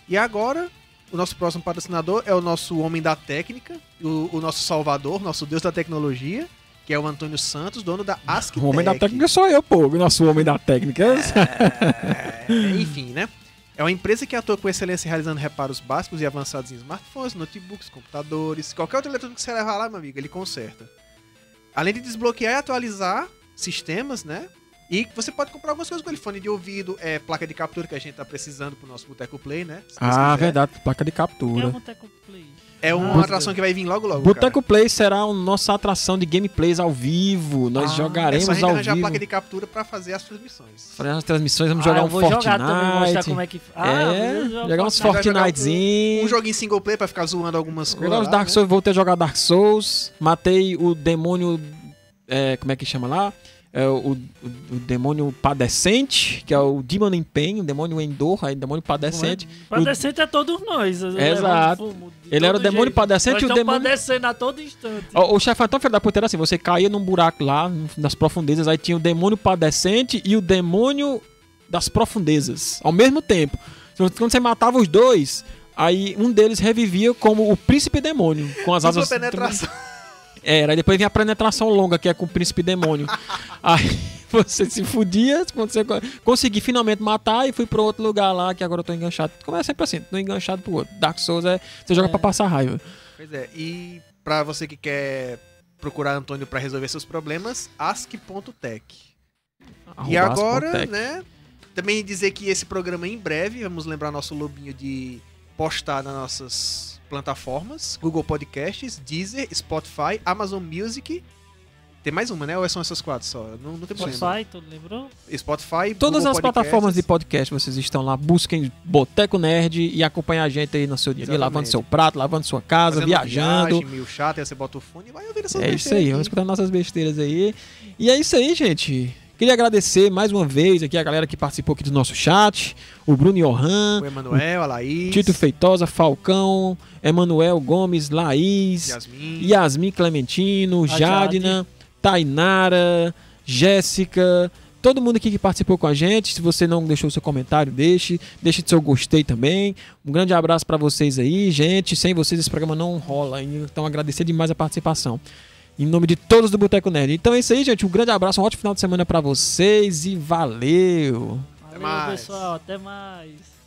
E agora, o nosso próximo patrocinador é o nosso homem da técnica, o, o nosso salvador, nosso deus da tecnologia, que é o Antônio Santos, dono da AskTech. O homem da técnica sou eu, pô. O nosso homem da técnica. É, enfim, né? É uma empresa que atua com excelência realizando reparos básicos e avançados em smartphones, notebooks, computadores, qualquer outro eletrônico que você levar lá, meu amigo, ele conserta. Além de desbloquear e atualizar sistemas, né? E você pode comprar algumas coisas com ele, fone de ouvido, é, placa de captura que a gente tá precisando pro nosso Boteco Play, né? Se Deus ah, quiser. verdade. Placa de é captura. o Boteco Play. É uma Ah, atração que vai vir logo logo. Boteco Play será a nossa atração de gameplays ao vivo. Nós cara. jogaremos é só a gente ao arranjar a vivo. placa de captura pra fazer as transmissões. Fazer as transmissões, vamos Ah, jogar um vou Fortnite. jogar também, mostrar como é que... Ah, é, vou jogar uns jogar um- Fortnitezinhos. Um joguinho single player pra ficar zoando algumas coisas. Jogar lá, Dark né? Souls, voltei a jogar Dark Souls. Matei o demônio. é, como é que chama lá? É, o, o- o demônio padecente, que é o Demon in Pain, o demônio Endor, aí demônio padecente. Padecente é todos nós. Exato. levando fumo Ele era o demônio jeito. padecente Nós e o demônio- padecendo a todo instante. O, o chefe tão filho da puta era assim, você caía num buraco lá, nas profundezas, aí tinha o demônio padecente e o demônio das profundezas, ao mesmo tempo. Quando você matava os dois, aí um deles revivia como o príncipe demônio, com as Dupla asas... penetração. Era, aí depois vinha a penetração longa, que é com o príncipe demônio. aí você se fudia, quando você co- consegui finalmente matar e fui pro outro lugar lá, que agora eu tô enganchado. Começa sempre assim, tô enganchado pro outro. Dark Souls é, você joga É. pra passar raiva. Pois é, e pra você que quer procurar Antônio pra resolver seus problemas, ask.tech. E agora, Aspotec. né, também dizer que esse programa em breve, vamos lembrar nosso lobinho de postar nas nossas plataformas, Google Podcasts, Deezer, Spotify, Amazon Music. Tem mais uma, né? Ou são essas quatro só? Não, não tem problema. Spotify, tu lembrou? Spotify, Todas Google as plataformas de Podcasts. podcast vocês estão lá, busquem Boteco Nerd e acompanhem a gente aí no seu dia a dia, lavando seu prato, lavando sua casa, Fazendo viajando. Viagem, meio chato, aí você bota o fone e vai ouvir essas É isso aí, aqui. vamos escutar nossas besteiras aí. E é isso aí, gente. Queria agradecer mais uma vez aqui a galera que participou aqui do nosso chat, o Bruno Johan, O Emanuel, a Laís, Tito Feitosa, Falcão, Emanuel Gomes, Laís, Yasmin. Yasmin Clementino, A Jadna, Tainara, Jéssica, todo mundo aqui que participou com a gente. Se você não deixou seu comentário, deixe. Deixe seu gostei também. Um grande abraço pra vocês aí, gente. Sem vocês esse programa não rola. Então agradecer demais a participação. Em nome de todos do Boteco Nerd. Então é isso aí, gente. Um grande abraço, um ótimo final de semana pra vocês e valeu! Valeu, mais. pessoal. Até mais.